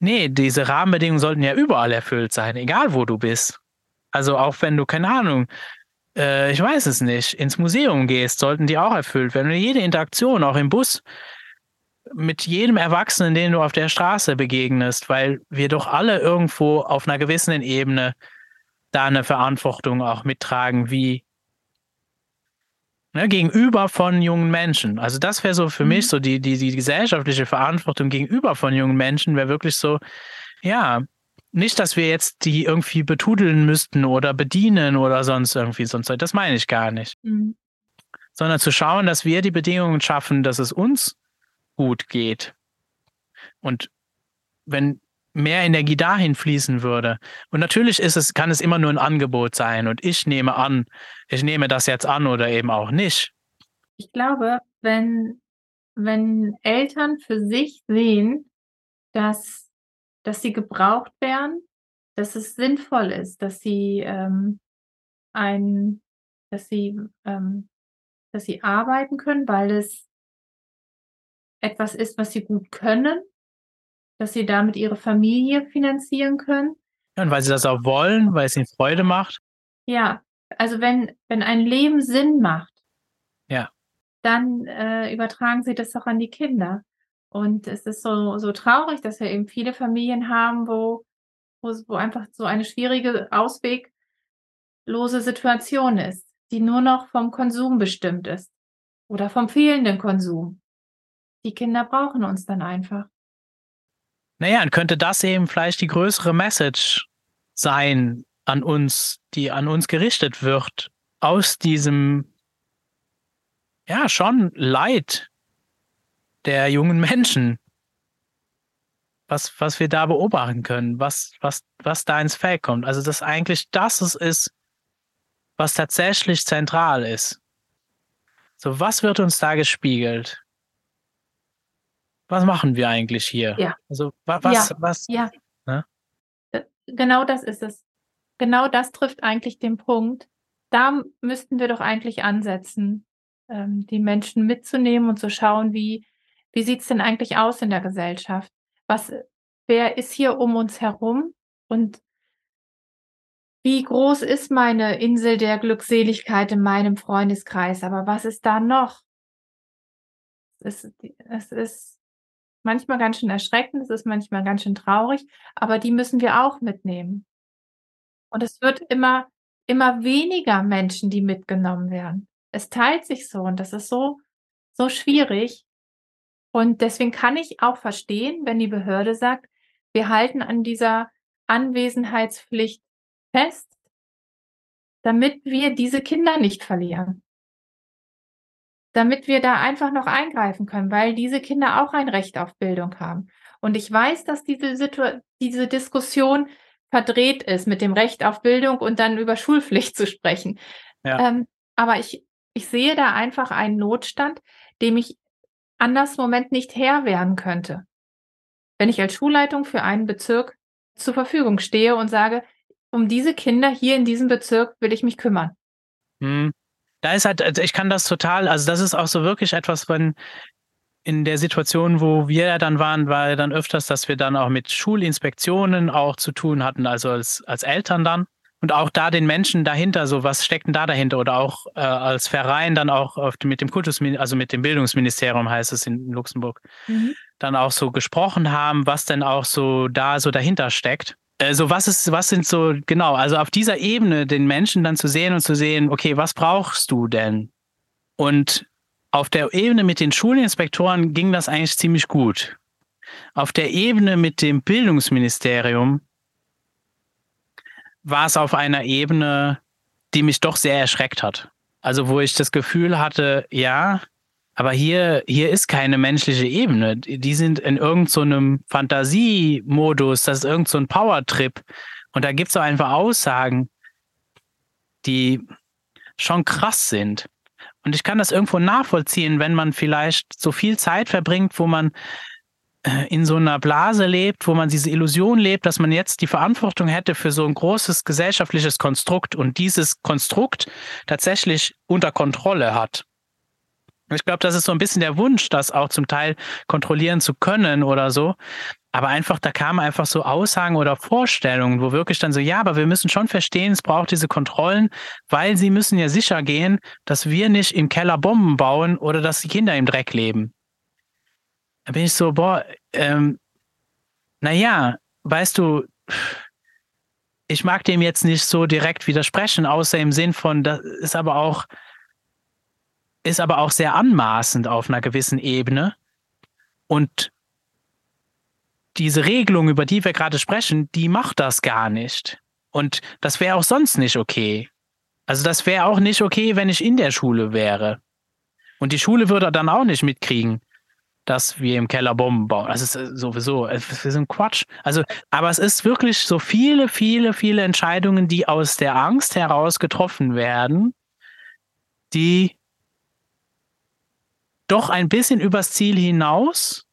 Speaker 1: nee, diese Rahmenbedingungen sollten ja überall erfüllt sein, egal wo du bist. Also auch wenn du, keine Ahnung, äh, ich weiß es nicht, ins Museum gehst, sollten die auch erfüllt werden. Jede Interaktion, auch im Bus, mit jedem Erwachsenen, den du auf der Straße begegnest, weil wir doch alle irgendwo auf einer gewissen Ebene da eine Verantwortung auch mittragen, wie ne, gegenüber von jungen Menschen. Also das wäre so für mhm. mich so die, die, die gesellschaftliche Verantwortung gegenüber von jungen Menschen, wäre wirklich so, ja, nicht, dass wir jetzt die irgendwie betudeln müssten oder bedienen oder sonst irgendwie sonst. Das meine ich gar nicht. Mhm. Sondern zu schauen, dass wir die Bedingungen schaffen, dass es uns gut geht. Und wenn mehr Energie dahin fließen würde. Und natürlich ist es, kann es immer nur ein Angebot sein. Und ich nehme an, ich nehme das jetzt an oder eben auch nicht.
Speaker 2: Ich glaube, wenn, wenn Eltern für sich sehen, dass, dass sie gebraucht werden, dass es sinnvoll ist, dass sie ähm, ein, dass sie, ähm, dass sie arbeiten können, weil es etwas ist, was sie gut können, dass sie damit ihre Familie finanzieren können,
Speaker 1: und weil sie das auch wollen, weil es ihnen Freude macht.
Speaker 2: Ja, also wenn, wenn ein Leben Sinn macht,
Speaker 1: ja.
Speaker 2: dann äh, übertragen sie das auch an die Kinder. Und es ist so, so traurig, dass wir eben viele Familien haben, wo, wo, wo einfach so eine schwierige, ausweglose Situation ist, die nur noch vom Konsum bestimmt ist oder vom fehlenden Konsum. Die Kinder brauchen uns dann einfach.
Speaker 1: Naja, und könnte das eben vielleicht die größere Message sein an uns, die an uns gerichtet wird, aus diesem, ja, schon Leid der jungen Menschen, was, was wir da beobachten können, was, was, was da ins Feld kommt. Also, dass eigentlich das es ist, was tatsächlich zentral ist. So, was wird uns da gespiegelt? Was machen wir eigentlich hier?
Speaker 2: Ja.
Speaker 1: Also, wa was,
Speaker 2: ja.
Speaker 1: was?
Speaker 2: Ja.
Speaker 1: Ne?
Speaker 2: Genau das ist es. Genau das trifft eigentlich den Punkt. Da müssten wir doch eigentlich ansetzen, ähm, die Menschen mitzunehmen und zu schauen, wie, wie sieht es denn eigentlich aus in der Gesellschaft? Was, wer ist hier um uns herum? Und wie groß ist meine Insel der Glückseligkeit in meinem Freundeskreis? Aber was ist da noch? Es ist, es ist manchmal ganz schön erschreckend, es ist manchmal ganz schön traurig, aber die müssen wir auch mitnehmen. Und es wird immer, immer weniger Menschen, die mitgenommen werden. Es teilt sich so und das ist so, so schwierig. Und deswegen kann ich auch verstehen, wenn die Behörde sagt, wir halten an dieser Anwesenheitspflicht fest, damit wir diese Kinder nicht verlieren. Damit wir da einfach noch eingreifen können, weil diese Kinder auch ein Recht auf Bildung haben. Und ich weiß, dass diese, Situ diese Diskussion verdreht ist mit dem Recht auf Bildung und dann über Schulpflicht (laughs) zu sprechen. Ja. Ähm, aber ich, ich sehe da einfach einen Notstand, dem ich anders Moment nicht Herr werden könnte. Wenn ich als Schulleitung für einen Bezirk zur Verfügung stehe und sage, um diese Kinder hier in diesem Bezirk will ich mich kümmern.
Speaker 1: Hm. Da ist halt, also ich kann das total, also das ist auch so wirklich etwas, wenn in der Situation, wo wir dann waren, war dann öfters, dass wir dann auch mit Schulinspektionen auch zu tun hatten, also als, als Eltern dann. Und auch da den Menschen dahinter, so was steckt denn da dahinter? Oder auch äh, als Verein dann auch auf, mit dem Kultus, also mit dem Bildungsministerium heißt es in Luxemburg, mhm. dann auch so gesprochen haben, was denn auch so da so dahinter steckt. Also was ist, was sind so, genau, also auf dieser Ebene den Menschen dann zu sehen und zu sehen, okay, was brauchst du denn? Und auf der Ebene mit den Schulinspektoren ging das eigentlich ziemlich gut. Auf der Ebene mit dem Bildungsministerium war es auf einer Ebene, die mich doch sehr erschreckt hat. Also wo ich das Gefühl hatte, ja, aber hier, hier ist keine menschliche Ebene. Die sind in irgendeinem so Fantasiemodus, das ist irgendein so Powertrip. Und da gibt es so einfach Aussagen, die schon krass sind. Und ich kann das irgendwo nachvollziehen, wenn man vielleicht so viel Zeit verbringt, wo man äh, in so einer Blase lebt, wo man diese Illusion lebt, dass man jetzt die Verantwortung hätte für so ein großes gesellschaftliches Konstrukt und dieses Konstrukt tatsächlich unter Kontrolle hat. Ich glaube, das ist so ein bisschen der Wunsch, das auch zum Teil kontrollieren zu können oder so. Aber einfach, da kamen einfach so Aussagen oder Vorstellungen, wo wirklich dann so, ja, aber wir müssen schon verstehen, es braucht diese Kontrollen, weil sie müssen ja sicher gehen, dass wir nicht im Keller Bomben bauen oder dass die Kinder im Dreck leben. Da bin ich so, boah, ähm, naja, weißt du, ich mag dem jetzt nicht so direkt widersprechen, außer im Sinn von, das ist aber auch, ist aber auch sehr anmaßend auf einer gewissen Ebene. Und diese Regelung, über die wir gerade sprechen, die macht das gar nicht. Und das wäre auch sonst nicht okay. Also das wäre auch nicht okay, wenn ich in der Schule wäre. Und die Schule würde dann auch nicht mitkriegen, dass wir im Keller Bomben bauen. Das ist äh, sowieso, wir sind Quatsch. Also, aber es ist wirklich so viele, viele, viele Entscheidungen, die aus der Angst heraus getroffen werden, die doch ein bisschen übers Ziel hinaus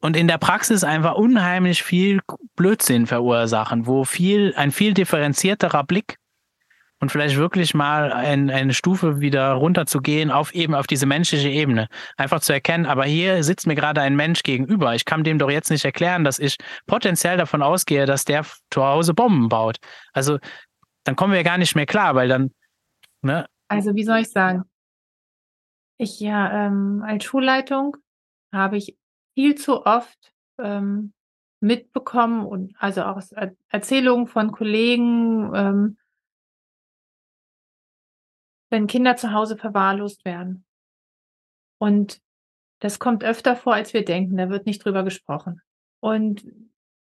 Speaker 1: und in der Praxis einfach unheimlich viel Blödsinn verursachen, wo viel, ein viel differenzierterer Blick und vielleicht wirklich mal ein, eine Stufe wieder runterzugehen auf eben auf diese menschliche Ebene. Einfach zu erkennen, aber hier sitzt mir gerade ein Mensch gegenüber. Ich kann dem doch jetzt nicht erklären, dass ich potenziell davon ausgehe, dass der zu Hause Bomben baut. Also dann kommen wir gar nicht mehr klar, weil dann, ne?
Speaker 2: Also wie soll ich sagen? Ich ja, ähm, als Schulleitung habe ich viel zu oft ähm, mitbekommen und also auch aus Er Erzählungen von Kollegen, ähm wenn Kinder zu Hause verwahrlost werden. Und das kommt öfter vor, als wir denken. Da wird nicht drüber gesprochen. Und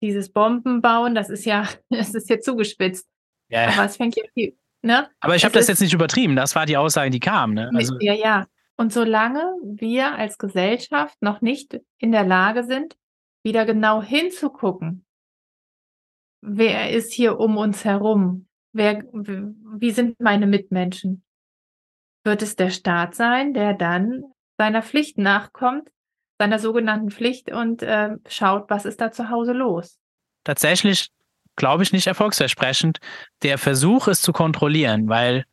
Speaker 2: dieses Bombenbauen, das ist ja, (laughs) das ist jetzt zugespitzt.
Speaker 1: Ja.
Speaker 2: Aber es fängt ja viel, ne?
Speaker 1: Aber ich habe das jetzt nicht übertrieben. Das war die Aussage, die kam. Ne? Also,
Speaker 2: ja, ja. Und solange wir als Gesellschaft noch nicht in der Lage sind, wieder genau hinzugucken, wer ist hier um uns herum? Wer, wie sind meine Mitmenschen? Wird es der Staat sein, der dann seiner Pflicht nachkommt, seiner sogenannten Pflicht und äh, schaut, was ist da zu Hause los?
Speaker 1: tatsächlich, glaube ich, nicht erfolgsversprechend, der Versuch, es zu kontrollieren, weil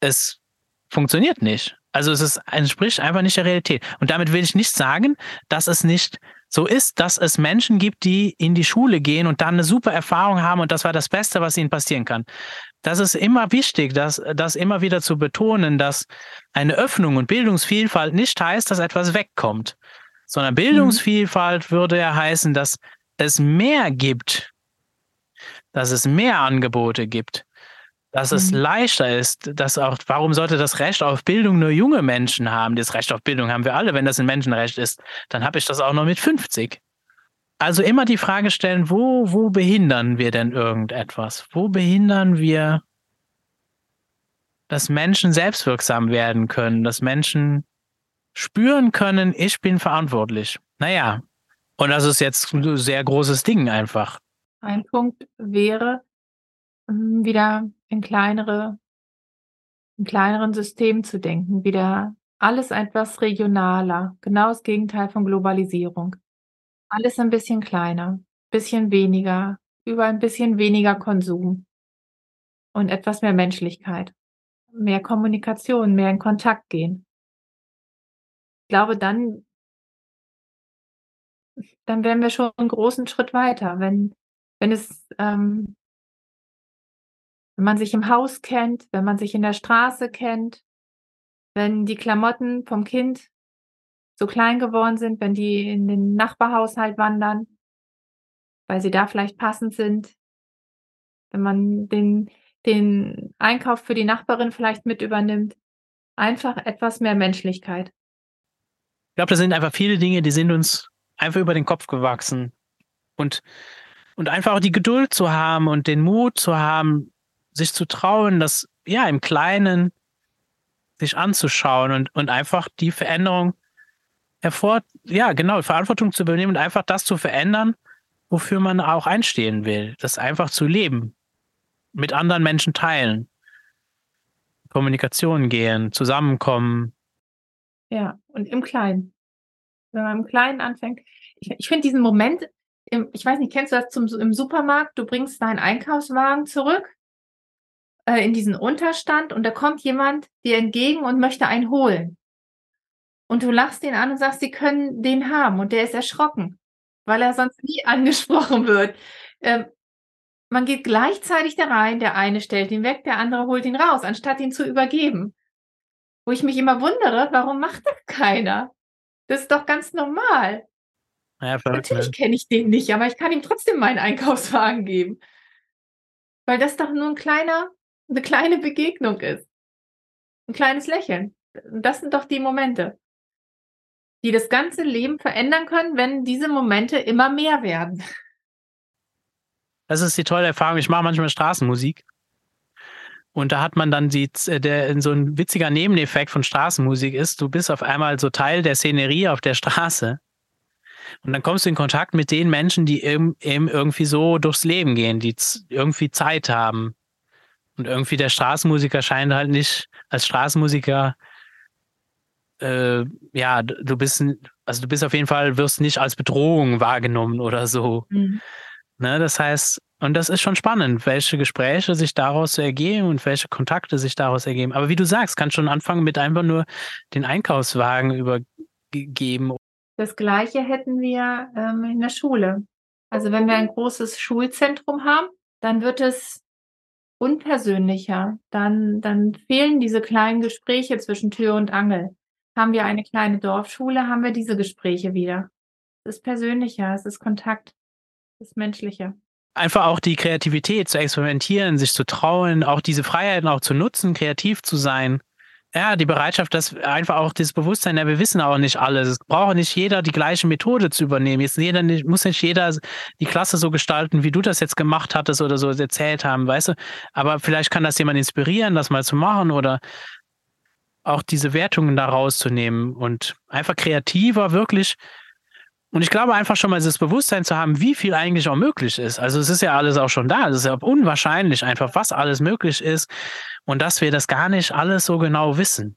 Speaker 1: es funktioniert nicht. Also es ist, entspricht einfach nicht der Realität. Und damit will ich nicht sagen, dass es nicht so ist, dass es Menschen gibt, die in die Schule gehen und dann eine super Erfahrung haben und das war das Beste, was ihnen passieren kann. Das ist immer wichtig, das, das immer wieder zu betonen, dass eine Öffnung und Bildungsvielfalt nicht heißt, dass etwas wegkommt, sondern Bildungsvielfalt würde ja heißen, dass es mehr gibt, dass es mehr Angebote gibt, dass es
Speaker 2: Mhm.
Speaker 1: leichter ist, dass auch, warum sollte das Recht auf Bildung nur junge Menschen haben? Das Recht auf Bildung haben wir alle. Wenn das ein Menschenrecht ist, dann habe ich das auch noch mit 50. Also immer die Frage stellen, wo, wo behindern wir denn irgendetwas? Wo behindern wir, dass Menschen selbstwirksam werden können, dass Menschen spüren können, ich bin verantwortlich. Naja, und das ist jetzt ein sehr großes Ding einfach.
Speaker 2: Ein Punkt wäre, wieder in kleinere in kleineren Systemen zu denken, wieder alles etwas regionaler, genau das Gegenteil von Globalisierung. Alles ein bisschen kleiner, bisschen weniger, über ein bisschen weniger Konsum und etwas mehr Menschlichkeit, mehr Kommunikation, mehr in Kontakt gehen. Ich glaube, dann dann wären wir schon 'n großen Schritt weiter, wenn wenn es, ähm wenn man sich im Haus kennt, wenn man sich in der Straße kennt, wenn die Klamotten vom Kind so klein geworden sind, wenn die in den Nachbarhaushalt wandern, weil sie da vielleicht passend sind. Wenn man den den Einkauf für die Nachbarin vielleicht mit übernimmt. Einfach etwas mehr Menschlichkeit.
Speaker 1: Ich glaube, das sind einfach viele Dinge, die sind uns einfach über den Kopf gewachsen. Und, und einfach auch die Geduld zu haben und den Mut zu haben, sich zu trauen, das ja im Kleinen sich anzuschauen und, und einfach die Veränderung hervor, ja, genau, Verantwortung zu übernehmen und einfach das zu verändern, wofür man auch einstehen will. Das einfach zu leben. Mit anderen Menschen teilen. Kommunikation gehen, zusammenkommen.
Speaker 2: Ja, und im Kleinen. Wenn man im Kleinen anfängt. Ich ich finde diesen Moment im ich weiß nicht, kennst du das zum im Supermarkt? Du bringst deinen Einkaufswagen zurück äh, in diesen Unterstand und da kommt jemand dir entgegen und möchte einen holen. Und du lachst ihn an und sagst, sie können den haben und der ist erschrocken, weil er sonst nie (laughs) angesprochen wird. Ähm, man geht gleichzeitig da rein, der eine stellt ihn weg, der andere holt ihn raus, anstatt ihn zu übergeben. Wo ich mich immer wundere, warum macht das keiner? Das ist doch ganz normal.
Speaker 1: Ja, verrückt, ne?
Speaker 2: Natürlich kenne ich den nicht, aber ich kann ihm trotzdem meinen Einkaufswagen geben. Weil das doch nur 'n kleiner 'ne kleine Begegnung ist. 'N kleines Lächeln. Das sind doch die Momente die das ganze Leben verändern können, wenn diese Momente immer mehr werden.
Speaker 1: Das ist die tolle Erfahrung. Ich mache manchmal Straßenmusik. Und da hat man dann die, z- der, so ein witziger Nebeneffekt von Straßenmusik ist, du bist auf einmal so Teil der Szenerie auf der Straße. Und dann kommst du in Kontakt mit den Menschen, die eben, irgendwie so durchs Leben gehen, die irgendwie Zeit haben. Und irgendwie der Straßenmusiker scheint halt nicht als Straßenmusiker, äh, ja, du bist, also du bist auf jeden Fall, wirst nicht als Bedrohung wahrgenommen oder so.
Speaker 2: Mhm.
Speaker 1: Ne, das heißt, Und das ist schon spannend, welche Gespräche sich daraus ergeben und welche Kontakte sich daraus ergeben. Aber wie du sagst, kannst schon anfangen mit einfach nur den Einkaufswagen übergeben.
Speaker 2: Das gleiche hätten wir ähm, in der Schule. Also wenn wir ein großes Schulzentrum haben, dann wird es unpersönlicher. Dann, dann fehlen diese kleinen Gespräche zwischen Tür und Angel. Haben wir eine kleine Dorfschule, haben wir diese Gespräche wieder. Es ist persönlicher, es ist Kontakt, es ist menschlicher
Speaker 1: einfach auch die Kreativität zu experimentieren, sich zu trauen, auch diese Freiheiten auch zu nutzen, kreativ zu sein. Ja, die Bereitschaft, dass einfach auch das Bewusstsein, ja, wir wissen auch nicht alles. Es braucht nicht jeder die gleiche Methode zu übernehmen. Jetzt jeder muss nicht jeder die Klasse so gestalten, wie du das jetzt gemacht hattest oder so erzählt haben, weißt du? Aber vielleicht kann das jemand inspirieren, das mal zu machen oder auch diese Wertungen da rauszunehmen und einfach kreativer wirklich und ich glaube einfach schon mal dieses Bewusstsein zu haben, wie viel eigentlich auch möglich ist. Also es ist ja alles auch schon da. Es ist ja unwahrscheinlich einfach, was alles möglich ist und dass wir das gar nicht alles so genau wissen.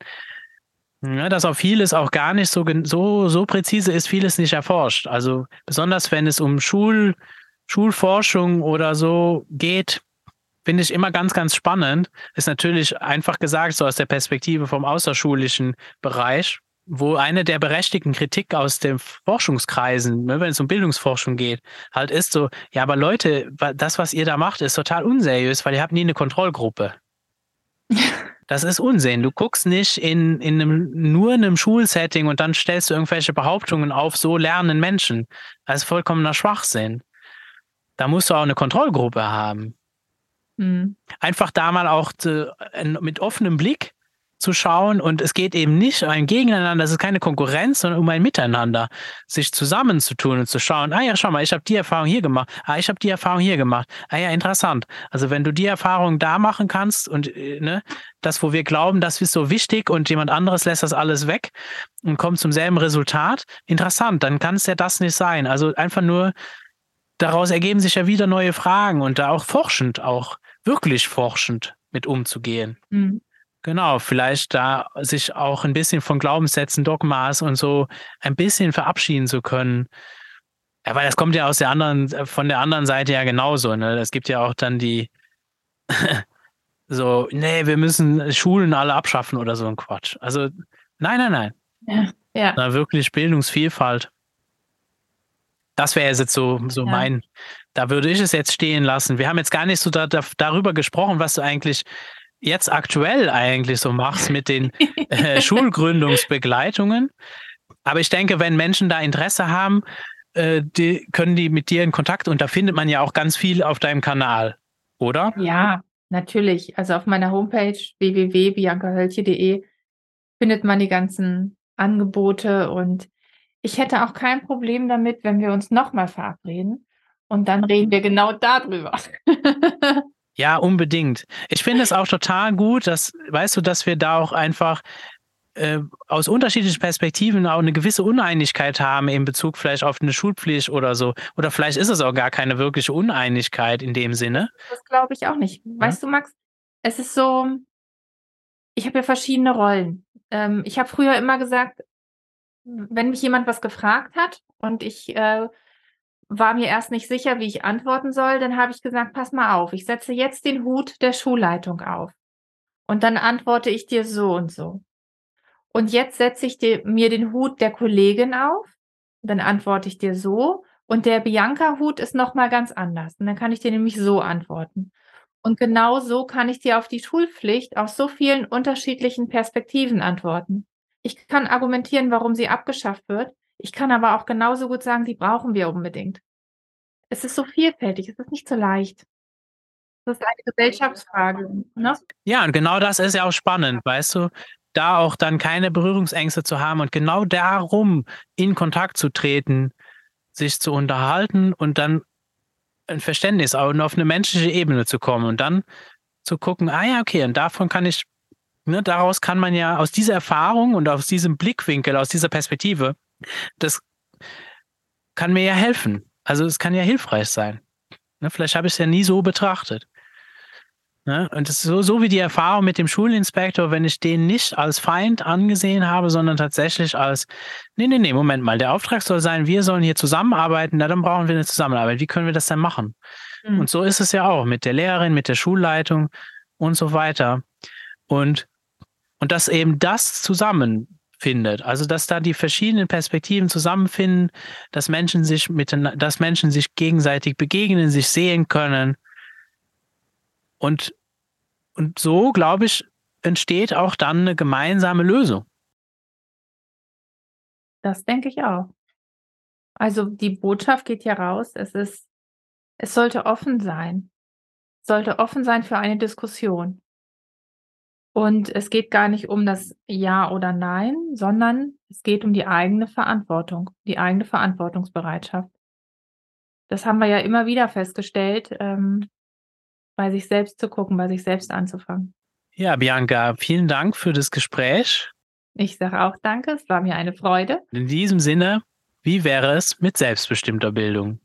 Speaker 1: Ja, dass auch vieles auch gar nicht so, so, so präzise ist, vieles nicht erforscht. Also besonders wenn es um Schul, Schulforschung oder so geht, finde ich immer ganz, ganz spannend. Ist natürlich einfach gesagt, so aus der Perspektive vom außerschulischen Bereich wo eine der berechtigten Kritik aus den Forschungskreisen, ne, wenn es um Bildungsforschung geht, halt ist so, ja, aber Leute, das, was ihr da macht, ist total unseriös, weil ihr habt nie eine Kontrollgruppe. (laughs) Das ist Unsinn. Du guckst nicht in, in einem, nur in einem Schulsetting und dann stellst du irgendwelche Behauptungen auf, so lernen Menschen. Das ist vollkommener Schwachsinn. Da musst du auch eine Kontrollgruppe haben. Mhm. Einfach da mal auch zu, mit offenem Blick zu schauen und es geht eben nicht um ein Gegeneinander, es ist keine Konkurrenz, sondern um ein Miteinander, sich zusammenzutun und zu schauen, ah ja, schau mal, ich habe die Erfahrung hier gemacht, ah, ich habe die Erfahrung hier gemacht, ah ja, interessant. Also wenn du die Erfahrung da machen kannst und äh, ne, das, wo wir glauben, das ist so wichtig und jemand anderes lässt das alles weg und kommt zum selben Resultat, interessant, dann kann es ja das nicht sein. Also einfach nur, daraus ergeben sich ja wieder neue Fragen und da auch forschend, auch wirklich forschend mit umzugehen. Mhm. Genau, vielleicht da sich auch ein bisschen von Glaubenssätzen, Dogmas und so ein bisschen verabschieden zu können. Ja, weil das kommt ja aus der anderen, äh, von der anderen Seite ja genauso. Ne? Es gibt ja auch dann die (laughs) so, nee, wir müssen Schulen alle abschaffen oder so ein Quatsch. Also, nein, nein, nein. Ja, ja. Na, wirklich Bildungsvielfalt. Das wäre jetzt so, so ja. mein, da würde ich es jetzt stehen lassen. Wir haben jetzt gar nicht so da, da, darüber gesprochen, was du eigentlich jetzt aktuell eigentlich so machst mit den äh, Schulgründungsbegleitungen. Aber ich denke, wenn Menschen da Interesse haben, äh, die, können die mit dir in Kontakt und da findet man ja auch ganz viel auf deinem Kanal, oder?
Speaker 2: Ja, natürlich. Also auf meiner Homepage www.biancahölche.de findet man die ganzen Angebote und ich hätte auch kein Problem damit, wenn wir uns nochmal verabreden und dann reden wir genau darüber. (laughs)
Speaker 1: Ja, unbedingt. Ich finde es auch total gut, dass, weißt du, dass wir da auch einfach äh, aus unterschiedlichen Perspektiven auch eine gewisse Uneinigkeit haben in Bezug vielleicht auf eine Schulpflicht oder so. Oder vielleicht ist es auch gar keine wirkliche Uneinigkeit in dem Sinne.
Speaker 2: Das glaube ich auch nicht. Weißt ja? du, Max, es ist so, ich habe ja verschiedene Rollen. Ähm, ich habe früher immer gesagt, wenn mich jemand was gefragt hat und ich äh, war mir erst nicht sicher, wie ich antworten soll. Dann habe ich gesagt, pass mal auf, ich setze jetzt den Hut der Schulleitung auf. Und dann antworte ich dir so und so. Und jetzt setze ich dir, mir den Hut der Kollegin auf. Dann antworte ich dir so. Und der Bianca-Hut ist nochmal ganz anders. Und dann kann ich dir nämlich so antworten. Und genau so kann ich dir auf die Schulpflicht aus so vielen unterschiedlichen Perspektiven antworten. Ich kann argumentieren, warum sie abgeschafft wird. Ich kann aber auch genauso gut sagen, die brauchen wir unbedingt. Es ist so vielfältig, es ist nicht so leicht. Das ist eine Gesellschaftsfrage, ne?
Speaker 1: Ja, und genau das ist ja auch spannend, weißt du? Da auch dann keine Berührungsängste zu haben und genau darum in Kontakt zu treten, sich zu unterhalten und dann ein Verständnis auch auf eine menschliche Ebene zu kommen und dann zu gucken, ah ja, okay, und davon kann ich, ne, daraus kann man ja aus dieser Erfahrung und aus diesem Blickwinkel, aus dieser Perspektive das kann mir ja helfen. Also es kann ja hilfreich sein. Ne, vielleicht habe ich es ja nie so betrachtet. Ne? Und es ist so, so wie die Erfahrung mit dem Schulinspektor, wenn ich den nicht als Feind angesehen habe, sondern tatsächlich als, nee, nee, nee, Moment mal, der Auftrag soll sein, wir sollen hier zusammenarbeiten, na dann brauchen wir eine Zusammenarbeit. Wie können wir das denn machen? Mhm. Und so ist es ja auch mit der Lehrerin, mit der Schulleitung und so weiter. Und, und dass eben das zusammenfindet, also dass da die verschiedenen Perspektiven zusammenfinden, dass Menschen sich mit, dass Menschen sich gegenseitig begegnen, sich sehen können. Und, und so, glaube ich, entsteht auch dann eine gemeinsame Lösung.
Speaker 2: Das denke ich auch. Also die Botschaft geht hier raus, es ist, es sollte offen sein. Sollte offen sein für eine Diskussion. Und es geht gar nicht um das Ja oder Nein, sondern es geht um die eigene Verantwortung, die eigene Verantwortungsbereitschaft. Das haben wir ja immer wieder festgestellt, ähm, bei sich selbst zu gucken, bei sich selbst anzufangen.
Speaker 1: Ja, Bianca, vielen Dank für das Gespräch.
Speaker 2: Ich sage auch danke, es war mir eine Freude.
Speaker 1: In diesem Sinne, wie wäre es mit selbstbestimmter Bildung?